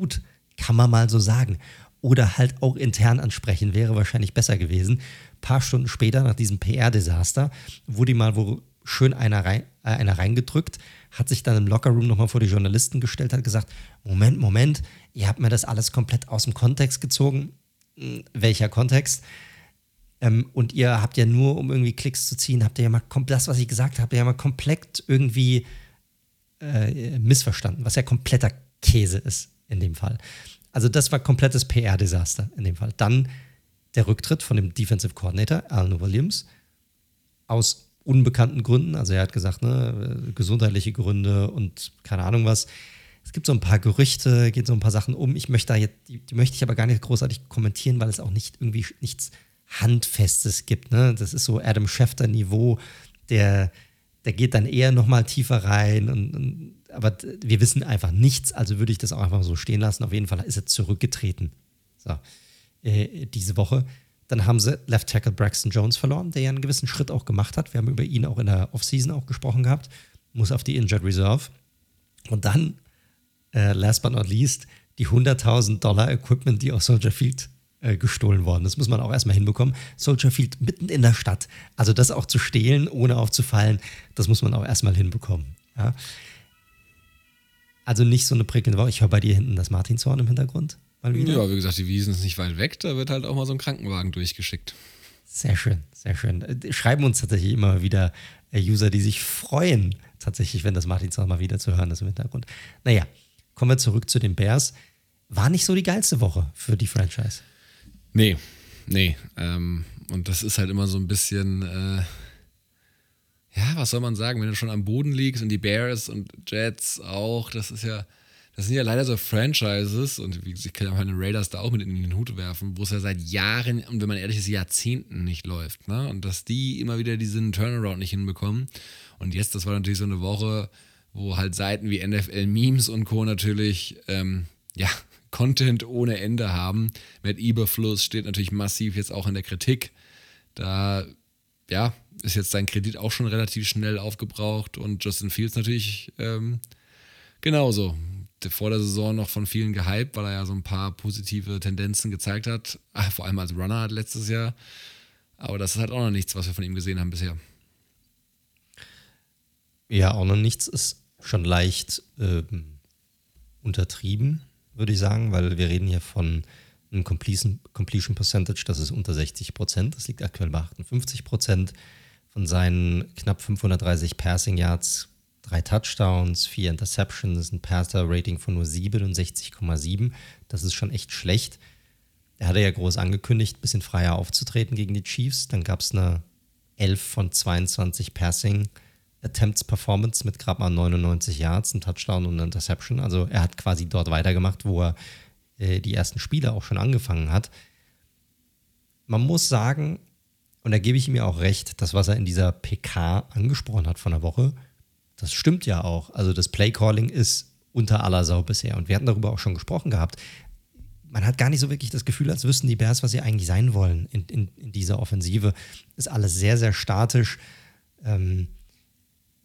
Gut, kann man mal so sagen. Oder halt auch intern ansprechen, wäre wahrscheinlich besser gewesen. Ein paar Stunden später, nach diesem PR-Desaster, wurde mal wo schön einer, rein, äh, einer reingedrückt, hat sich dann im Lockerroom nochmal vor die Journalisten gestellt, hat gesagt: Moment, Moment, ihr habt mir das alles komplett aus dem Kontext gezogen. Hm, welcher Kontext? Ähm, und ihr habt ja nur, um irgendwie Klicks zu ziehen, habt ihr ja mal das, was ich gesagt habe, ja mal komplett irgendwie äh, missverstanden, was ja kompletter Käse ist in dem Fall. Also das war komplettes PR-Desaster in dem Fall. Dann der Rücktritt von dem Defensive Coordinator, Alan Williams, aus unbekannten Gründen. Also er hat gesagt, ne, gesundheitliche Gründe und keine Ahnung was. Es gibt so ein paar Gerüchte, geht so ein paar Sachen um. Ich möchte da jetzt, die, die möchte ich aber gar nicht großartig kommentieren, weil es auch nicht irgendwie nichts Handfestes gibt. Ne? Das ist so Adam Schefter-Niveau, der, der geht dann eher nochmal tiefer rein. Und, und, aber wir wissen einfach nichts, also würde ich das auch einfach so stehen lassen. Auf jeden Fall ist er zurückgetreten. So, äh, diese Woche. Dann haben sie Left Tackle Braxton Jones verloren, der ja einen gewissen Schritt auch gemacht hat. Wir haben über ihn auch in der Offseason auch gesprochen gehabt. Muss auf die Injured Reserve. Und dann, äh, last but not least, die 100.000 Dollar Equipment, die aus Soldier Field äh, gestohlen worden. Das muss man auch erstmal hinbekommen. Soldier Field mitten in der Stadt. Also das auch zu stehlen, ohne aufzufallen, das muss man auch erstmal hinbekommen. Ja? Also nicht so eine prickelnde Woche. Ich höre bei dir hinten das Martinshorn im Hintergrund. Mal wieder. Ja, wie gesagt, die Wiesen ist nicht weit weg, da wird halt auch mal so ein Krankenwagen durchgeschickt. Sehr schön, sehr schön. Äh, schreiben uns tatsächlich immer wieder äh, User, die sich freuen, tatsächlich, wenn das Martinshorn mal wieder zu hören ist im Hintergrund. Naja, kommen wir zurück zu den Bears. War nicht so die geilste Woche für die Franchise. Nee, nee. Ähm, und das ist halt immer so ein bisschen, äh, ja, was soll man sagen, wenn du schon am Boden liegst und die Bears und Jets auch, das ist ja, das sind ja leider so Franchises und ich kann ja meine Raiders da auch mit in den Hut werfen, wo es ja seit Jahren und wenn man ehrlich ist, Jahrzehnten nicht läuft. Ne? Und dass die immer wieder diesen Turnaround nicht hinbekommen. Und jetzt, das war natürlich so eine Woche, wo halt Seiten wie NFL Memes und Co. natürlich, ähm, ja, *laughs* Content ohne Ende haben. Mit Überfluss steht natürlich massiv jetzt auch in der Kritik. Da, ja, ist jetzt sein Kredit auch schon relativ schnell aufgebraucht und Justin Fields natürlich ähm, genauso. Vor der Saison noch von vielen gehypt, weil er ja so ein paar positive Tendenzen gezeigt hat, Ach, vor allem als Runner hat letztes Jahr. Aber das ist halt auch noch nichts, was wir von ihm gesehen haben bisher. Ja, auch noch nichts ist schon leicht ähm, untertrieben würde ich sagen, weil wir reden hier von einem Completion, Completion Percentage, das ist unter 60 Prozent. Das liegt aktuell bei 58 Prozent. Von seinen knapp 530 Passing Yards, drei Touchdowns, vier Interceptions, ein Passer-Rating von nur 67,7. Das ist schon echt schlecht. Er hatte ja groß angekündigt, ein bisschen freier aufzutreten gegen die Chiefs. Dann gab es eine 11 von 22 Passing Attempts Performance mit gerade mal 99 Yards, ein Touchdown und eine Interception. Also er hat quasi dort weitergemacht, wo er äh, die ersten Spiele auch schon angefangen hat. Man muss sagen, und da gebe ich ihm ja auch recht, das, was er in dieser PK angesprochen hat von der Woche, das stimmt ja auch. Also das Playcalling ist unter aller Sau bisher. Und wir hatten darüber auch schon gesprochen gehabt. Man hat gar nicht so wirklich das Gefühl, als wüssten die Bears, was sie eigentlich sein wollen in, in, in dieser Offensive. Ist alles sehr, sehr statisch. Ähm,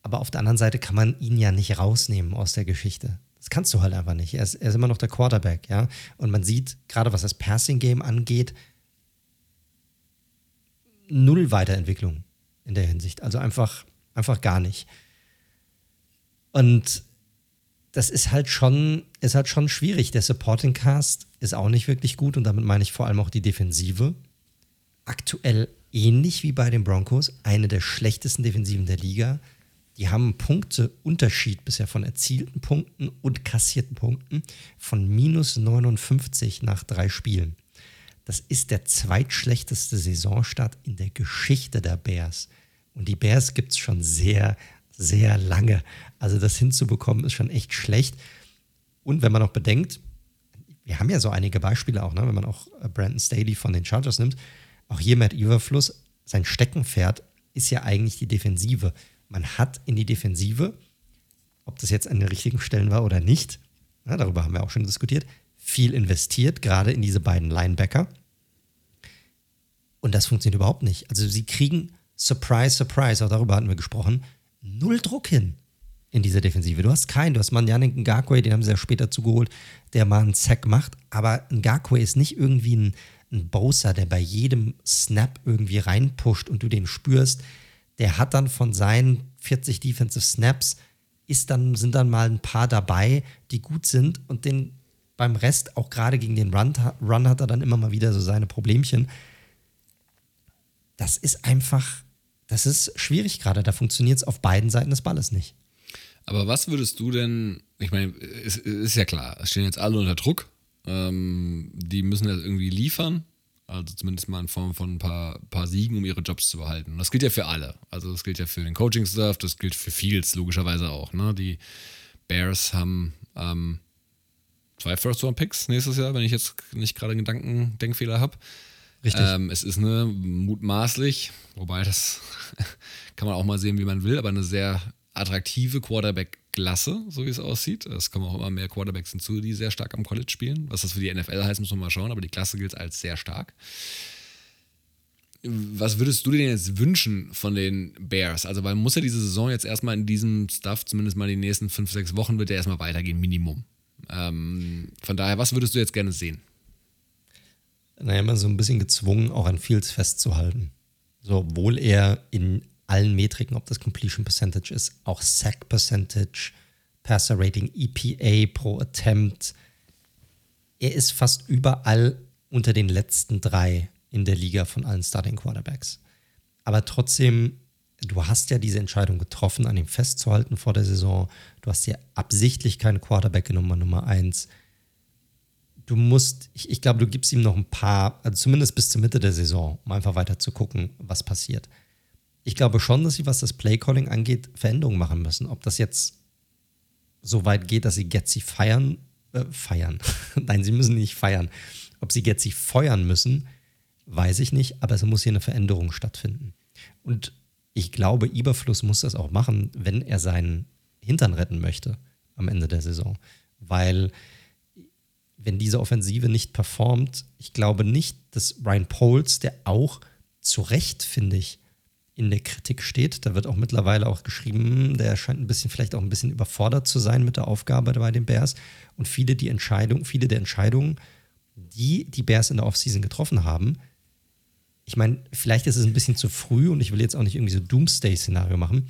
aber auf der anderen Seite kann man ihn ja nicht rausnehmen aus der Geschichte. Das kannst du halt einfach nicht. Er ist, er ist immer noch der Quarterback, ja. Und man sieht, gerade was das Passing-Game angeht, null Weiterentwicklung in der Hinsicht. Also einfach, einfach gar nicht. Und das ist halt schon, ist halt schon schwierig. Der Supporting Cast ist auch nicht wirklich gut und damit meine ich vor allem auch die Defensive. Aktuell ähnlich wie bei den Broncos, eine der schlechtesten Defensiven der Liga. Die haben einen Punkteunterschied bisher von erzielten Punkten und kassierten Punkten von minus 59 nach drei Spielen. Das ist der zweitschlechteste Saisonstart in der Geschichte der Bears. Und die Bears gibt es schon sehr, sehr lange. Also das hinzubekommen ist schon echt schlecht. Und wenn man auch bedenkt, wir haben ja so einige Beispiele auch, ne? wenn man auch äh, Brandon Staley von den Chargers nimmt, auch hier Matt Überfluss, sein Steckenpferd ist ja eigentlich die Defensive man hat in die Defensive, ob das jetzt an den richtigen Stellen war oder nicht, ja, darüber haben wir auch schon diskutiert, viel investiert, gerade in diese beiden Linebacker. Und das funktioniert überhaupt nicht. Also sie kriegen, surprise, surprise, auch darüber hatten wir gesprochen, null Druck hin in dieser Defensive. Du hast keinen, du hast mal einen Yannick Ngakwe, den haben sie ja später zugeholt, der mal einen Sack macht, aber Ngakwe ist nicht irgendwie ein, ein Bowser, der bei jedem Snap irgendwie reinpusht und du den spürst der hat dann von seinen 40 Defensive Snaps, ist dann, sind dann mal ein paar dabei, die gut sind und den beim Rest, auch gerade gegen den Run, Run hat er dann immer mal wieder so seine Problemchen. Das ist einfach, das ist schwierig gerade. Da funktioniert es auf beiden Seiten des Balles nicht. Aber was würdest du denn, ich meine, es ist ja klar, es stehen jetzt alle unter Druck. Ähm, die müssen jetzt irgendwie liefern. Also zumindest mal in Form von ein paar, paar Siegen, um ihre Jobs zu behalten. Und das gilt ja für alle. Also das gilt ja für den Coaching-Staff, das gilt für Fields logischerweise auch. Ne? Die Bears haben ähm, zwei First-Round-Picks nächstes Jahr, wenn ich jetzt nicht gerade einen Gedankendenkfehler habe. Richtig. Ähm, es ist eine mutmaßlich, wobei das *laughs* kann man auch mal sehen, wie man will, aber eine sehr attraktive Quarterback-Klasse, so wie es aussieht. Es kommen auch immer mehr Quarterbacks hinzu, die sehr stark am College spielen. Was das für die NFL heißt, muss man mal schauen, aber die Klasse gilt als sehr stark. Was würdest du dir jetzt wünschen von den Bears? Also, weil man muss ja diese Saison jetzt erstmal in diesem Stuff, zumindest mal die nächsten fünf, sechs Wochen, wird ja erstmal weitergehen, Minimum. Ähm, von daher, was würdest du jetzt gerne sehen? Naja, immer so ein bisschen gezwungen, auch an Fields festzuhalten. So, obwohl er in allen Metriken, ob das Completion Percentage ist, auch Sack Percentage, Passer Rating, EPA pro Attempt. Er ist fast überall unter den letzten drei in der Liga von allen Starting Quarterbacks. Aber trotzdem, du hast ja diese Entscheidung getroffen, an ihm festzuhalten vor der Saison. Du hast ja absichtlich keinen Quarterback Nummer Nummer eins. Du musst, ich, ich glaube, du gibst ihm noch ein paar, also zumindest bis zur Mitte der Saison, um einfach weiter zu gucken, was passiert ich glaube schon, dass sie, was das Playcalling angeht, Veränderungen machen müssen. Ob das jetzt so weit geht, dass sie Getzi feiern, äh, feiern. *laughs* Nein, sie müssen nicht feiern. Ob sie Getzi feuern müssen, weiß ich nicht, aber es muss hier eine Veränderung stattfinden. Und ich glaube, Überfluss muss das auch machen, wenn er seinen Hintern retten möchte am Ende der Saison. Weil wenn diese Offensive nicht performt, ich glaube nicht, dass Ryan Poles, der auch zu Recht, finde ich, in der Kritik steht. Da wird auch mittlerweile auch geschrieben, der scheint ein bisschen, vielleicht auch ein bisschen überfordert zu sein mit der Aufgabe bei den Bears. Und viele, die Entscheidung, viele der Entscheidungen, die die Bears in der Offseason getroffen haben, ich meine, vielleicht ist es ein bisschen zu früh und ich will jetzt auch nicht irgendwie so Doomsday-Szenario machen,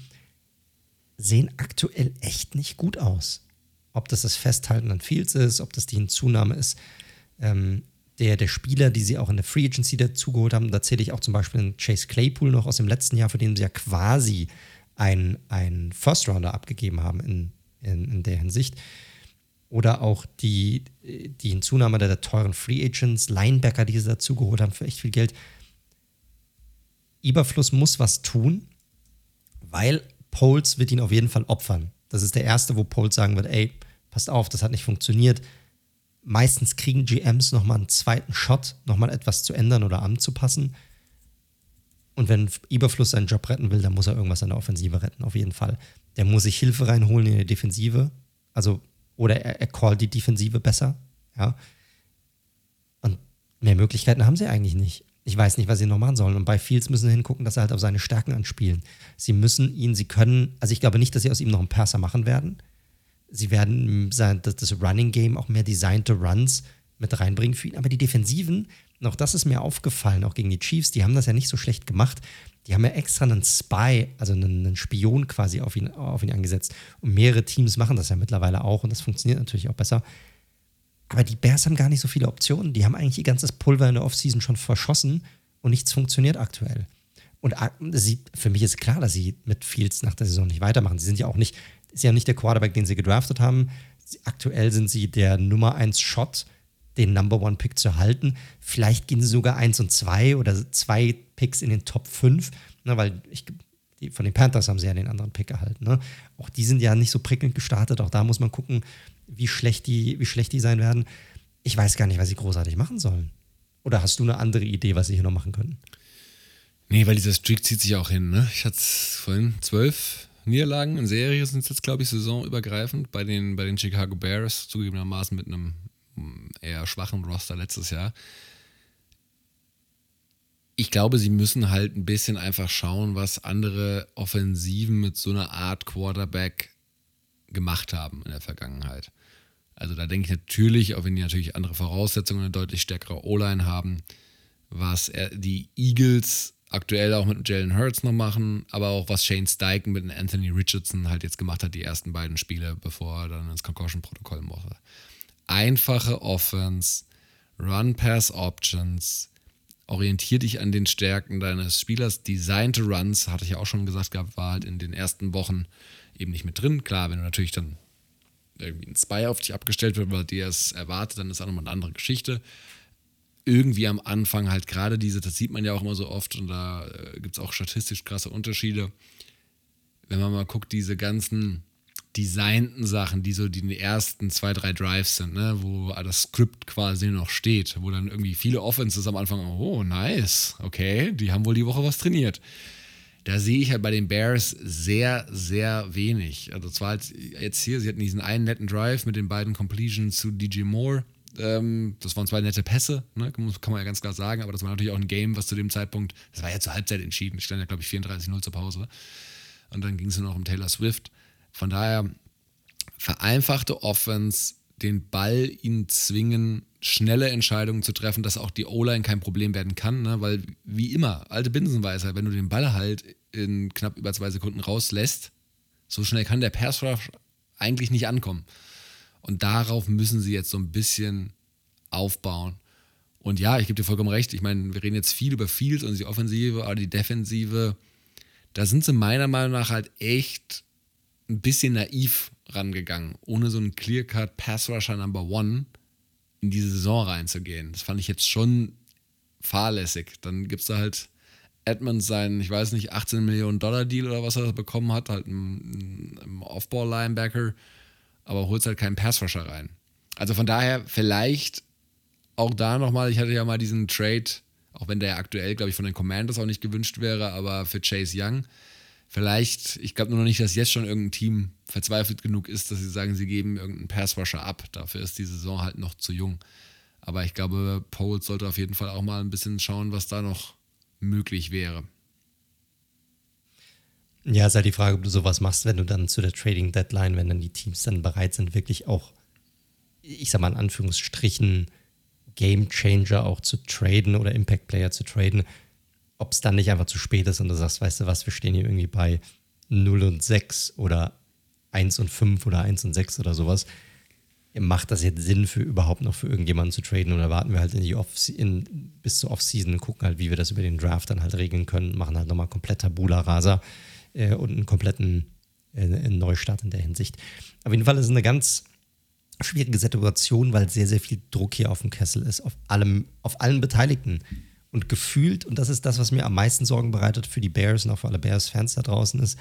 sehen aktuell echt nicht gut aus. Ob das das Festhalten an Fields ist, ob das die Hinzunahme ist, ähm, der, der Spieler, die sie auch in der Free Agency dazugeholt haben. Da zähle ich auch zum Beispiel einen Chase Claypool noch aus dem letzten Jahr, für den sie ja quasi einen First Rounder abgegeben haben in, in, in, der Hinsicht. Oder auch die, die Hinzunahme der, der teuren Free Agents, Linebacker, die sie dazugeholt haben für echt viel Geld. Überfluss muss was tun, weil Poles wird ihn auf jeden Fall opfern. Das ist der erste, wo Poles sagen wird, ey, passt auf, das hat nicht funktioniert meistens kriegen GMs nochmal einen zweiten Shot, nochmal etwas zu ändern oder anzupassen. Und wenn Überfluss seinen Job retten will, dann muss er irgendwas an der Offensive retten, auf jeden Fall. Der muss sich Hilfe reinholen in der Defensive. Also, oder er, er callt die Defensive besser. Ja. Und mehr Möglichkeiten haben sie eigentlich nicht. Ich weiß nicht, was sie noch machen sollen. Und bei Fields müssen sie hingucken, dass sie halt auf seine Stärken anspielen. Sie müssen ihn, sie können, also ich glaube nicht, dass sie aus ihm noch einen Perser machen werden sie werden das Running Game auch mehr designte Runs mit reinbringen für ihn. Aber die Defensiven, auch das ist mir aufgefallen, auch gegen die Chiefs, die haben das ja nicht so schlecht gemacht. Die haben ja extra einen Spy, also einen, einen Spion quasi auf ihn, auf ihn angesetzt. Und mehrere Teams machen das ja mittlerweile auch und das funktioniert natürlich auch besser. Aber die Bears haben gar nicht so viele Optionen. Die haben eigentlich ihr ganzes Pulver in der Offseason schon verschossen und nichts funktioniert aktuell. Und für mich ist klar, dass sie mit Fields nach der Saison nicht weitermachen. Sie sind ja auch nicht ist ja nicht der Quarterback, den sie gedraftet haben. Aktuell sind sie der Nummer 1 Shot, den Number One Pick zu halten. Vielleicht gehen sie sogar 1 und 2 oder zwei Picks in den Top 5, ne, weil ich, die, von den Panthers haben sie ja den anderen Pick erhalten. Ne? Auch die sind ja nicht so prickelnd gestartet. Auch da muss man gucken, wie schlecht die, wie schlecht die sein werden. Ich weiß gar nicht, was sie großartig machen sollen. Oder hast du eine andere Idee, was sie hier noch machen können? Nee, weil dieser Streak zieht sich auch hin. Ne? Ich hatte es vorhin zwölf Niederlagen in Serie sind es jetzt, glaube ich, saisonübergreifend bei den, bei den Chicago Bears, zugegebenermaßen mit einem eher schwachen Roster letztes Jahr. Ich glaube, sie müssen halt ein bisschen einfach schauen, was andere Offensiven mit so einer Art Quarterback gemacht haben in der Vergangenheit. Also da denke ich natürlich, auch wenn die natürlich andere Voraussetzungen, eine deutlich stärkere O-Line haben, was die Eagles aktuell auch mit Jalen Hurts noch machen, aber auch was Shane Steichen mit Anthony Richardson halt jetzt gemacht hat, die ersten beiden Spiele, bevor er dann ins Concussion-Protokoll musste. Einfache Offense, Run-Pass-Options, orientier dich an den Stärken deines Spielers. Designte Runs, hatte ich ja auch schon gesagt gehabt, war halt in den ersten Wochen eben nicht mit drin. Klar, wenn du natürlich dann irgendwie ein Spy auf dich abgestellt wird, weil dir es erwartet, dann ist auch nochmal eine andere Geschichte. Irgendwie am Anfang halt gerade diese, das sieht man ja auch immer so oft und da äh, gibt es auch statistisch krasse Unterschiede. Wenn man mal guckt, diese ganzen designten Sachen, die so die ersten zwei, drei Drives sind, ne, wo das Skript quasi noch steht, wo dann irgendwie viele Offenses am Anfang, oh, nice, okay, die haben wohl die Woche was trainiert. Da sehe ich halt bei den Bears sehr, sehr wenig. Also zwar jetzt hier, sie hatten diesen einen netten Drive mit den beiden Completions zu DJ Moore. Ähm, das waren zwei nette Pässe, ne? kann man ja ganz klar sagen, aber das war natürlich auch ein Game, was zu dem Zeitpunkt, das war ja zur Halbzeit entschieden, stand ja glaube ich 34-0 zur Pause. Und dann ging es nur noch um Taylor Swift. Von daher vereinfachte Offense, den Ball ihn zwingen, schnelle Entscheidungen zu treffen, dass auch die O-Line kein Problem werden kann, ne? weil wie immer, alte Binsenweisheit, wenn du den Ball halt in knapp über zwei Sekunden rauslässt, so schnell kann der Pass Rush eigentlich nicht ankommen. Und darauf müssen sie jetzt so ein bisschen aufbauen. Und ja, ich gebe dir vollkommen recht. Ich meine, wir reden jetzt viel über Fields und die Offensive, aber die Defensive, da sind sie meiner Meinung nach halt echt ein bisschen naiv rangegangen, ohne so einen Clear-Cut Pass Rusher Number One in diese Saison reinzugehen. Das fand ich jetzt schon fahrlässig. Dann gibt es da halt Edmonds seinen, ich weiß nicht, 18 Millionen Dollar Deal oder was er bekommen hat, halt ein, ein Off-Ball-Linebacker, aber holt halt keinen Pass Rusher rein. Also von daher vielleicht auch da nochmal, ich hatte ja mal diesen Trade, auch wenn der aktuell, glaube ich, von den Commanders auch nicht gewünscht wäre, aber für Chase Young Vielleicht, ich glaube nur noch nicht, dass jetzt schon irgendein Team verzweifelt genug ist, dass sie sagen, sie geben irgendeinen Passrusher ab. Dafür ist die Saison halt noch zu jung. Aber ich glaube, Poles sollte auf jeden Fall auch mal ein bisschen schauen, was da noch möglich wäre. Ja, ist halt die Frage, ob du sowas machst, wenn du dann zu der Trading Deadline, wenn dann die Teams dann bereit sind, wirklich auch, ich sag mal in Anführungsstrichen, Game Changer auch zu traden oder Impact Player zu traden, ob es dann nicht einfach zu spät ist und du sagst, weißt du was, wir stehen hier irgendwie bei 0 und 6 oder 1 und 5 oder 1 und 6 oder sowas. Macht das jetzt Sinn für überhaupt noch für irgendjemanden zu traden oder warten wir halt in die Off in, bis zur Offseason und gucken halt, wie wir das über den Draft dann halt regeln können, machen halt nochmal komplett Tabula Rasa äh, und einen kompletten äh, Neustart in der Hinsicht. Auf jeden Fall ist es eine ganz schwierige Situation, weil sehr, sehr viel Druck hier auf dem Kessel ist, auf allem, auf allen Beteiligten. Und gefühlt, und das ist das, was mir am meisten Sorgen bereitet für die Bears und auch für alle Bears-Fans da draußen ist,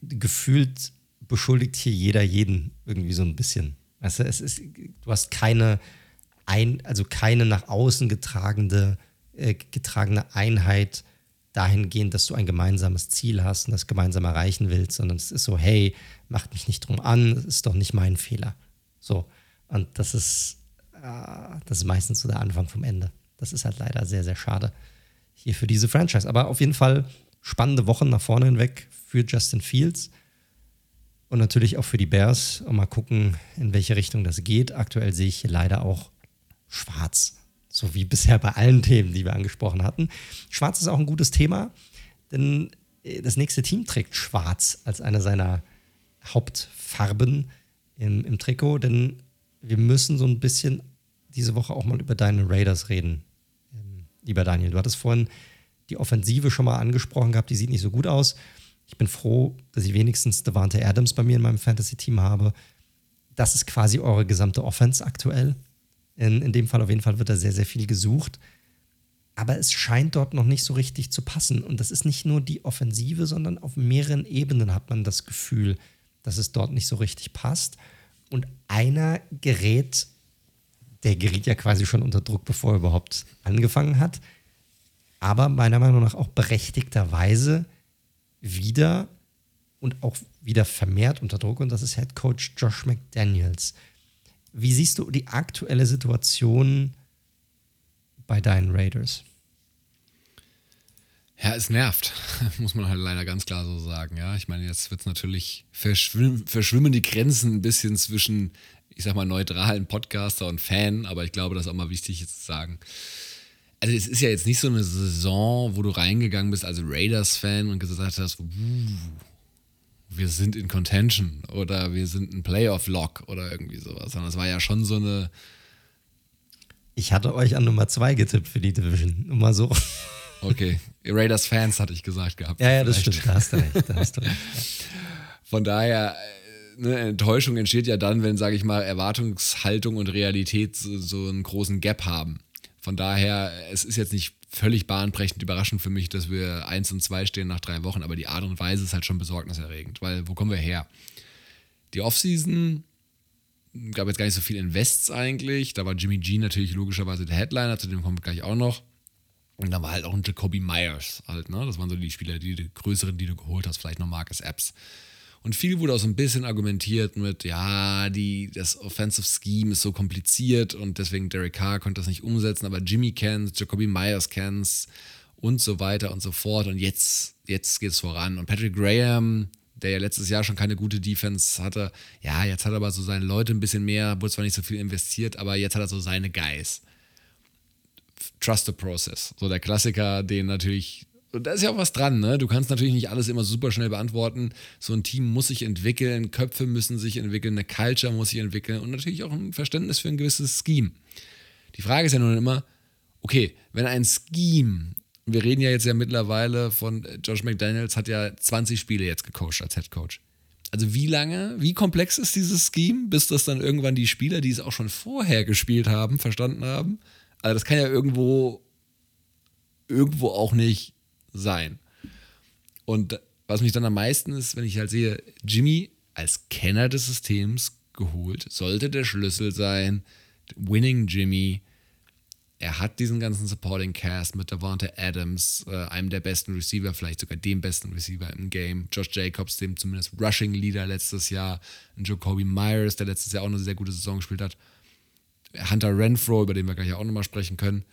gefühlt beschuldigt hier jeder jeden irgendwie so ein bisschen. Weißt du, es ist, du hast keine, ein, also keine nach außen getragene, äh, getragene Einheit dahingehend, dass du ein gemeinsames Ziel hast und das gemeinsam erreichen willst, sondern es ist so, hey, macht mich nicht drum an, es ist doch nicht mein Fehler. So. Und das ist, äh, das ist meistens so der Anfang vom Ende. Das ist halt leider sehr, sehr schade hier für diese Franchise. Aber auf jeden Fall spannende Wochen nach vorne hinweg für Justin Fields und natürlich auch für die Bears. Und mal gucken, in welche Richtung das geht. Aktuell sehe ich hier leider auch schwarz. So wie *laughs* bisher bei allen Themen, die wir angesprochen hatten. Schwarz ist auch ein gutes Thema, denn äh, das nächste Team trägt schwarz als eine seiner Hauptfarben im, im Trikot, denn wir müssen so ein bisschen diese Woche auch mal über deine Raiders reden, lieber Daniel. Du hattest vorhin die Offensive schon mal angesprochen gehabt, die sieht nicht so gut aus. Ich bin froh, dass ich wenigstens Devante Adams bei mir in meinem Fantasy-Team habe. Das ist quasi eure gesamte Offense aktuell. In, in dem Fall auf jeden Fall wird da sehr, sehr viel gesucht. Aber es scheint dort noch nicht so richtig zu passen. Und das ist nicht nur die Offensive, sondern auf mehreren Ebenen hat man das Gefühl, dass es dort nicht so richtig passt. Und einer gerät der geriet ja quasi schon unter Druck, bevor er überhaupt angefangen hat. Aber meiner Meinung nach auch berechtigterweise wieder und auch wieder vermehrt unter Druck. Und das ist Head Coach Josh McDaniels. Wie siehst du die aktuelle Situation bei deinen Raiders? Ja, es nervt, *laughs* muss man halt leider ganz klar so sagen. Ja, ich meine, jetzt wird es natürlich verschwimmen, verschwimmen die Grenzen ein bisschen zwischen ich sag mal, neutralen Podcaster und Fan, aber ich glaube, das ist auch mal wichtig jetzt zu sagen. Also es ist ja jetzt nicht so eine Saison, wo du reingegangen bist als Raiders-Fan und gesagt hast, wir sind in Contention oder wir sind ein Playoff-Lock oder irgendwie sowas, sondern es war ja schon so eine Ich hatte euch an Nummer 2 getippt für die Division. Nur mal so. Okay, Raiders-Fans hatte ich gesagt gehabt. Ja, ja, das stimmt. Da hast du recht. Da hast du recht. Von daher, eine Enttäuschung entsteht ja dann, wenn, sage ich mal, Erwartungshaltung und Realität so, so einen großen Gap haben. Von daher, es ist jetzt nicht völlig bahnbrechend überraschend für mich, dass wir 1 und 2 stehen nach drei Wochen, aber die Art und Weise ist halt schon besorgniserregend, weil wo kommen wir her? Die Offseason gab jetzt gar nicht so viel Invests eigentlich. Da war Jimmy G natürlich logischerweise der Headliner, zu dem kommen wir gleich auch noch. Und da war halt auch ein Jacoby Myers halt, ne? Das waren so die Spieler, die, die größeren, die du geholt hast, vielleicht noch Marcus Epps. Und viel wurde auch so ein bisschen argumentiert mit, ja, die, das Offensive Scheme ist so kompliziert und deswegen Derek Carr konnte das nicht umsetzen, aber Jimmy kennt's, Jacoby Myers kennt's und so weiter und so fort. Und jetzt, jetzt geht's voran. Und Patrick Graham, der ja letztes Jahr schon keine gute Defense hatte, ja, jetzt hat er aber so seine Leute ein bisschen mehr, wurde zwar nicht so viel investiert, aber jetzt hat er so seine Guys. Trust the process. So der Klassiker, den natürlich und da ist ja auch was dran, ne? Du kannst natürlich nicht alles immer super schnell beantworten. So ein Team muss sich entwickeln, Köpfe müssen sich entwickeln, eine Culture muss sich entwickeln und natürlich auch ein Verständnis für ein gewisses Scheme. Die Frage ist ja nun immer, okay, wenn ein Scheme, wir reden ja jetzt ja mittlerweile von Josh McDaniels, hat ja 20 Spiele jetzt gecoacht als Head Coach. Also wie lange, wie komplex ist dieses Scheme, bis das dann irgendwann die Spieler, die es auch schon vorher gespielt haben, verstanden haben? Also das kann ja irgendwo, irgendwo auch nicht sein. Und was mich dann am meisten ist, wenn ich halt sehe, Jimmy als Kenner des Systems geholt, sollte der Schlüssel sein, Winning Jimmy. Er hat diesen ganzen Supporting Cast mit Davante Adams, äh, einem der besten Receiver, vielleicht sogar dem besten Receiver im Game. Josh Jacobs, dem zumindest Rushing Leader letztes Jahr. Und Jacoby Myers, der letztes Jahr auch eine sehr gute Saison gespielt hat. Hunter Renfro, über den wir gleich auch nochmal sprechen können.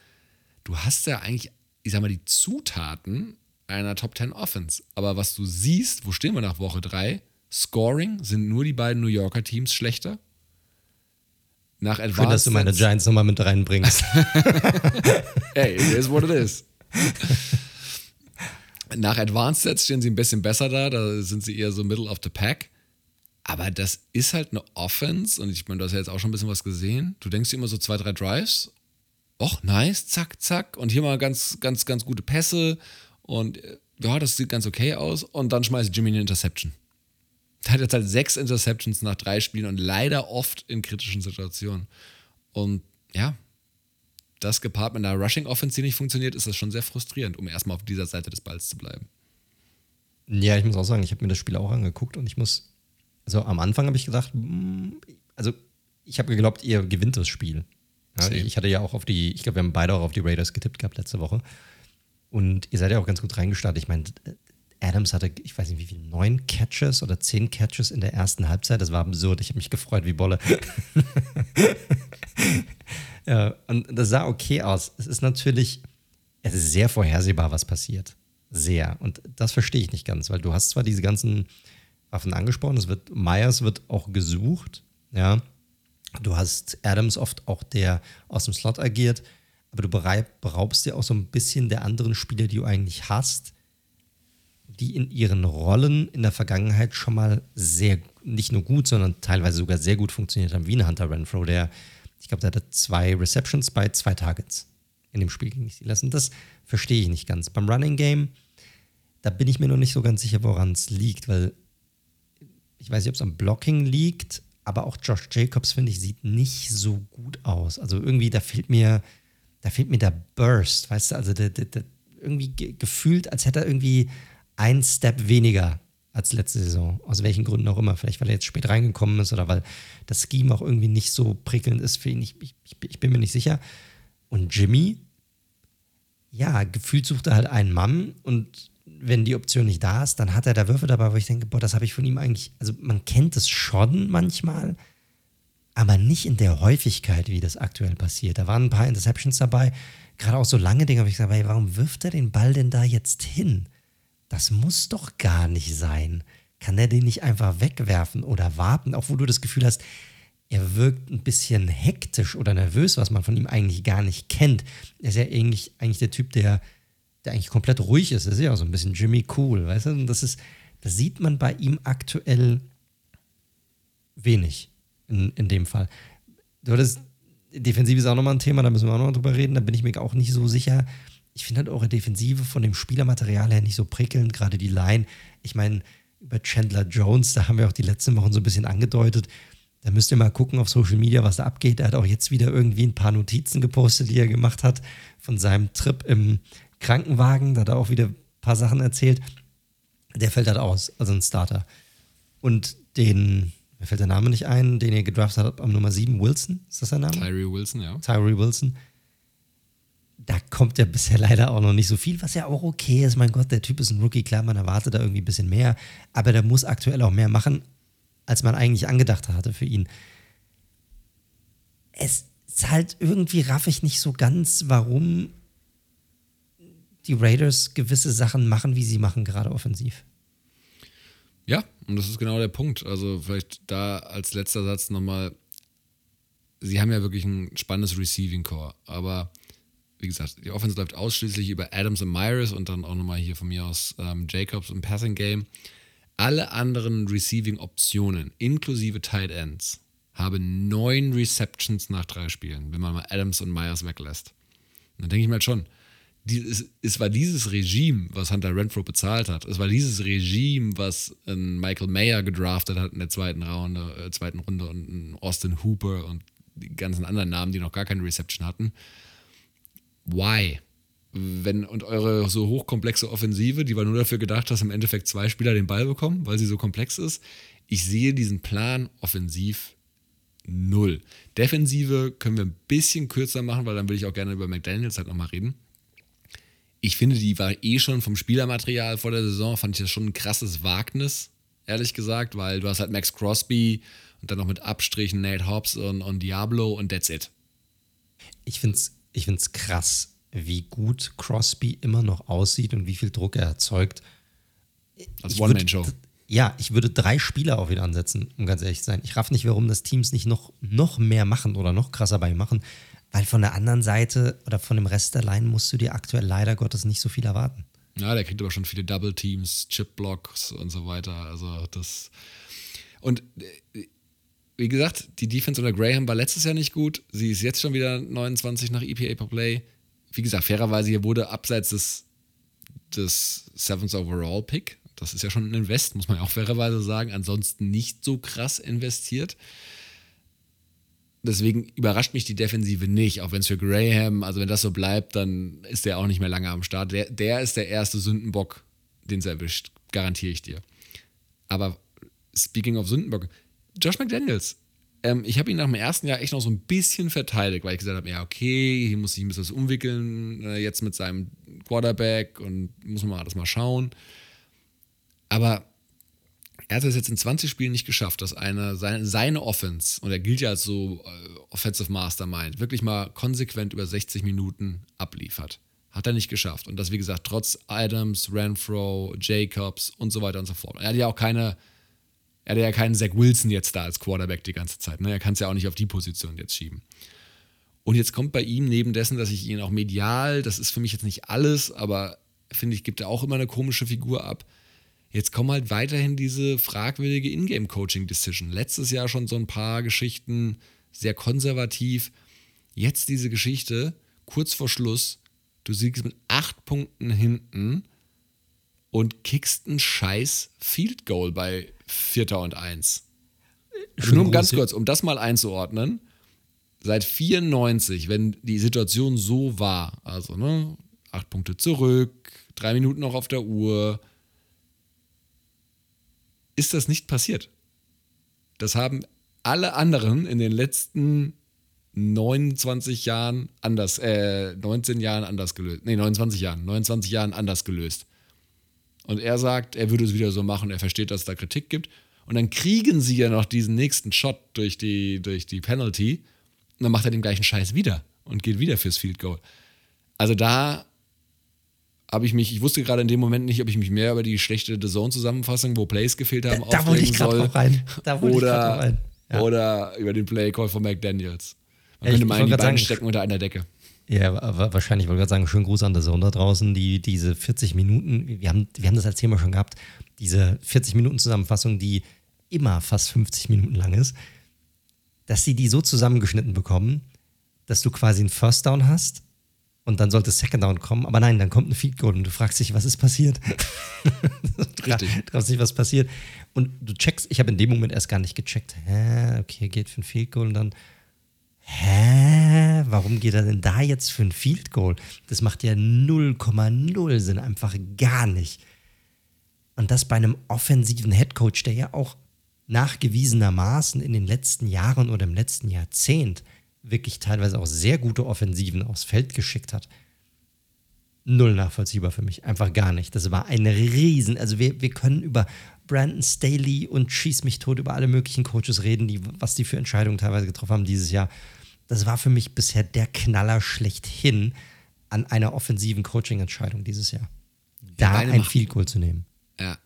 Du hast ja eigentlich ich sag mal, die Zutaten einer Top 10 Offense. Aber was du siehst, wo stehen wir nach Woche 3? Scoring sind nur die beiden New Yorker Teams schlechter. Nach Advanced Schön, dass du meine Giants nochmal mit reinbringst. *laughs* hey, it is what it is. Nach Advanced Sets stehen sie ein bisschen besser da, da sind sie eher so Middle of the Pack. Aber das ist halt eine Offense und ich meine, du hast ja jetzt auch schon ein bisschen was gesehen. Du denkst dir immer so zwei, drei Drives och, nice, zack, zack. Und hier mal ganz, ganz, ganz gute Pässe. Und äh, ja, das sieht ganz okay aus. Und dann schmeißt Jimmy eine Interception. *laughs* Er hat jetzt halt sechs Interceptions nach drei Spielen und leider oft in kritischen Situationen. Und ja, das gepaart mit einer Rushing Offense, die nicht funktioniert, ist das schon sehr frustrierend, um erstmal auf dieser Seite des Balls zu bleiben. Ja, ich muss auch sagen, ich habe mir das Spiel auch angeguckt und ich muss, also am Anfang habe ich gedacht, hm, also ich habe geglaubt, ihr gewinnt das Spiel. Ja, ich hatte ja auch auf die, ich glaube, wir haben beide auch auf die Raiders getippt gehabt letzte Woche. Und ihr seid ja auch ganz gut reingestartet. Ich meine, Adams hatte, ich weiß nicht wie viel, neun Catches oder zehn Catches in der ersten Halbzeit. Das war absurd. Ich habe mich gefreut wie Bolle. *laughs* ja, und das sah okay aus. Es ist natürlich, es ist sehr vorhersehbar, was passiert. Sehr. Und das verstehe ich nicht ganz, weil du hast zwar diese ganzen Waffen angesprochen, es wird, Myers wird auch gesucht, ja. Du hast Adams oft auch, der aus dem Slot agiert, aber du beraubst dir auch so ein bisschen der anderen Spieler, die du eigentlich hast, die in ihren Rollen in der Vergangenheit schon mal sehr, nicht nur gut, sondern teilweise sogar sehr gut funktioniert haben, wie ein Hunter Renfro, der, ich glaube, der hatte zwei Receptions bei zwei Targets in dem Spiel gegen die Steelers. Und das verstehe ich nicht ganz. Beim Running Game, da bin ich mir noch nicht so ganz sicher, woran es liegt, weil ich weiß nicht, ob es am Blocking liegt, aber auch Josh Jacobs, finde ich, sieht nicht so gut aus. Also irgendwie, da fehlt mir, da fehlt mir der Burst, weißt du, also der, der, der irgendwie ge gefühlt, als hätte er irgendwie einen Step weniger als letzte Saison. Aus welchen Gründen auch immer. Vielleicht, weil er jetzt spät reingekommen ist oder weil das Scheme auch irgendwie nicht so prickelnd ist für ihn. Ich, ich, ich bin mir nicht sicher. Und Jimmy, ja, gefühlt sucht er halt einen Mann und wenn die Option nicht da ist, dann hat er da Würfe dabei, wo ich denke, boah, das habe ich von ihm eigentlich, also man kennt es schon manchmal, aber nicht in der Häufigkeit, wie das aktuell passiert. Da waren ein paar Interceptions dabei, gerade auch so lange Dinge, wo ich gesagt, hey, warum wirft er den Ball denn da jetzt hin? Das muss doch gar nicht sein. Kann er den nicht einfach wegwerfen oder warten, wo du das Gefühl hast, er wirkt ein bisschen hektisch oder nervös, was man von ihm eigentlich gar nicht kennt. Er ist ja eigentlich, eigentlich der Typ, der der eigentlich komplett ruhig ist. Das ist ja auch so ein bisschen Jimmy Cool, weißt du? Und das ist, das sieht man bei ihm aktuell wenig in, in dem Fall. Du hattest Defensive ist auch nochmal ein Thema, da müssen wir auch noch drüber reden. Da bin ich mir auch nicht so sicher. Ich finde halt eure Defensive von dem Spielermaterial her nicht so prickelnd, gerade die Line. Ich meine, über Chandler Jones, da haben wir auch die letzten Wochen so ein bisschen angedeutet. Da müsst ihr mal gucken auf Social Media, was da abgeht. Er hat auch jetzt wieder irgendwie ein paar Notizen gepostet, die er gemacht hat von seinem Trip im Krankenwagen. Da hat er auch wieder ein paar Sachen erzählt. Der fällt halt aus, also ein Starter. Und den, mir fällt der Name nicht ein, den ihr gedraftet habt am Nummer 7, Wilson, ist das sein Name? Tyree Wilson, ja. Tyree Wilson. Da kommt ja bisher *laughs* leider auch noch nicht so viel, was ja auch okay ist. Mein Gott, der Typ ist ein Rookie, klar, man erwartet da irgendwie ein bisschen mehr. Aber der muss aktuell auch mehr machen, als man eigentlich angedacht hatte für ihn. Es ist halt irgendwie raff ich nicht so ganz, warum die Raiders gewisse Sachen machen, wie sie machen, gerade offensiv. Ja, und das ist genau der Punkt. Also vielleicht da als letzter Satz nochmal, sie haben ja wirklich ein spannendes Receiving Core, aber wie gesagt, die Offense läuft ausschließlich über Adams und Myers und dann auch nochmal hier von mir aus ähm, Jacobs im Passing Game. Alle anderen Receiving-Optionen, inklusive Tight Ends, haben neun Receptions nach drei Spielen, wenn man mal Adams und Myers weglässt. Dann denke ich mir halt schon, es, war dieses Regime, was Hunter Renfro bezahlt hat. Es war dieses Regime, was Michael Mayer gedraftet hat in der zweiten Runde, äh, zweiten Runde und Austin Hooper und die ganzen anderen Namen, die noch gar keine Reception hatten. Why? Wenn, und eure so hochkomplexe Offensive, die war nur dafür gedacht, dass im Endeffekt zwei Spieler den Ball bekommen, weil sie so komplex ist. Ich sehe diesen Plan offensiv null. Defensive können wir ein bisschen kürzer machen, weil dann will ich auch gerne über McDaniels halt nochmal reden ich finde, die war eh schon vom Spielermaterial vor der Saison, fand ich das schon ein krasses Wagnis, ehrlich gesagt, weil du hast halt Max Crosby und dann noch mit Abstrichen Nate Hobbs und, und Diablo und that's it. Ich finde es ich find's krass, wie gut Crosby immer noch aussieht und wie viel Druck er erzeugt. Als One-Man-Show. Ja, ich würde drei Spieler auf ihn ansetzen, um ganz ehrlich zu sein. Ich raff nicht, warum das Teams nicht noch, noch mehr machen oder noch krasser bei ihm machen. Weil von der anderen Seite oder von dem Rest der Line musst du dir aktuell leider Gottes nicht so viel erwarten. Ja, der kriegt aber schon viele Double Teams, Chip Blocks und so weiter. Also das. Und äh, wie gesagt, die Defense unter Graham war letztes Jahr nicht gut. Sie ist jetzt schon wieder 29 nach EPA per Play. Wie gesagt, fairerweise hier wurde abseits des, des Seventh Overall Pick, das ist ja schon ein Invest, muss man ja auch fairerweise sagen, ansonsten nicht so krass investiert. Deswegen überrascht mich die Defensive nicht, auch wenn es für Graham, also wenn das so bleibt, dann ist der auch nicht mehr lange am Start. Der, der ist der erste Sündenbock, den es erwischt, garantiere ich dir. Aber speaking of Sündenbock, Josh McDaniels, ähm, ich habe ihn nach dem ersten Jahr echt noch so ein bisschen verteidigt, weil ich gesagt habe, ja, okay, hier muss ich ein bisschen was umwickeln, äh, jetzt mit seinem Quarterback und muss man mal das mal schauen. Aber er hat es jetzt in 20 Spielen nicht geschafft, dass eine, seine, seine Offense, und er gilt ja als so äh, Offensive Mastermind, wirklich mal konsequent über 60 Minuten abliefert. Hat er nicht geschafft. Und das, wie gesagt, trotz Adams, Renfro, Jacobs und so weiter und so fort. Er hat ja auch keine, er hat ja keinen Zach Wilson jetzt da als Quarterback die ganze Zeit. Ne? Er kann es ja auch nicht auf die Position jetzt schieben. Und jetzt kommt bei ihm neben dessen, dass ich ihn auch medial, das ist für mich jetzt nicht alles, aber finde ich, gibt er auch immer eine komische Figur ab Jetzt kommen halt weiterhin diese fragwürdige Ingame-Coaching-Decision. Letztes Jahr schon so ein paar Geschichten, sehr konservativ. Jetzt diese Geschichte, kurz vor Schluss, du siegst mit acht Punkten hinten und kickst einen scheiß Field Goal bei Vierter und Eins. Also nur ganz kurz, um das mal einzuordnen. Seit 94, wenn die Situation so war, also ne, acht Punkte zurück, drei Minuten noch auf der Uhr, ist das nicht passiert. Das haben alle anderen in den letzten 29 Jahren anders, äh, 19 Jahren anders gelöst. Nee, 29 Jahren, 29 Jahren anders gelöst. Und er sagt, er würde es wieder so machen, er versteht, dass es da Kritik gibt. Und dann kriegen sie ja noch diesen nächsten Shot durch die, durch die Penalty. Und dann macht er den gleichen Scheiß wieder und geht wieder fürs Field Goal. Also da habe ich mich, ich wusste gerade in dem Moment nicht, ob ich mich mehr über die schlechte The Zone-Zusammenfassung, wo Plays gefehlt haben, da, da wollte ich gerade noch rein. Da wollte oder, ich rein. Ja. oder über den Play-Call von McDaniels. Man ja, könnte meinen, die beiden stecken unter einer Decke. Ja, wahrscheinlich, ich wollte gerade sagen, schönen Gruß an der Zone da draußen, die diese 40 Minuten, wir haben, wir haben das als Thema schon gehabt, diese 40 Minuten Zusammenfassung, die immer fast 50 Minuten lang ist, dass sie die so zusammengeschnitten bekommen, dass du quasi einen First Down hast und dann sollte Second Down kommen, aber nein, dann kommt ein Field Goal und du fragst dich, was ist passiert? *laughs* Richtig. du fragst dich, was passiert. Und du checkst, ich habe in dem Moment erst gar nicht gecheckt, hä, okay, geht für ein Field Goal und dann, hä, warum geht er denn da jetzt für ein Field Goal? Das macht ja 0,0 Sinn, einfach gar nicht. Und das bei einem offensiven Headcoach, der ja auch nachgewiesenermaßen in den letzten Jahren oder im letzten Jahrzehnt wirklich teilweise auch sehr gute Offensiven aufs Feld geschickt hat. Null nachvollziehbar für mich, einfach gar nicht. Das war ein Riesen. Also wir, wir können über Brandon Staley und Schieß mich tot über alle möglichen Coaches reden, die, was die für Entscheidungen teilweise getroffen haben dieses Jahr. Das war für mich bisher der Knaller schlechthin an einer offensiven Coaching-Entscheidung dieses Jahr. Da ja, ein Field Goal zu nehmen. Ja.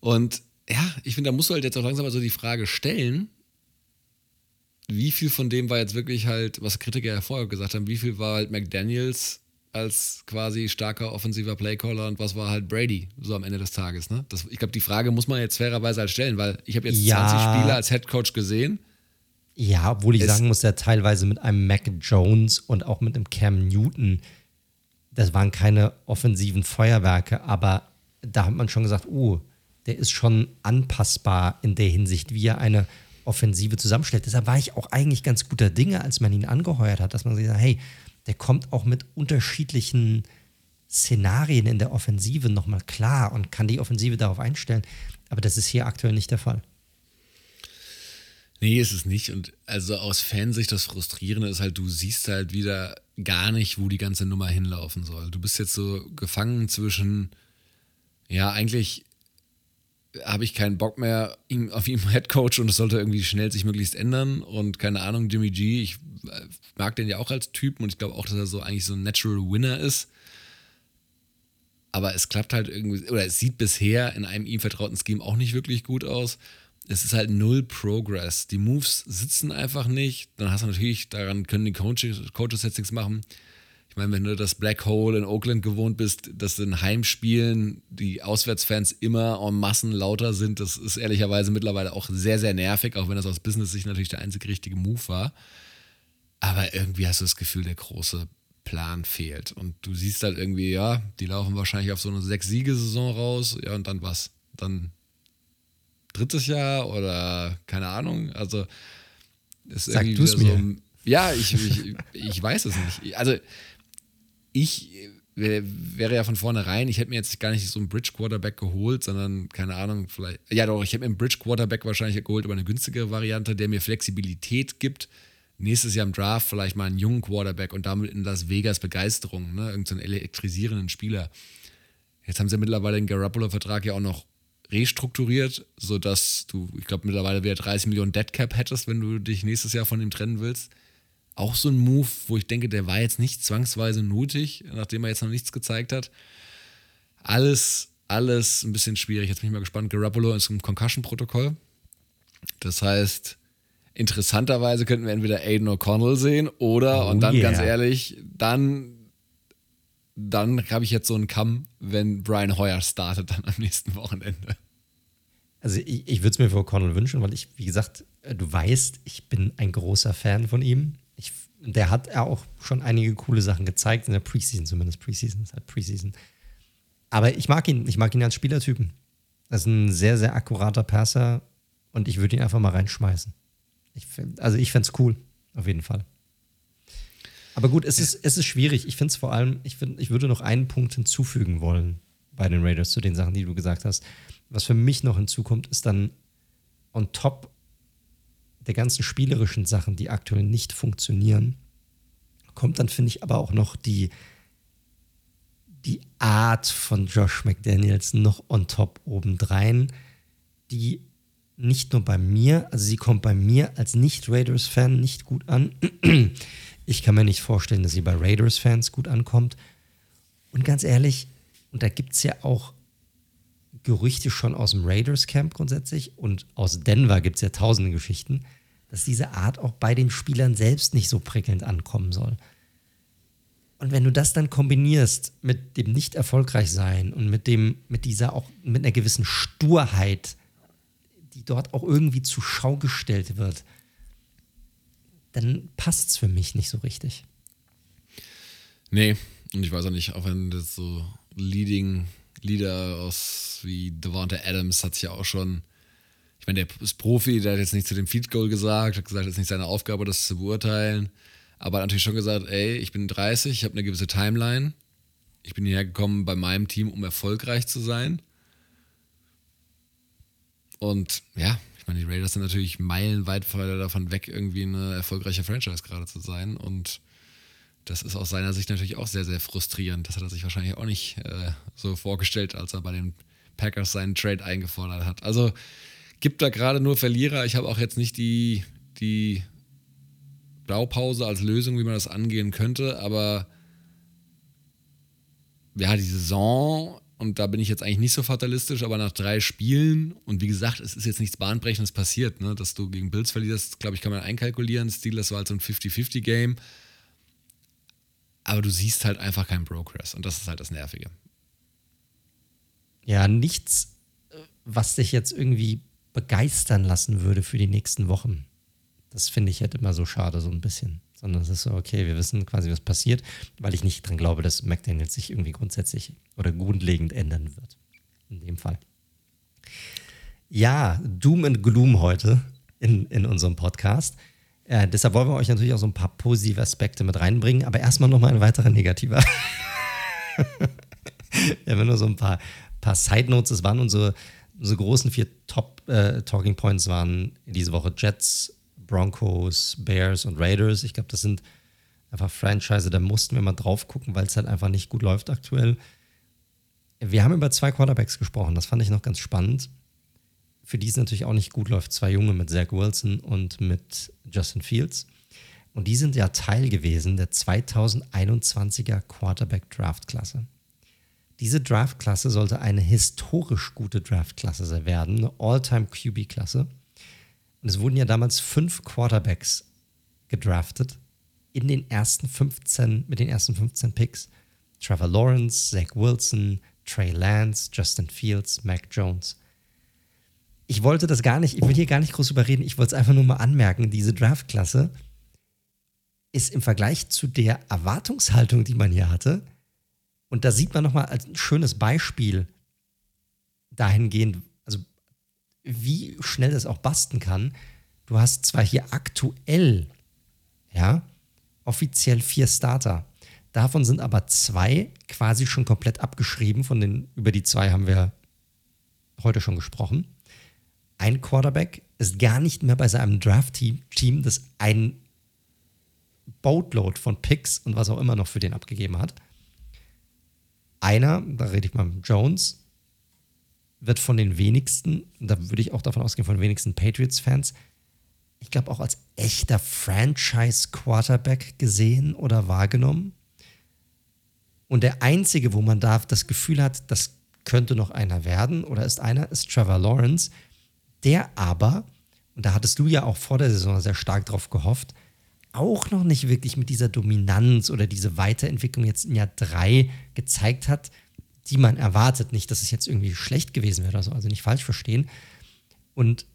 Und ja, ich finde, da musst du halt jetzt auch langsam mal so die Frage stellen, wie viel von dem war jetzt wirklich halt, was Kritiker ja vorher gesagt haben, wie viel war halt McDaniels als quasi starker offensiver Playcaller und was war halt Brady so am Ende des Tages. Ne? Das, ich glaube, die Frage muss man jetzt fairerweise halt stellen, weil ich habe jetzt ja. 20 Spieler als Headcoach gesehen. Ja, obwohl ich es sagen muss, der teilweise mit einem Mac Jones und auch mit einem Cam Newton, das waren keine offensiven Feuerwerke, aber da hat man schon gesagt, oh, der ist schon anpassbar in der Hinsicht, wie er eine Offensive zusammenstellt. Deshalb war ich auch eigentlich ganz guter Dinge, als man ihn angeheuert hat, dass man gesagt hat, hey, der kommt auch mit unterschiedlichen Szenarien in der Offensive nochmal klar und kann die Offensive darauf einstellen. Aber das ist hier aktuell nicht der Fall. Nee, ist es nicht. Und also aus Fansicht das Frustrierende ist halt, du siehst halt wieder gar nicht, wo die ganze Nummer hinlaufen soll. Du bist jetzt so gefangen zwischen, ja, eigentlich habe ich keinen Bock mehr auf ihn *laughs* Headcoach und es sollte irgendwie schnell sich möglichst ändern. Und keine Ahnung, Jimmy G, ich äh, mag den ja auch als Typen und ich glaube auch, dass er so eigentlich so ein Natural Winner ist. Aber es klappt halt irgendwie, oder es sieht bisher in einem ihm vertrauten Scheme auch nicht wirklich gut aus. Es ist halt null Progress. Die Moves sitzen einfach nicht. Dann hast du natürlich, daran können die Coaches, Coaches jetzt nichts machen meine, wenn du das Black Hole in Oakland gewohnt bist, dass in Heimspielen die Auswärtsfans immer en Massen lauter sind, das ist ehrlicherweise mittlerweile auch sehr, sehr nervig, auch wenn das aus Business-Sicht natürlich der einzig richtige Move war. Aber irgendwie hast du das Gefühl, der große Plan fehlt. Und du siehst halt irgendwie, ja, die laufen wahrscheinlich auf so eine Sechs-Siege-Saison raus, ja, und dann was? Dann drittes Jahr oder keine Ahnung. Also ist Sag irgendwie so. Mir. Ja, ich, ich, ich weiß es nicht. Also ich wäre ja von vornherein, ich hätte mir jetzt gar nicht so einen Bridge Quarterback geholt, sondern keine Ahnung, vielleicht, ja doch, ich hätte mir einen Bridge Quarterback wahrscheinlich geholt, aber eine günstigere Variante, der mir Flexibilität gibt. Nächstes Jahr im Draft vielleicht mal einen jungen Quarterback und damit in Las Vegas Begeisterung, ne? irgendeinen so elektrisierenden Spieler. Jetzt haben sie mittlerweile den Garoppolo-Vertrag ja auch noch restrukturiert, sodass du, ich glaube, mittlerweile wieder 30 Millionen Dead Cap hättest, wenn du dich nächstes Jahr von ihm trennen willst auch so ein Move, wo ich denke, der war jetzt nicht zwangsweise nötig, nachdem er jetzt noch nichts gezeigt hat. Alles, alles ein bisschen schwierig. Jetzt bin ich mal gespannt. Garoppolo ist im Concussion-Protokoll. Das heißt, interessanterweise könnten wir entweder Aiden O'Connell sehen oder, oh und dann yeah. ganz ehrlich, dann, dann habe ich jetzt so einen Kamm, wenn Brian Hoyer startet dann am nächsten Wochenende. Also ich, ich würde es mir für O'Connell wünschen, weil ich, wie gesagt, du weißt, ich bin ein großer Fan von ihm der hat ja auch schon einige coole Sachen gezeigt, in der Preseason zumindest. Preseason ist halt Preseason. Aber ich mag ihn, ich mag ihn als Spielertypen. Das ist ein sehr, sehr akkurater Passer und ich würde ihn einfach mal reinschmeißen. Ich find, also ich fände es cool, auf jeden Fall. Aber gut, es, ist, es ist schwierig. Ich finde es vor allem, ich, find, ich würde noch einen Punkt hinzufügen wollen bei den Raiders zu den Sachen, die du gesagt hast. Was für mich noch hinzukommt, ist dann on top der ganzen spielerischen Sachen, die aktuell nicht funktionieren, kommt dann, finde ich, aber auch noch die, die Art von Josh McDaniels noch on top obendrein, die nicht nur bei mir, also sie kommt bei mir als Nicht-Raiders-Fan nicht gut an. Ich kann mir nicht vorstellen, dass sie bei Raiders-Fans gut ankommt. Und ganz ehrlich, und da gibt es ja auch Gerüchte schon aus dem Raiders-Camp grundsätzlich und aus Denver gibt es ja tausende Geschichten, dass diese Art auch bei den Spielern selbst nicht so prickelnd ankommen soll. Und wenn du das dann kombinierst mit dem nicht erfolgreich sein und mit dem, mit dieser auch, mit einer gewissen Sturheit, die dort auch irgendwie zur Schau gestellt wird, dann passt es für mich nicht so richtig. Nee, und ich weiß auch nicht, auch wenn das so Leading Leader aus wie Devonta Adams hat sich ja auch schon, ich meine, der ist Profi, der hat jetzt nicht zu dem Feed Goal gesagt, hat gesagt, es ist nicht seine Aufgabe, das zu beurteilen, aber hat natürlich schon gesagt, ey, ich bin 30, ich habe eine gewisse Timeline, ich bin hierher gekommen bei meinem Team, um erfolgreich zu sein. Und ja, ich meine, die Raiders sind natürlich meilenweit davon weg, irgendwie eine erfolgreiche Franchise gerade zu sein und das ist aus seiner Sicht natürlich auch sehr, sehr frustrierend. Das hat er sich wahrscheinlich auch nicht äh, so vorgestellt, als er bei den Packers seinen Trade eingefordert hat. Also gibt da gerade nur Verlierer. Ich habe auch jetzt nicht die, die Blaupause als Lösung, wie man das angehen könnte, aber ja, die Saison, und da bin ich jetzt eigentlich nicht so fatalistisch, aber nach drei Spielen, und wie gesagt, es ist jetzt nichts Bahnbrechendes passiert, ne, dass du gegen Bills verlierst, glaube ich, kann man einkalkulieren. Steelers war halt so ein 50-50-Game aber du siehst halt einfach keinen Progress und das ist halt das Nervige. Ja, nichts, was dich jetzt irgendwie begeistern lassen würde für die nächsten Wochen. Das finde ich halt immer so schade, so ein bisschen. Sondern es ist so, okay, wir wissen quasi, was passiert, weil ich nicht dran glaube, dass McDaniels sich irgendwie grundsätzlich oder grundlegend ändern wird. In dem Fall. Ja, Doom and Gloom heute in, in unserem Podcast. Äh, deshalb wollen wir euch natürlich auch so ein paar positive Aspekte mit reinbringen, aber erstmal nochmal ein weiterer negativer. *laughs* wir haben nur so ein paar, paar Side Notes. Es waren unsere, unsere großen vier Top äh, Talking Points waren diese Woche Jets, Broncos, Bears und Raiders. Ich glaube, das sind einfach Franchise, da mussten wir mal drauf gucken, weil es halt einfach nicht gut läuft aktuell. Wir haben über zwei Quarterbacks gesprochen, das fand ich noch ganz spannend für die es natürlich auch nicht gut läuft. Zwei Junge mit Zach Wilson und mit Justin Fields. Und die sind ja Teil gewesen der 2021er Quarterback Draft-Klasse. Diese Draft-Klasse sollte eine historisch gute Draft-Klasse werden, eine All-Time QB-Klasse. Und es wurden ja damals fünf Quarterbacks gedraftet in den ersten 15, mit den ersten 15 Picks. Trevor Lawrence, Zach Wilson, Trey Lance, Justin Fields, Mac Jones ich wollte das gar nicht, ich will hier gar nicht groß überreden, ich wollte es einfach nur mal anmerken, diese Draft-Klasse ist im Vergleich zu der Erwartungshaltung, die man hier hatte, und da sieht man nochmal als ein schönes Beispiel dahingehend, also wie schnell das auch basten kann. Du hast zwar hier aktuell, ja, offiziell vier Starter. Davon sind aber zwei quasi schon komplett abgeschrieben. Von den, über die zwei haben wir heute schon gesprochen ein Quarterback ist gar nicht mehr bei seinem Draft-Team, das ein Boatload von Picks und was auch immer noch für den abgegeben hat. Einer, da rede ich mal mit Jones, wird von den wenigsten, da würde ich auch davon ausgehen, von den wenigsten Patriots-Fans, ich glaube auch als echter Franchise-Quarterback gesehen oder wahrgenommen. Und der einzige, wo man da das Gefühl hat, das könnte noch einer werden oder ist einer, ist Trevor Lawrence, der aber, und da hattest du ja auch vor der Saison sehr stark drauf gehofft, auch noch nicht wirklich mit dieser Dominanz oder diese Weiterentwicklung jetzt in Jahr drei gezeigt hat, die man erwartet. Nicht, dass es jetzt irgendwie schlecht gewesen wäre oder so, also nicht falsch verstehen. Und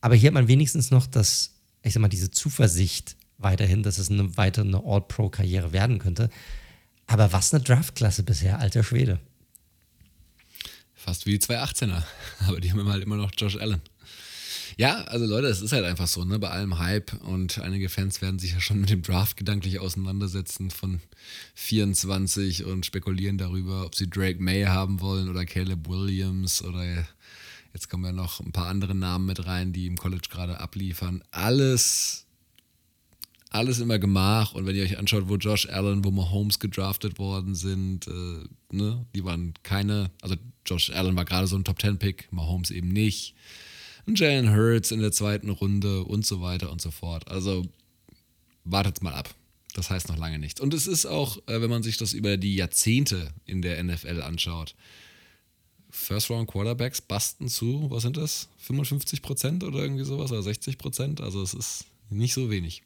aber hier hat man wenigstens noch das, ich sag mal, diese Zuversicht weiterhin, dass es eine weitere All-Pro-Karriere werden könnte. Aber was eine Draftklasse bisher, alter Schwede. Fast wie die 218er. *laughs* Aber die haben halt immer noch Josh Allen. Ja, also Leute, es ist halt einfach so, ne? Bei allem Hype und einige Fans werden sich ja schon mit dem Draft gedanklich auseinandersetzen von 24 und spekulieren darüber, ob sie Drake May haben wollen oder Caleb Williams oder jetzt kommen ja noch ein paar andere Namen mit rein, die im College gerade abliefern. Alles, alles immer Gemach und wenn ihr euch anschaut, wo Josh Allen, wo Mahomes gedraftet worden sind, äh, ne? Die waren keine, also Josh Allen war gerade so ein Top 10 Pick, Mahomes eben nicht ein Jalen Hurts in der zweiten Runde und so weiter und so fort. Also wartet mal ab. Das heißt noch lange nichts. Und es ist auch, äh, wenn man sich das über die Jahrzehnte in der NFL anschaut, First-Round-Quarterbacks basten zu, was sind das? 55 Prozent oder irgendwie sowas oder 60 Prozent? Also es ist nicht so wenig.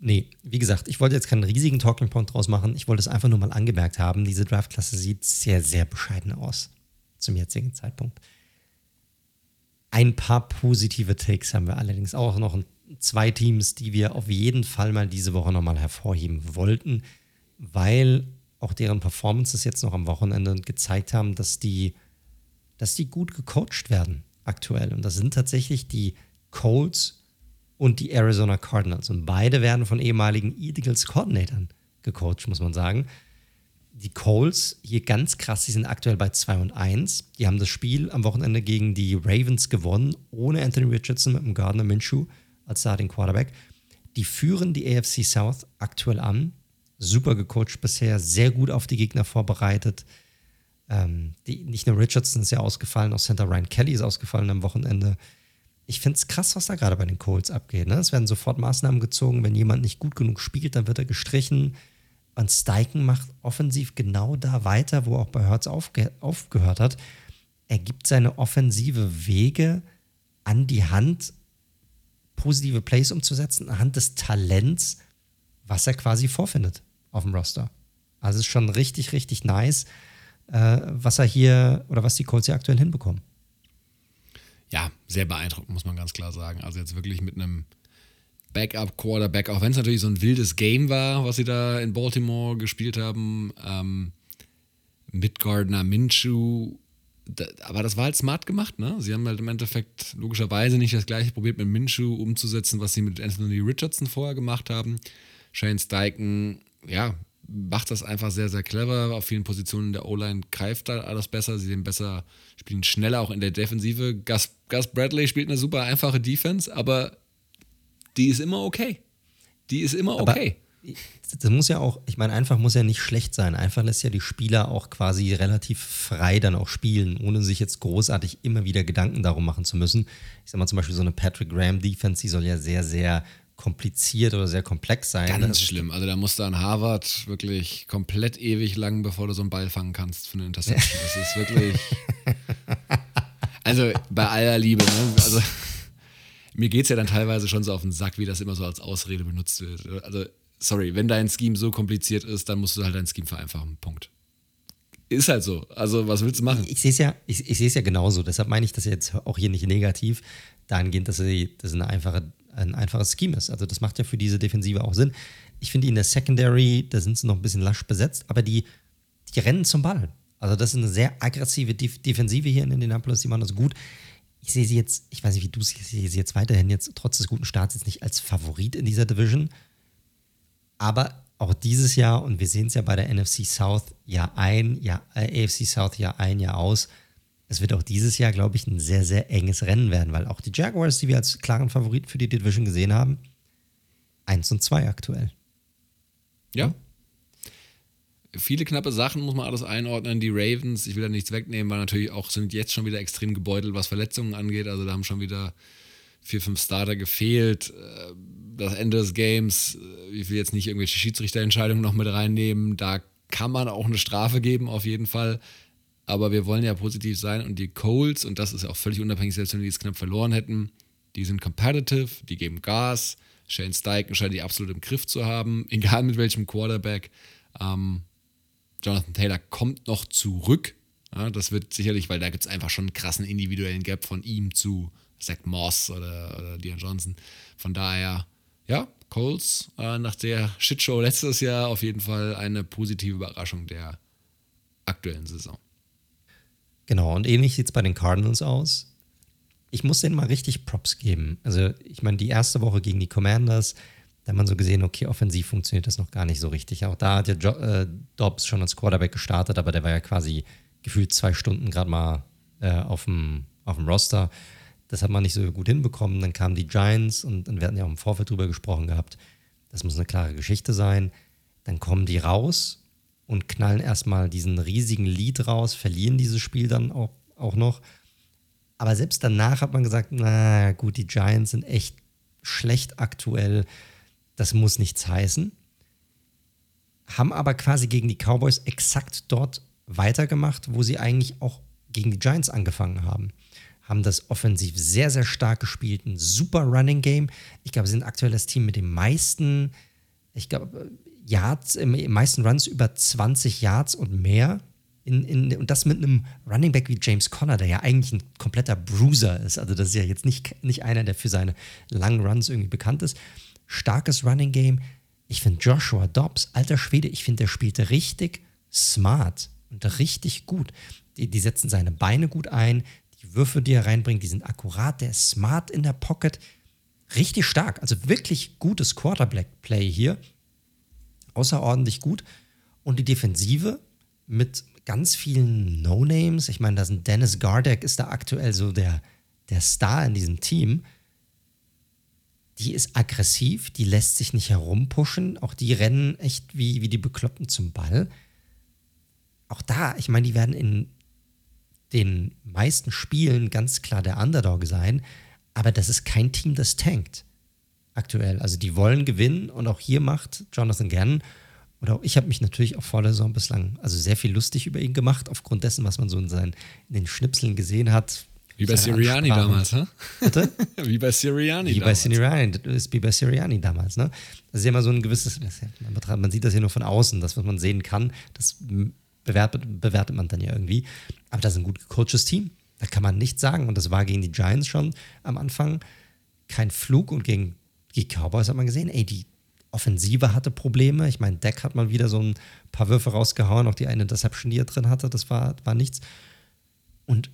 Nee, wie gesagt, ich wollte jetzt keinen riesigen Talking Point draus machen. Ich wollte es einfach nur mal angemerkt haben. Diese Draftklasse sieht sehr, sehr bescheiden aus zum jetzigen Zeitpunkt. Ein paar positive Takes haben wir allerdings auch noch. Zwei Teams, die wir auf jeden Fall mal diese Woche nochmal hervorheben wollten, weil auch deren Performances jetzt noch am Wochenende gezeigt haben, dass die, dass die gut gecoacht werden aktuell. Und das sind tatsächlich die Colts und die Arizona Cardinals. Und beide werden von ehemaligen Eagles Coordinatoren gecoacht, muss man sagen. Die Colts hier ganz krass, die sind aktuell bei 2 und 1. Die haben das Spiel am Wochenende gegen die Ravens gewonnen, ohne Anthony Richardson mit dem Gardner Minshew als Starting Quarterback. Die führen die AFC South aktuell an. Super gecoacht bisher, sehr gut auf die Gegner vorbereitet. Ähm, die, nicht nur Richardson ist ja ausgefallen, auch Center Ryan Kelly ist ausgefallen am Wochenende. Ich finde es krass, was da gerade bei den Colts abgeht. Ne? Es werden sofort Maßnahmen gezogen. Wenn jemand nicht gut genug spielt, dann wird er gestrichen. Und Steichen macht offensiv genau da weiter, wo auch bei Hertz aufge aufgehört hat. Er gibt seine offensive Wege an die Hand, positive Plays umzusetzen, anhand des Talents, was er quasi vorfindet auf dem Roster. Also es ist schon richtig, richtig nice äh, was er hier oder was die Colts hier aktuell hinbekommen. Ja, sehr beeindruckend, muss man ganz klar sagen. Also jetzt wirklich mit einem Backup-Quarterback, auch wenn es natürlich so ein wildes Game war, was sie da in Baltimore gespielt haben, ähm, mit Gardner Minshew. Da, aber das war halt smart gemacht, ne? Sie haben halt im Endeffekt logischerweise nicht das gleiche probiert mit Minshew umzusetzen, was sie mit Anthony Richardson vorher gemacht haben. Shane Steichen, ja, macht das einfach sehr, sehr clever. Auf vielen Positionen der O-Line greift da alles besser. Sie sind besser, spielen schneller auch in der Defensive. Gus, Gus Bradley spielt eine super einfache Defense, aber die ist immer okay. Die ist immer okay. Aber das muss ja auch, ich meine, einfach muss ja nicht schlecht sein. Einfach lässt ja die Spieler auch quasi relativ frei dann auch spielen, ohne sich jetzt großartig immer wieder Gedanken darum machen zu müssen. Ich sag mal zum Beispiel so eine Patrick Graham Defense, die soll ja sehr, sehr kompliziert oder sehr komplex sein. Ganz schlimm. Also da musst du an Harvard wirklich komplett ewig lang, bevor du so einen Ball fangen kannst für eine Interception. Das ist wirklich. *laughs* Also bei aller Liebe, ne? Also mir geht es ja dann teilweise schon so auf den Sack, wie das immer so als Ausrede benutzt wird. Also, sorry, wenn dein Scheme so kompliziert ist, dann musst du halt dein Scheme vereinfachen. Punkt. Ist halt so. Also, was willst du machen? Ich, ich sehe es ja, ich, ich ja genauso. Deshalb meine ich das jetzt auch hier nicht negativ. Dahingehend, dass das eine einfache ein einfaches Scheme ist. Also das macht ja für diese Defensive auch Sinn. Ich finde, in der Secondary, da sind sie noch ein bisschen lasch besetzt, aber die, die rennen zum Ball. Also das ist eine sehr aggressive Def Defensive hier in Indianapolis, die machen das gut. Ich sehe sie jetzt, ich weiß nicht, wie du sie, ich sehe sie jetzt weiterhin jetzt trotz des guten Starts jetzt nicht als Favorit in dieser Division. Aber auch dieses Jahr, und wir sehen es ja bei der NFC South Jahr ein, Jahr, äh, AFC South Jahr ein, Jahr aus, es wird auch dieses Jahr, glaube ich, ein sehr, sehr enges Rennen werden, weil auch die Jaguars, die wir als klaren Favoriten für die Division gesehen haben, 1 und 2 aktuell. Ja. Viele knappe Sachen muss man alles einordnen. Die Ravens, ich will da nichts wegnehmen, weil natürlich auch sind jetzt schon wieder extrem gebeutelt, was Verletzungen angeht. Also da haben schon wieder vier, fünf Starter gefehlt. Äh, das Ende des Games, äh, ich will jetzt nicht irgendwelche Schiedsrichterentscheidungen noch mit reinnehmen. Da kann man auch eine Strafe geben, auf jeden Fall aber wir wollen ja positiv sein und die Colts, und das ist auch völlig unabhängig, selbst wenn die es knapp verloren hätten, die sind competitive, die geben Gas. Shane Steichen scheint die absolut im Griff zu haben, *laughs* egal mit welchem Quarterback. Ähm, Jonathan Taylor kommt noch zurück. Ja, das wird sicherlich, weil da gibt es einfach schon einen krassen individuellen Gap von ihm zu Zach Moss oder, oder Dion Johnson. Von daher, ja, Colts äh, nach der Shitshow letztes Jahr auf jeden Fall eine positive Überraschung der aktuellen Saison. Genau, und ähnlich sieht es bei den Cardinals aus. Ich muss denen mal richtig Props geben. Also, ich meine, die erste Woche gegen die Commanders, da hat man so gesehen, okay, offensiv funktioniert das noch gar nicht so richtig. Auch da hat ja jo äh, Dobbs schon als Quarterback gestartet, aber der war ja quasi gefühlt zwei Stunden gerade mal äh, auf dem Roster. Das hat man nicht so gut hinbekommen. Dann kamen die Giants und, und wir hatten ja auch im Vorfeld drüber gesprochen gehabt. Das muss eine klare Geschichte sein. Dann kommen die raus und knallen erstmal diesen riesigen Lead raus, verlieren dieses Spiel dann auch, auch noch. Aber selbst danach hat man gesagt, na gut, die Giants sind echt schlecht aktuell. Das muss nichts heißen. Haben aber quasi gegen die Cowboys exakt dort weitergemacht, wo sie eigentlich auch gegen die Giants angefangen haben. Haben das offensiv sehr, sehr stark gespielt. Ein super Running Game. Ich glaube, sie sind aktuell das Team mit den meisten, ich glaube, Yards, im meisten Runs über 20 Yards und mehr In, in, und das mit einem Running Back wie James Conner, der ja eigentlich ein kompletter Bruiser ist. Also, das ist ja jetzt nicht, nicht einer, der für seine langen Runs irgendwie bekannt ist. Starkes Running Game. Ich finde Joshua Dobbs, alter Schwede, ich finde, der spielte richtig smart und richtig gut. Die, die setzen seine Beine gut ein. Die Würfe, die er reinbringt, die sind akkurat. Der ist smart in der Pocket. Richtig stark. Also wirklich gutes Quarterback-Play hier. Außerordentlich gut. Und die Defensive mit ganz vielen No-Names. Ich meine, da sind Dennis Gardeck ist da aktuell so der, der Star in diesem Team. Die ist aggressiv, die lässt sich nicht herumpushen. Auch die rennen echt wie, wie die Bekloppten zum Ball. Auch da, ich meine, die werden in den meisten Spielen ganz klar der Underdog sein. Aber das ist kein Team, das tankt aktuell. Also die wollen gewinnen und auch hier macht Jonathan Gannon oder ich habe mich natürlich auch vor der Saison bislang also sehr viel lustig über ihn gemacht, aufgrund dessen, was man so in, seinen, in den Schnipseln gesehen hat. Wie bei Siriani damals, ne? Bitte? *laughs* wie bei Siriani wie damals. Bei Siriani, das ist wie bei Siriani damals, ne? Das ist ja immer so ein gewisses, man sieht das ja nur von außen, das, was man sehen kann, das bewertet, bewertet man dann ja irgendwie. Aber das ist ein gut gecoachtes Team. Da kann man nichts sagen. Und das war gegen die Giants schon am Anfang kein Flug. Und gegen die Cowboys hat man gesehen, ey, die Offensive hatte Probleme. Ich meine, Deck hat mal wieder so ein paar Würfe rausgehauen, auch die eine Interception, die er drin hatte, das war, war nichts. Und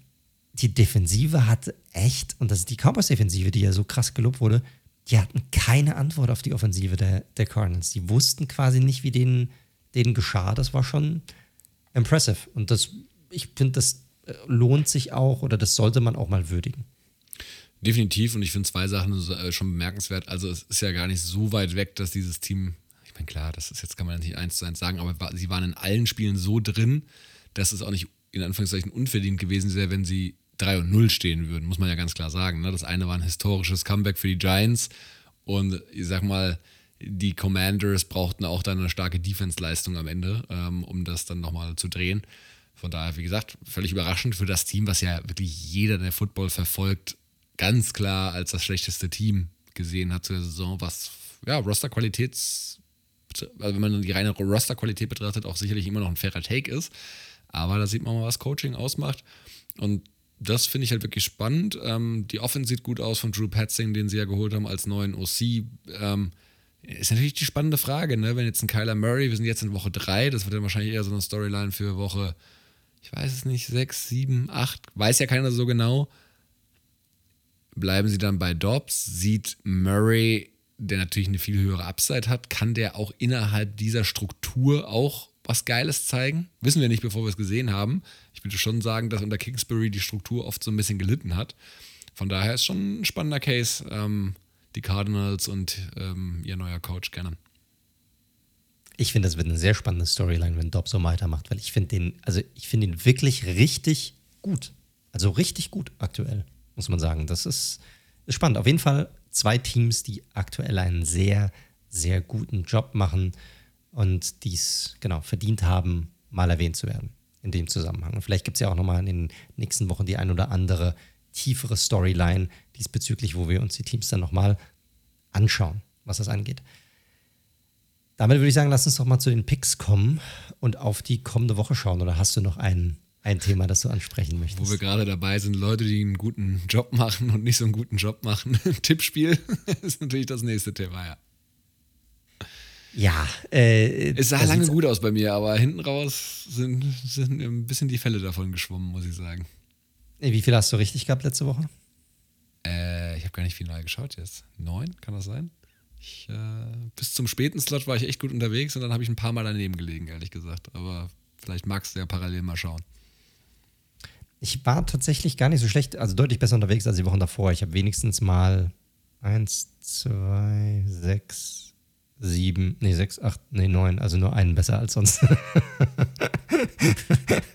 die Defensive hatte echt, und das ist die Cowboys-Defensive, die ja so krass gelobt wurde, die hatten keine Antwort auf die Offensive der, der Cardinals. Die wussten quasi nicht, wie denen, denen geschah. Das war schon impressive. Und das, ich finde, das äh, lohnt sich auch oder das sollte man auch mal würdigen. Definitiv und ich finde zwei Sachen äh, schon bemerkenswert. Also es ist ja gar nicht so weit weg, dass dieses Team, ich meine klar, das ist jetzt kann man nicht eins zu eins sagen, aber sie waren in allen Spielen so drin, dass es auch nicht in Anführungszeichen unverdient gewesen wäre, wenn sie 3 und 0 stehen würden, muss man ja ganz klar sagen. Ne? Das eine war ein historisches Comeback für die Giants und ich sag mal, die Commanders brauchten auch dann eine starke Defense-Leistung am Ende, ähm, um das dann nochmal zu drehen. Von daher, wie gesagt, völlig überraschend für das Team, was ja wirklich jeder, der Football verfolgt, ganz klar als das schlechteste Team gesehen hat zur Saison, was ja Rosterqualitäts, also wenn man die reine Rosterqualität betrachtet, auch sicherlich immer noch ein fairer Take ist. Aber da sieht man mal, was Coaching ausmacht. Und das finde ich halt wirklich spannend. Ähm, die Offense sieht gut aus von Drew Petzing, den sie ja geholt haben als neuen OC. Ähm, ist natürlich die spannende Frage, ne? wenn jetzt ein Kyler Murray, wir sind jetzt in Woche 3, das wird dann wahrscheinlich eher so eine Storyline für Woche, ich weiß es nicht, 6, 7, 8, weiß ja keiner so genau. Bleiben sie dann bei Dobbs, sieht Murray, der natürlich eine viel höhere Upside hat, kann der auch innerhalb dieser Struktur auch was Geiles zeigen? Wissen wir nicht, bevor wir es gesehen haben. Würde schon sagen, dass unter Kingsbury die Struktur oft so ein bisschen gelitten hat. Von daher ist schon ein spannender Case. Ähm, die Cardinals und ähm, ihr neuer Coach kennen. Ich finde, das wird eine sehr spannende Storyline, wenn Dobbs so weitermacht, weil ich finde den, also ich finde ihn wirklich richtig gut. Also richtig gut aktuell, muss man sagen. Das ist, ist spannend. Auf jeden Fall zwei Teams, die aktuell einen sehr, sehr guten Job machen und dies genau verdient haben, mal erwähnt zu werden in dem Zusammenhang. Und vielleicht gibt es ja auch nochmal in den nächsten Wochen die ein oder andere tiefere Storyline diesbezüglich, wo wir uns die Teams dann nochmal anschauen, was das angeht. Damit würde ich sagen, lass uns doch mal zu den Picks kommen und auf die kommende Woche schauen. Oder hast du noch ein, ein Thema, das du ansprechen möchtest? Wo wir gerade dabei sind, Leute, die einen guten Job machen und nicht so einen guten Job machen. *laughs* Tippspiel *laughs* ist natürlich das nächste Thema, ja. Ja, äh, es sah lange gut aus bei mir, aber hinten raus sind, sind ein bisschen die Fälle davon geschwommen, muss ich sagen. Wie viel hast du richtig gehabt letzte Woche? Äh, ich habe gar nicht final geschaut jetzt. Neun, kann das sein? Ich, äh, bis zum späten Slot war ich echt gut unterwegs und dann habe ich ein paar Mal daneben gelegen, ehrlich gesagt. Aber vielleicht magst du ja parallel mal schauen. Ich war tatsächlich gar nicht so schlecht, also deutlich besser unterwegs als die Wochen davor. Ich habe wenigstens mal eins, zwei, sechs, sieben, nee, sechs, acht, nee, neun, also nur einen besser als sonst. *laughs*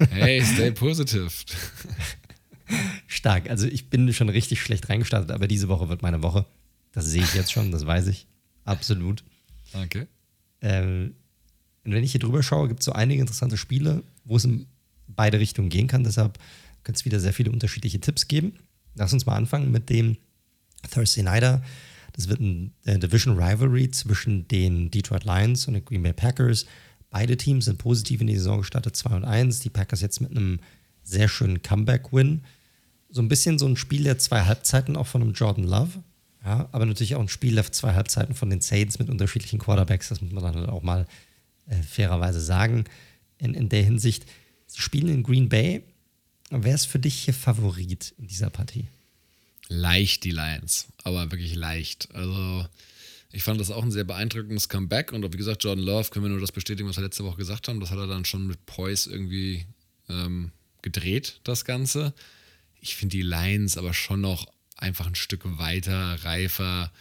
hey, stay *laughs* positive. Stark. Also ich bin schon richtig schlecht reingestartet, aber diese Woche wird meine Woche. Das sehe ich jetzt schon, das weiß ich. Absolut. Okay. Ähm, und wenn ich hier drüber schaue, gibt es so einige interessante Spiele, wo es in beide Richtungen gehen kann. Deshalb könnte es wieder sehr viele unterschiedliche Tipps geben. Lass uns mal anfangen mit dem Thursday Nighter. Das wird ein äh, Division Rivalry zwischen den Detroit Lions und den Green Bay Packers. Beide Teams sind positiv in die Saison gestartet, 2 und 1. Die Packers jetzt mit einem sehr schönen Comeback-Win. So ein bisschen so ein Spiel der zwei Halbzeiten auch von einem Jordan Love. Ja, aber natürlich auch ein Spiel der zwei Halbzeiten von den Saints mit unterschiedlichen Quarterbacks. Das muss man dann halt auch mal äh, fairerweise sagen. In, in der Hinsicht, sie spielen in Green Bay. Wer ist für dich hier Favorit in dieser Partie? Leicht die Lions, aber wirklich leicht. Also ich fand das auch ein sehr beeindruckendes Comeback und wie gesagt, Jordan Love können wir nur das bestätigen, was wir letzte Woche gesagt haben. Das hat er dann schon mit Poise irgendwie ähm, gedreht, das Ganze. Ich finde die Lions aber schon noch einfach ein Stück weiter, reifer.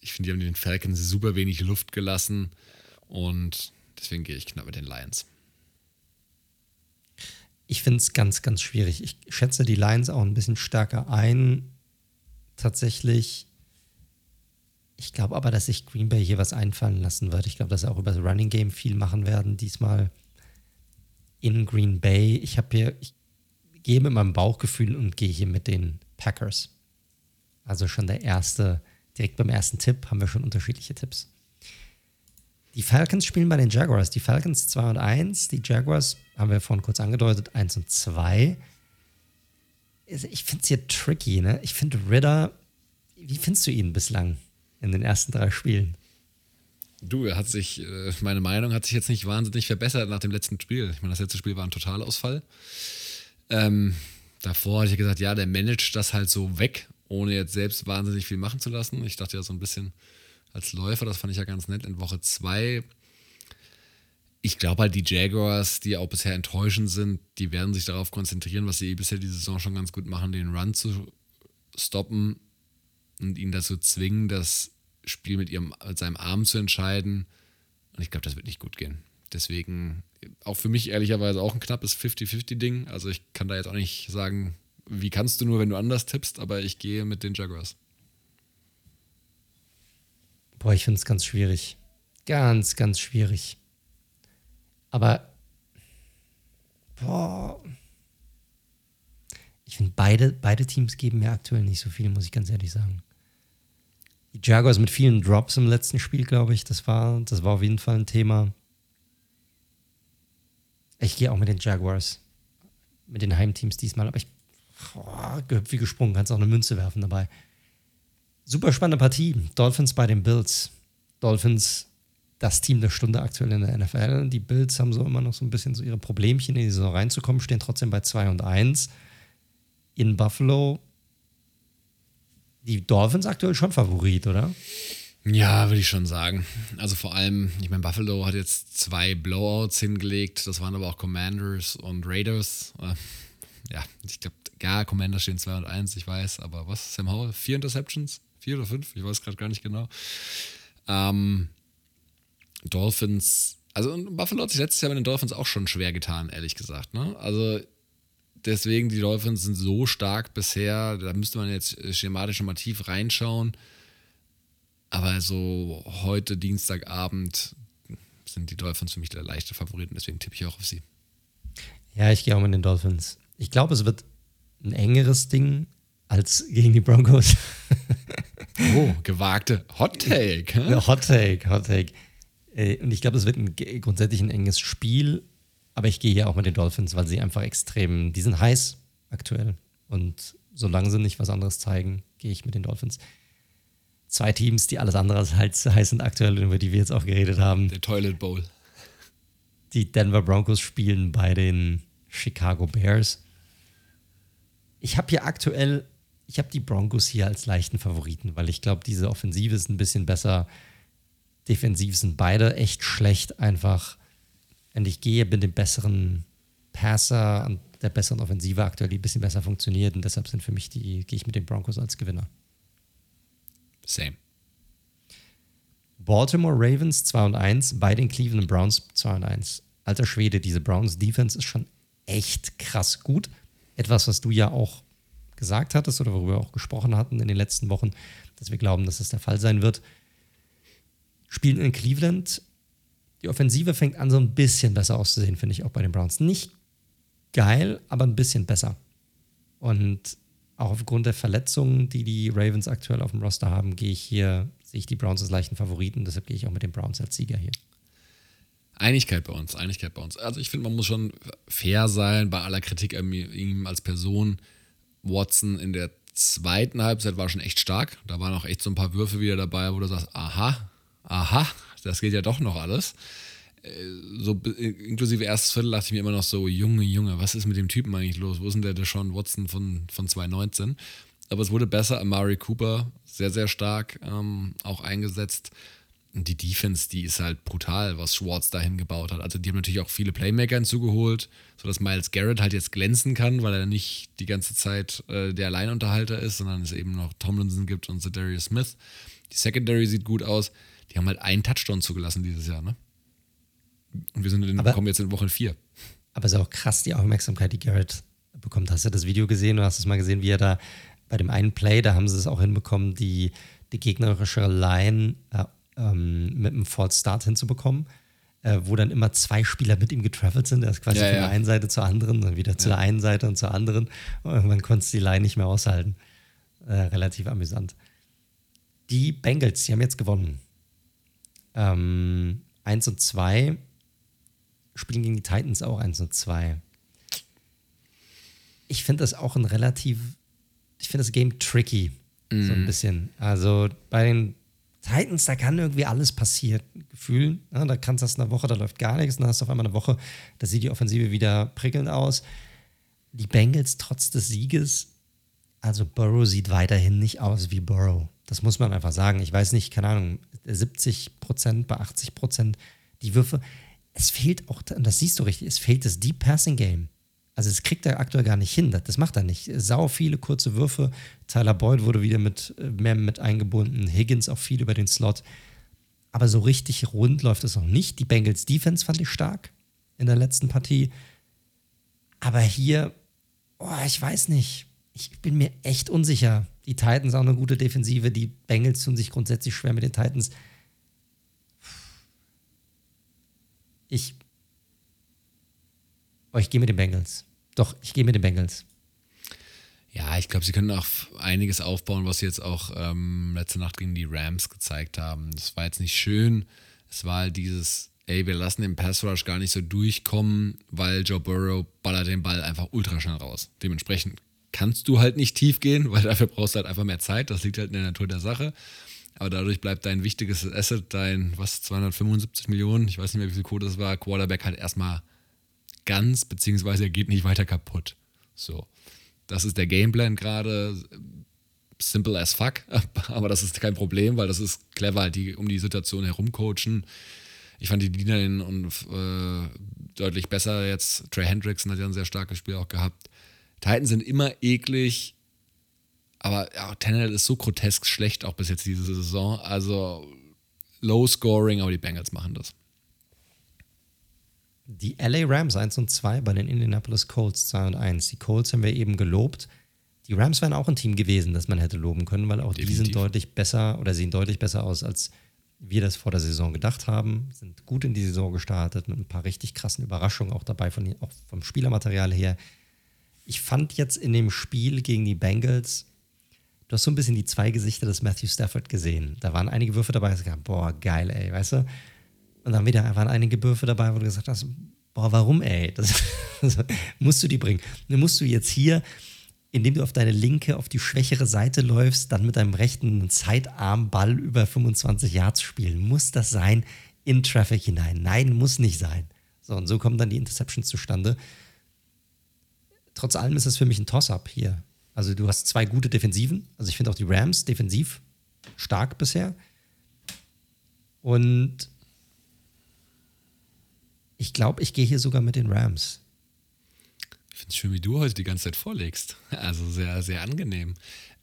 Ich finde, die haben den Falcons super wenig Luft gelassen und deswegen gehe ich knapp mit den Lions. Ich finde es ganz, ganz schwierig. Ich schätze die Lions auch ein bisschen stärker ein. Tatsächlich. Ich glaube aber, dass sich Green Bay hier was einfallen lassen wird. Ich glaube, dass sie auch über das Running Game viel machen werden diesmal in Green Bay. Ich habe hier, ich gehe mit meinem Bauchgefühl und gehe hier mit den Packers. Also schon der erste, direkt beim ersten Tipp haben wir schon unterschiedliche Tipps. Die Falcons spielen bei den Jaguars. Die Falcons 2 und 1, die Jaguars haben wir vorhin kurz angedeutet, 1 und 2. Also ich finde es hier tricky, ne? Ich finde Ritter, wie findest du ihn bislang in den ersten drei Spielen? Du, er hat sich, äh, meine Meinung hat sich jetzt nicht wahnsinnig verbessert nach dem letzten Spiel. Ich meine, das letzte Spiel war ein Totalausfall. Ähm, davor hatte ich gesagt, ja, der managt das halt so weg ohne jetzt selbst wahnsinnig viel machen zu lassen. Ich dachte ja so ein bisschen als Läufer, das fand ich ja ganz nett. In Woche 2, ich glaube halt, die Jaguars, die auch bisher enttäuschend sind, die werden sich darauf konzentrieren, was sie eh bisher die Saison schon ganz gut machen, den Run zu stoppen und ihn dazu zwingen, das Spiel mit, ihrem, mit seinem Arm zu entscheiden. Und ich glaube, das wird nicht gut gehen. Deswegen auch für mich ehrlicherweise auch ein knappes 50-50-Ding. Also ich kann da jetzt auch nicht sagen, wie kannst du nur, wenn du anders tippst, aber ich gehe mit den Jaguars. Boah, ich finde es ganz schwierig. Ganz, ganz schwierig. Aber, boah. Ich finde, beide, beide Teams geben mir aktuell nicht so viel, muss ich ganz ehrlich sagen. Die Jaguars mit vielen Drops im letzten Spiel, glaube ich, das war, das war auf jeden Fall ein Thema. Ich gehe auch mit den Jaguars. Mit den Heimteams diesmal, aber ich oh, wie gesprungen, kannst auch eine Münze werfen dabei. Super spannende Partie. Dolphins bei den Bills. Dolphins, das Team der Stunde aktuell in der NFL. Die Bills haben so immer noch so ein bisschen so ihre Problemchen in die Saison reinzukommen, stehen trotzdem bei 2 und 1. In Buffalo die Dolphins aktuell schon Favorit, oder? Ja, würde ich schon sagen. Also vor allem, ich meine, Buffalo hat jetzt zwei Blowouts hingelegt. Das waren aber auch Commanders und Raiders. Äh, ja, ich glaube, ja, Commander stehen 2 und 1, ich weiß, aber was? Sam Howell? Vier Interceptions? Vier oder fünf? Ich weiß gerade gar nicht genau. Ähm, Dolphins, also Buffalo hat sich letztes Jahr mit den Dolphins auch schon schwer getan, ehrlich gesagt. Ne? Also deswegen, die Dolphins sind so stark bisher, da müsste man jetzt schematisch mal tief reinschauen. Aber so heute Dienstagabend sind die Dolphins für mich der leichte Favoriten, deswegen tippe ich auch auf sie. Ja, ich gehe auch mit den Dolphins. Ich glaube, es wird ein engeres Ding als gegen die Broncos. oh, gewagte Hot Take. *laughs* Hot Take, Hot Take. Äh, und ich glaube, es wird ein, grundsätzlich ein enges Spiel, aber ich gehe hier auch mit den Dolphins, weil sie einfach extrem, die sind heiß aktuell. Und solange sie nicht was anderes zeigen, gehe ich mit den Dolphins. Zwei Teams, die alles andere als heiß sind aktuell, über die wir jetzt auch geredet haben. Der Toilet Bowl. Die Denver Broncos spielen bei den Chicago Bears ich habe hier aktuell, ich habe die Broncos hier als leichten Favoriten, weil ich glaube, diese Offensive ist ein bisschen besser. Defensiv sind beide echt schlecht einfach. Und ich gehe mit dem besseren Passer und der besseren Offensive aktuell, die ein bisschen besser funktioniert. Und deshalb sind für mich die, gehe ich mit den Broncos als Gewinner. Same. Baltimore Ravens 2 und 1, bei den Cleveland Browns 2 und 1. Alter Schwede, diese Browns Defense ist schon echt krass gut etwas, was du ja auch gesagt hattest oder worüber wir auch gesprochen hatten in den letzten Wochen, dass wir glauben, dass es das der Fall sein wird. Spielen in Cleveland. Die Offensive fängt an, so ein bisschen besser auszusehen, finde ich auch bei den Browns. Nicht geil, aber ein bisschen besser. Und auch aufgrund der Verletzungen, die die Ravens aktuell auf dem Roster haben, gehe ich hier, sehe ich die Browns als leichten Favoriten. Deshalb gehe ich auch mit den Browns als Sieger hier. Einigkeit bei uns, Einigkeit bei uns. Also ich finde, man muss schon fair sein bei aller Kritik an ihm als Person. Watson in der zweiten Halbzeit war schon echt stark. Da waren auch echt so ein paar Würfe wieder dabei, wo du sagst, aha, aha, das geht ja doch noch alles. Äh, so inklusive erstes Viertel dachte ich mir immer noch so, Junge, Junge, was ist mit dem Typen eigentlich los? Wo ist denn der Deshaun Watson von, von 2019? Aber es wurde besser. Amari Cooper, sehr, sehr stark ähm, auch eingesetzt. Und die Defense, die ist halt brutal, was Schwartz dahin gebaut hat. Also die haben natürlich auch viele Playmaker hinzugeholt, sodass Miles Garrett halt jetzt glänzen kann, weil er nicht die ganze Zeit äh, der Alleinunterhalter ist, sondern es eben noch Tomlinson gibt und Darius Smith. Die Secondary sieht gut aus. Die haben halt einen Touchdown zugelassen dieses Jahr, ne? Und wir sind in, aber, kommen jetzt in Woche 4. Aber es ist auch krass, die Aufmerksamkeit, die Garrett bekommt. Hast du das Video gesehen? Du hast es mal gesehen, wie er da bei dem einen Play, da haben sie es auch hinbekommen, die, die gegnerische Line äh, ähm, mit einem False Start hinzubekommen, äh, wo dann immer zwei Spieler mit ihm getravelt sind. Er ist quasi ja, von ja. der einen Seite zur anderen, dann wieder zu der einen Seite und zur anderen. Und irgendwann konntest du die Line nicht mehr aushalten. Äh, relativ amüsant. Die Bengals, die haben jetzt gewonnen. Ähm, 1 und 2 spielen gegen die Titans auch 1 und 2. Ich finde das auch ein relativ, ich finde das Game tricky, mhm. so ein mhm. bisschen. Also bei den Titans, da kann irgendwie alles passieren, Gefühl. Ja, da kannst du das eine Woche, da läuft gar nichts, dann hast du auf einmal eine Woche, da sieht die Offensive wieder prickelnd aus. Die Bengals trotz des Sieges, also Burrow sieht weiterhin nicht aus wie Burrow. Das muss man einfach sagen. Ich weiß nicht, keine Ahnung, 70 Prozent bei 80 Prozent die Würfe. Es fehlt auch, das siehst du richtig, es fehlt das Deep Passing Game. Also es kriegt er aktuell gar nicht hin. Das macht er nicht. Sau viele kurze Würfe. Tyler Boyd wurde wieder mit äh, mehr mit eingebunden. Higgins auch viel über den Slot. Aber so richtig rund läuft es noch nicht. Die Bengals Defense fand ich stark in der letzten Partie. Aber hier, oh, ich weiß nicht. Ich bin mir echt unsicher. Die Titans auch eine gute Defensive. Die Bengals tun sich grundsätzlich schwer mit den Titans. Ich Oh, ich gehe mit den Bengals. Doch, ich gehe mit den Bengals. Ja, ich glaube, sie können auch einiges aufbauen, was sie jetzt auch ähm, letzte Nacht gegen die Rams gezeigt haben. Das war jetzt nicht schön. Es war halt dieses, ey, wir lassen den Pass Rush gar nicht so durchkommen, weil Joe Burrow ballert den Ball einfach ultra schnell raus. Dementsprechend kannst du halt nicht tief gehen, weil dafür brauchst du halt einfach mehr Zeit. Das liegt halt in der Natur der Sache. Aber dadurch bleibt dein wichtiges Asset, dein, was, 275 Millionen, ich weiß nicht mehr, wie viel Code das war, Quarterback halt erstmal ganz, beziehungsweise er geht nicht weiter kaputt. So. Das ist der Gameplan gerade. Simple as fuck, *laughs* aber das ist kein Problem, weil das ist clever, die um die Situation herum coachen. Ich fand die Dienerin und äh, deutlich besser jetzt. Trey Hendrickson hat ja ein sehr starkes Spiel auch gehabt. Titans sind immer eklig, aber ja, Tannehill ist so grotesk schlecht auch bis jetzt diese Saison. Also low scoring, aber die Bengals machen das. Die LA Rams 1 und 2 bei den Indianapolis Colts 2 und 1. Die Colts haben wir eben gelobt. Die Rams wären auch ein Team gewesen, das man hätte loben können, weil auch Definitiv. die sind deutlich besser oder sehen deutlich besser aus, als wir das vor der Saison gedacht haben. Sind gut in die Saison gestartet mit ein paar richtig krassen Überraschungen auch dabei, von, auch vom Spielermaterial her. Ich fand jetzt in dem Spiel gegen die Bengals, du hast so ein bisschen die zwei Gesichter des Matthew Stafford gesehen. Da waren einige Würfe dabei, ich dachte, boah, geil, ey, weißt du? Und dann wieder waren einige Würfe dabei, wo du gesagt hast, boah, warum, ey? Das, *laughs* das musst du die bringen. Dann musst du jetzt hier, indem du auf deine linke, auf die schwächere Seite läufst, dann mit deinem rechten Zeitarmball über 25 Yards spielen. Muss das sein in Traffic hinein? Nein, muss nicht sein. So, und so kommen dann die Interceptions zustande. Trotz allem ist das für mich ein Toss-up hier. Also du hast zwei gute Defensiven. Also ich finde auch die Rams defensiv stark bisher. Und ich glaube, ich gehe hier sogar mit den Rams. Ich finde es schön, wie du heute die ganze Zeit vorlegst. Also sehr, sehr angenehm.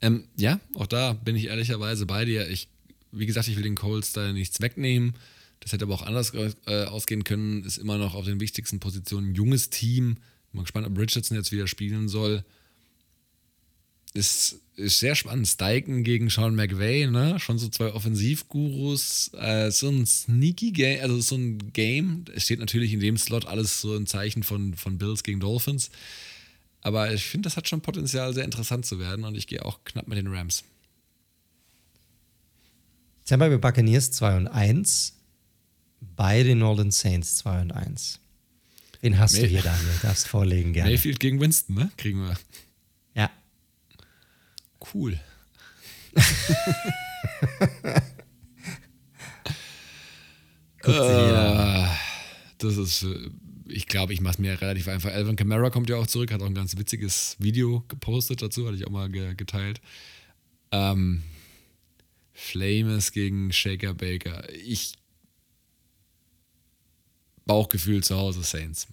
Ähm, ja, auch da bin ich ehrlicherweise bei dir. Ich, wie gesagt, ich will den Colts da nichts wegnehmen. Das hätte aber auch anders äh, ausgehen können. Ist immer noch auf den wichtigsten Positionen ein junges Team. Mal gespannt, ob Richardson jetzt wieder spielen soll ist, ist sehr spannend. Steigen gegen Sean McVay, ne? Schon so zwei Offensivgurus. Äh, so ein sneaky Game, also so ein Game. Es steht natürlich in dem Slot alles so im Zeichen von, von Bills gegen Dolphins. Aber ich finde, das hat schon Potenzial, sehr interessant zu werden und ich gehe auch knapp mit den Rams. Tampa Bay Buccaneers 2 und 1. bei den Northern Saints 2 und 1. Den hast May du hier, Daniel. Darfst vorlegen gerne. Mayfield gegen Winston, ne? Kriegen wir. Ja. Cool. *laughs* äh, das ist, äh, ich glaube, ich mache es mir relativ einfach. Alvin Kamara kommt ja auch zurück, hat auch ein ganz witziges Video gepostet dazu, hatte ich auch mal geteilt. Ähm, Flames gegen Shaker Baker. Ich Bauchgefühl zu Hause Saints.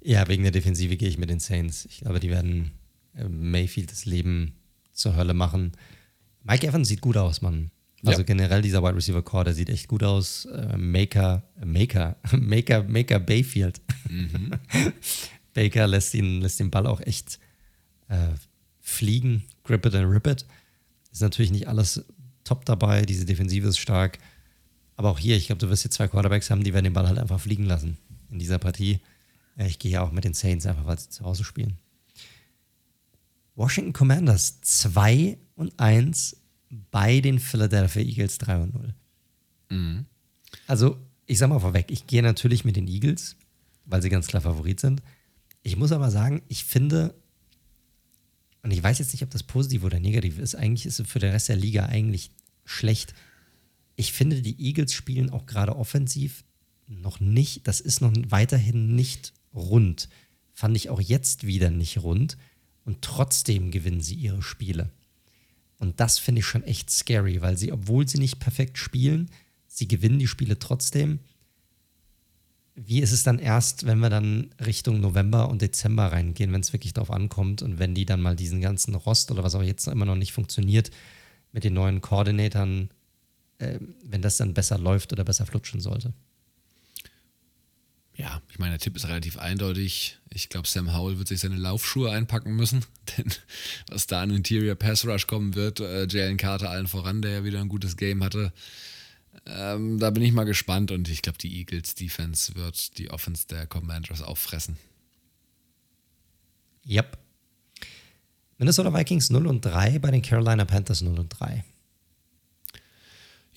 Ja, wegen der Defensive gehe ich mit den Saints. Ich glaube, die werden äh, Mayfield das Leben zur Hölle machen. Mike Evans sieht gut aus, Mann. Also ja. generell dieser Wide Receiver Core, der sieht echt gut aus. Äh, Maker, Maker, *laughs* Maker, Maker Bayfield. Mhm. *laughs* Baker lässt ihn, lässt den Ball auch echt äh, fliegen. Grip it and rip it. Ist natürlich nicht alles top dabei. Diese Defensive ist stark. Aber auch hier, ich glaube, du wirst hier zwei Quarterbacks haben, die werden den Ball halt einfach fliegen lassen in dieser Partie. Äh, ich gehe ja auch mit den Saints einfach, weil sie zu Hause spielen. Washington Commanders 2 und 1 bei den Philadelphia Eagles 3 und 0. Mhm. Also, ich sag mal vorweg, ich gehe natürlich mit den Eagles, weil sie ganz klar Favorit sind. Ich muss aber sagen, ich finde, und ich weiß jetzt nicht, ob das positiv oder negativ ist, eigentlich ist es für den Rest der Liga eigentlich schlecht. Ich finde, die Eagles spielen auch gerade offensiv noch nicht, das ist noch weiterhin nicht rund. Fand ich auch jetzt wieder nicht rund. Und trotzdem gewinnen sie ihre Spiele. Und das finde ich schon echt scary, weil sie, obwohl sie nicht perfekt spielen, sie gewinnen die Spiele trotzdem. Wie ist es dann erst, wenn wir dann Richtung November und Dezember reingehen, wenn es wirklich darauf ankommt und wenn die dann mal diesen ganzen Rost oder was auch jetzt immer noch nicht funktioniert mit den neuen Koordinatoren, wenn das dann besser läuft oder besser flutschen sollte? Ja, ich meine, der Tipp ist relativ eindeutig. Ich glaube, Sam Howell wird sich seine Laufschuhe einpacken müssen, *laughs* denn was da an Interior Pass Rush kommen wird, äh, Jalen Carter allen voran, der ja wieder ein gutes Game hatte, ähm, da bin ich mal gespannt und ich glaube, die Eagles Defense wird die Offense der Commanders auffressen. Yep. Minnesota Vikings 0 und 3 bei den Carolina Panthers 0 und 3.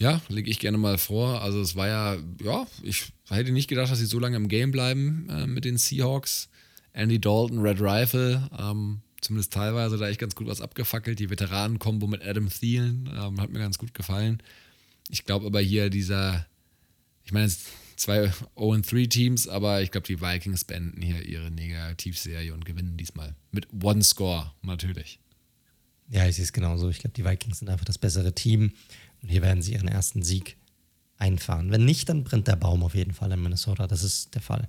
Ja, lege ich gerne mal vor. Also es war ja, ja, ich hätte nicht gedacht, dass sie so lange im Game bleiben äh, mit den Seahawks. Andy Dalton, Red Rifle, ähm, zumindest teilweise da echt ganz gut was abgefackelt. Die Veteranen-Kombo mit Adam Thielen ähm, hat mir ganz gut gefallen. Ich glaube aber hier dieser, ich meine, zwei 0-3-Teams, aber ich glaube, die Vikings beenden hier ihre Negativserie und gewinnen diesmal. Mit One Score natürlich. Ja, ich sehe es genauso. Ich glaube, die Vikings sind einfach das bessere Team. Und hier werden sie ihren ersten Sieg einfahren. Wenn nicht, dann brennt der Baum auf jeden Fall in Minnesota. Das ist der Fall.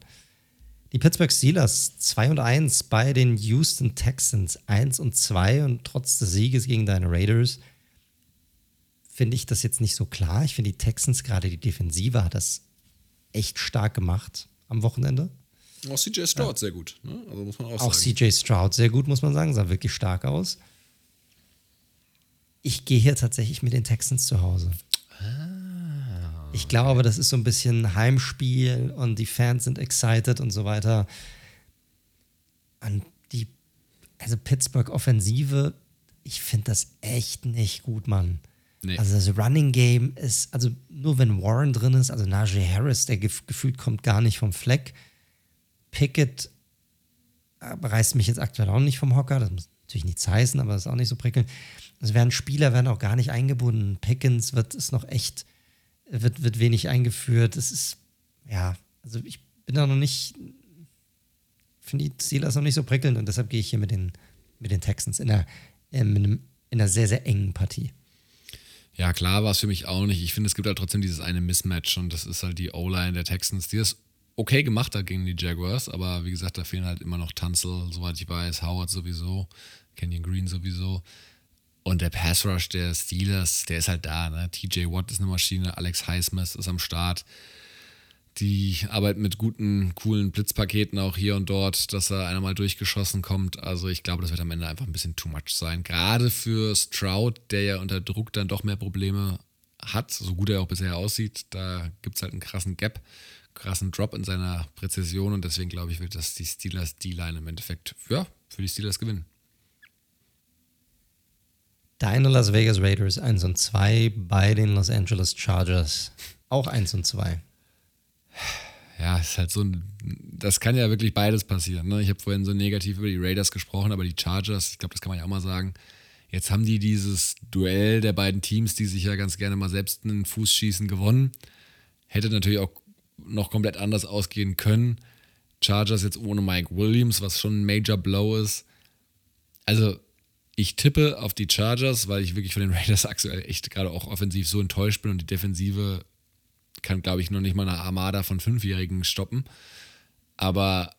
Die Pittsburgh Steelers 2 und 1 bei den Houston Texans 1 und 2 und trotz des Sieges gegen deine Raiders finde ich das jetzt nicht so klar. Ich finde die Texans, gerade die Defensive, hat das echt stark gemacht am Wochenende. Auch CJ Stroud ja. sehr gut, ne? also muss man auch, auch sagen. CJ Stroud sehr gut, muss man sagen, sah wirklich stark aus. Ich gehe hier tatsächlich mit den Texans zu Hause. Ah, Ich glaube, das ist so ein bisschen Heimspiel und die Fans sind excited und so weiter. Und die, also Pittsburgh Offensive, ich finde das echt nicht gut, Mann. Nee. Also das Running Game ist, also nur wenn Warren drin ist, also Najee Harris, der gef gefühlt kommt gar nicht vom Fleck. Pickett äh, reißt mich jetzt aktuell auch nicht vom Hocker, das muss natürlich nichts heißen, aber das ist auch nicht so prickelnd. Es werden Spieler werden auch gar nicht eingebunden. Pickens wird es noch echt, wird, wird wenig eingeführt. Es ist, ja, also ich bin da noch nicht, finde die Steelers noch nicht so prickelnd und deshalb gehe ich hier mit den, mit den Texans in einer, in, einem, in einer sehr, sehr engen Partie. Ja, klar war es für mich auch nicht. Ich finde, es gibt halt trotzdem dieses eine Mismatch und das ist halt die O-Line der Texans, die es okay gemacht hat gegen die Jaguars, aber wie gesagt, da fehlen halt immer noch Tanzel, soweit ich weiß, Howard sowieso, Kenyon Green sowieso. Und der Pass Rush der Steelers, der ist halt da. Ne? TJ Watt ist eine Maschine, Alex Highsmith ist am Start. Die arbeiten mit guten, coolen Blitzpaketen auch hier und dort, dass da einer mal durchgeschossen kommt. Also ich glaube, das wird am Ende einfach ein bisschen too much sein. Gerade für Stroud, der ja unter Druck dann doch mehr Probleme hat, so gut er auch bisher aussieht. Da gibt es halt einen krassen Gap, krassen Drop in seiner Präzision und deswegen glaube ich, wird das die Steelers D-Line im Endeffekt ja, für die Steelers gewinnen. Deine Las Vegas Raiders 1 und 2 bei den Los Angeles Chargers Auch 1 und 2. Ja, ist halt so ein. Das kann ja wirklich beides passieren. Ne? Ich habe vorhin so negativ über die Raiders gesprochen, aber die Chargers, ich glaube, das kann man ja auch mal sagen. Jetzt haben die dieses Duell der beiden Teams, die sich ja ganz gerne mal selbst einen Fuß schießen, gewonnen. Hätte natürlich auch noch komplett anders ausgehen können. Chargers jetzt ohne Mike Williams, was schon ein Major Blow ist. Also, ich tippe auf die Chargers, weil ich wirklich von den Raiders *laughs* aktuell echt gerade auch offensiv so enttäuscht bin und die Defensive kann, glaube ich, noch nicht mal eine Armada von Fünfjährigen stoppen. Aber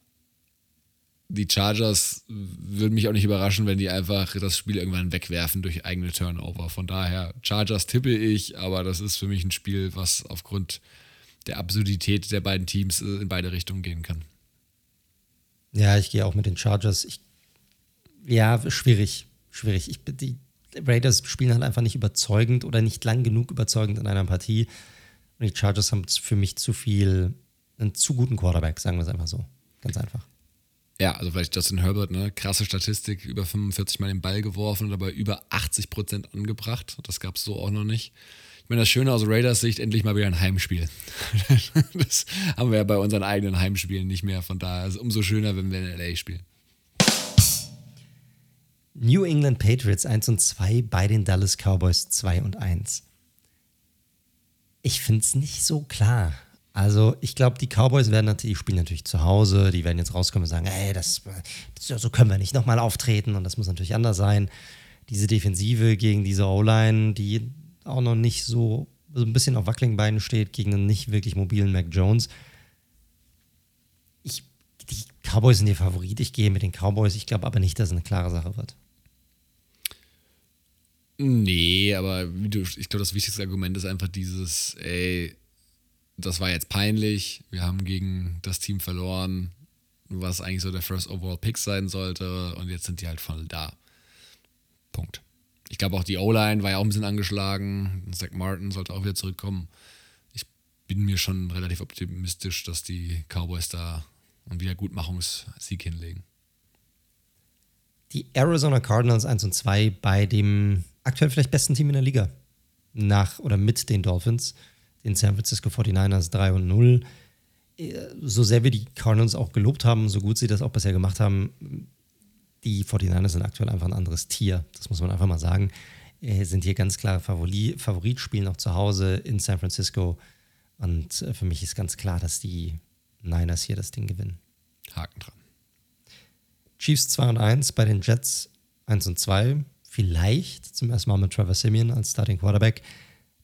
die Chargers würden mich auch nicht überraschen, wenn die einfach das Spiel irgendwann wegwerfen durch eigene Turnover. Von daher, Chargers tippe ich, aber das ist für mich ein Spiel, was aufgrund der Absurdität der beiden Teams äh, in beide Richtungen gehen kann. Ja, ich gehe auch mit den Chargers. Ich, ja, schwierig. Schwierig. Ich, die Raiders spielen halt einfach nicht überzeugend oder nicht lang genug überzeugend in einer Partie. Und die Chargers haben für mich zu viel, einen zu guten Quarterback, sagen wir es einfach so. Ganz einfach. Ja, also vielleicht Justin Herbert, ne? Krasse Statistik, über 45 Mal den Ball geworfen und dabei über 80 Prozent angebracht. Das gab es so auch noch nicht. Ich meine, das Schöne aus Raiders Sicht, endlich mal wieder ein Heimspiel. *laughs* das haben wir ja bei unseren eigenen Heimspielen nicht mehr. Von daher ist es umso schöner, wenn wir in LA spielen. New England Patriots 1 und 2 bei den Dallas Cowboys 2 und 1. Ich finde es nicht so klar. Also ich glaube, die Cowboys werden natürlich, spielen natürlich zu Hause, die werden jetzt rauskommen und sagen, ey, das, das so können wir nicht nochmal auftreten und das muss natürlich anders sein. Diese Defensive gegen diese O-Line, die auch noch nicht so, so ein bisschen auf wackeligen Beinen steht, gegen einen nicht wirklich mobilen Mac Jones. Ich, die Cowboys sind der Favorit, ich gehe mit den Cowboys, ich glaube aber nicht, dass es eine klare Sache wird. Nee, aber du, ich glaube, das wichtigste Argument ist einfach dieses, ey, das war jetzt peinlich, wir haben gegen das Team verloren, was eigentlich so der First Overall Pick sein sollte und jetzt sind die halt voll da. Punkt. Ich glaube auch die O-Line war ja auch ein bisschen angeschlagen, Zach Martin sollte auch wieder zurückkommen. Ich bin mir schon relativ optimistisch, dass die Cowboys da einen Wiedergutmachungssieg hinlegen. Die Arizona Cardinals 1 und 2 bei dem aktuell vielleicht besten Team in der Liga. Nach oder mit den Dolphins den San Francisco 49ers 3 und 0. Äh, so sehr wir die Cardinals auch gelobt haben, so gut sie das auch bisher gemacht haben, die 49ers sind aktuell einfach ein anderes Tier. Das muss man einfach mal sagen. Äh, sind hier ganz klar Favorit, Favorit, spielen auch zu Hause in San Francisco. Und äh, für mich ist ganz klar, dass die Niners hier das Ding gewinnen. Haken dran. Chiefs 2 und 1 bei den Jets 1 und 2. Vielleicht zum ersten Mal mit Trevor Simeon als Starting Quarterback.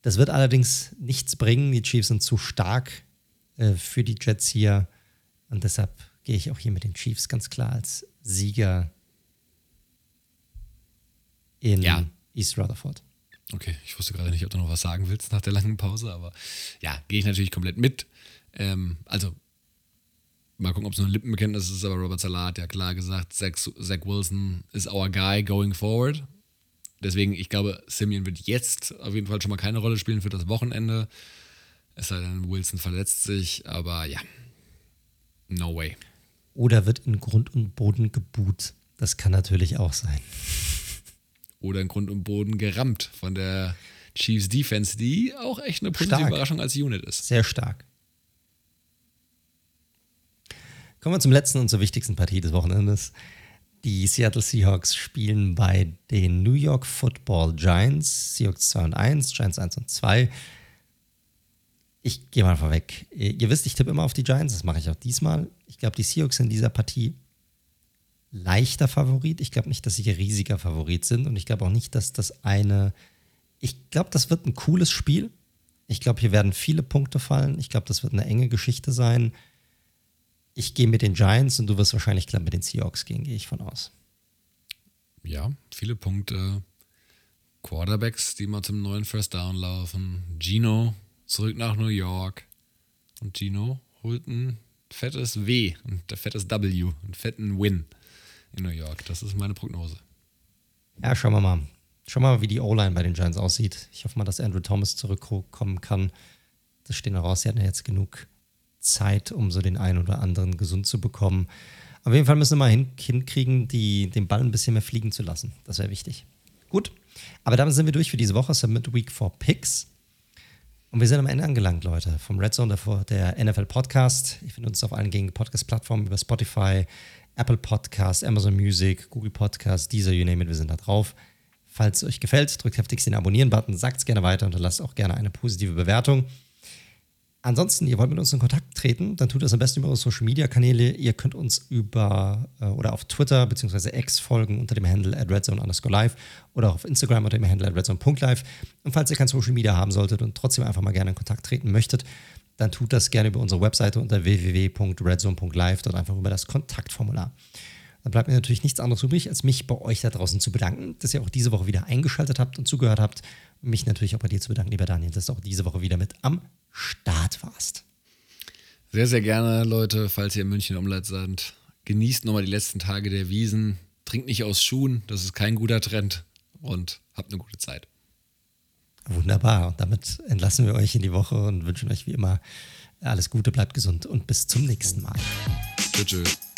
Das wird allerdings nichts bringen. Die Chiefs sind zu stark äh, für die Jets hier. Und deshalb gehe ich auch hier mit den Chiefs ganz klar als Sieger in ja. East Rutherford. Okay, ich wusste gerade nicht, ob du noch was sagen willst nach der langen Pause, aber ja, gehe ich natürlich komplett mit. Ähm, also, mal gucken, ob es nur ein Lippenbekenntnis ist, aber Robert Salat hat ja klar gesagt, Zach, Zach Wilson is our guy going forward. Deswegen, ich glaube, Simeon wird jetzt auf jeden Fall schon mal keine Rolle spielen für das Wochenende. Es sei denn, Wilson verletzt sich, aber ja, no way. Oder wird in Grund und Boden geboot. Das kann natürlich auch sein. *laughs* Oder in Grund und Boden gerammt von der Chiefs Defense, die auch echt eine positive stark. Überraschung als Unit ist. Sehr stark. Kommen wir zum letzten und zur wichtigsten Partie des Wochenendes. Die Seattle Seahawks spielen bei den New York Football Giants. Seahawks 2 und 1, Giants 1 und 2. Ich gehe mal vorweg. Ihr wisst, ich tippe immer auf die Giants, das mache ich auch diesmal. Ich glaube, die Seahawks in dieser Partie leichter Favorit. Ich glaube nicht, dass sie riesiger Favorit sind und ich glaube auch nicht, dass das eine. Ich glaube, das wird ein cooles Spiel. Ich glaube, hier werden viele Punkte fallen. Ich glaube, das wird eine enge Geschichte sein. Ich gehe mit den Giants und du wirst wahrscheinlich klar mit den Seahawks gehen, gehe ich von aus. Ja, viele Punkte. Quarterbacks, die mal zum neuen First Down laufen. Gino zurück nach New York. Und Gino holt ein fettes W, ein fettes W, einen fetten Win in New York. Das ist meine Prognose. Ja, schauen wir mal. Schauen wir mal, wie die O-Line bei den Giants aussieht. Ich hoffe mal, dass Andrew Thomas zurückkommen kann. Das stehen heraus. Sie hatten ja jetzt genug Zeit, um so den einen oder anderen gesund zu bekommen. Auf jeden Fall müssen wir mal hin, hinkriegen, die, den Ball ein bisschen mehr fliegen zu lassen. Das wäre wichtig. Gut, aber damit sind wir durch für diese Woche. Submit Week for Picks. Und wir sind am Ende angelangt, Leute, vom Red Zone, der, der NFL Podcast. Ich finde uns auf allen gängigen Podcast-Plattformen über Spotify, Apple Podcast, Amazon Music, Google Podcast, dieser, you name it, wir sind da drauf. Falls es euch gefällt, drückt heftigst den Abonnieren-Button, sagt es gerne weiter und lasst auch gerne eine positive Bewertung. Ansonsten, ihr wollt mit uns in Kontakt treten, dann tut das am besten über unsere Social Media Kanäle. Ihr könnt uns über äh, oder auf Twitter bzw. X folgen unter dem Handle at redzone underscore live oder auf Instagram unter dem Handle at redzone.live. Und falls ihr kein Social Media haben solltet und trotzdem einfach mal gerne in Kontakt treten möchtet, dann tut das gerne über unsere Webseite unter www.redzone.live, dort einfach über das Kontaktformular. Dann bleibt mir natürlich nichts anderes übrig, als mich bei euch da draußen zu bedanken, dass ihr auch diese Woche wieder eingeschaltet habt und zugehört habt. Mich natürlich auch bei dir zu bedanken, lieber Daniel, dass du auch diese Woche wieder mit am Start warst. Sehr, sehr gerne, Leute, falls ihr in München Umland seid. Genießt nochmal die letzten Tage der Wiesen. Trinkt nicht aus Schuhen, das ist kein guter Trend. Und habt eine gute Zeit. Wunderbar. Und damit entlassen wir euch in die Woche und wünschen euch wie immer alles Gute, bleibt gesund und bis zum nächsten Mal. Tschüss. tschüss.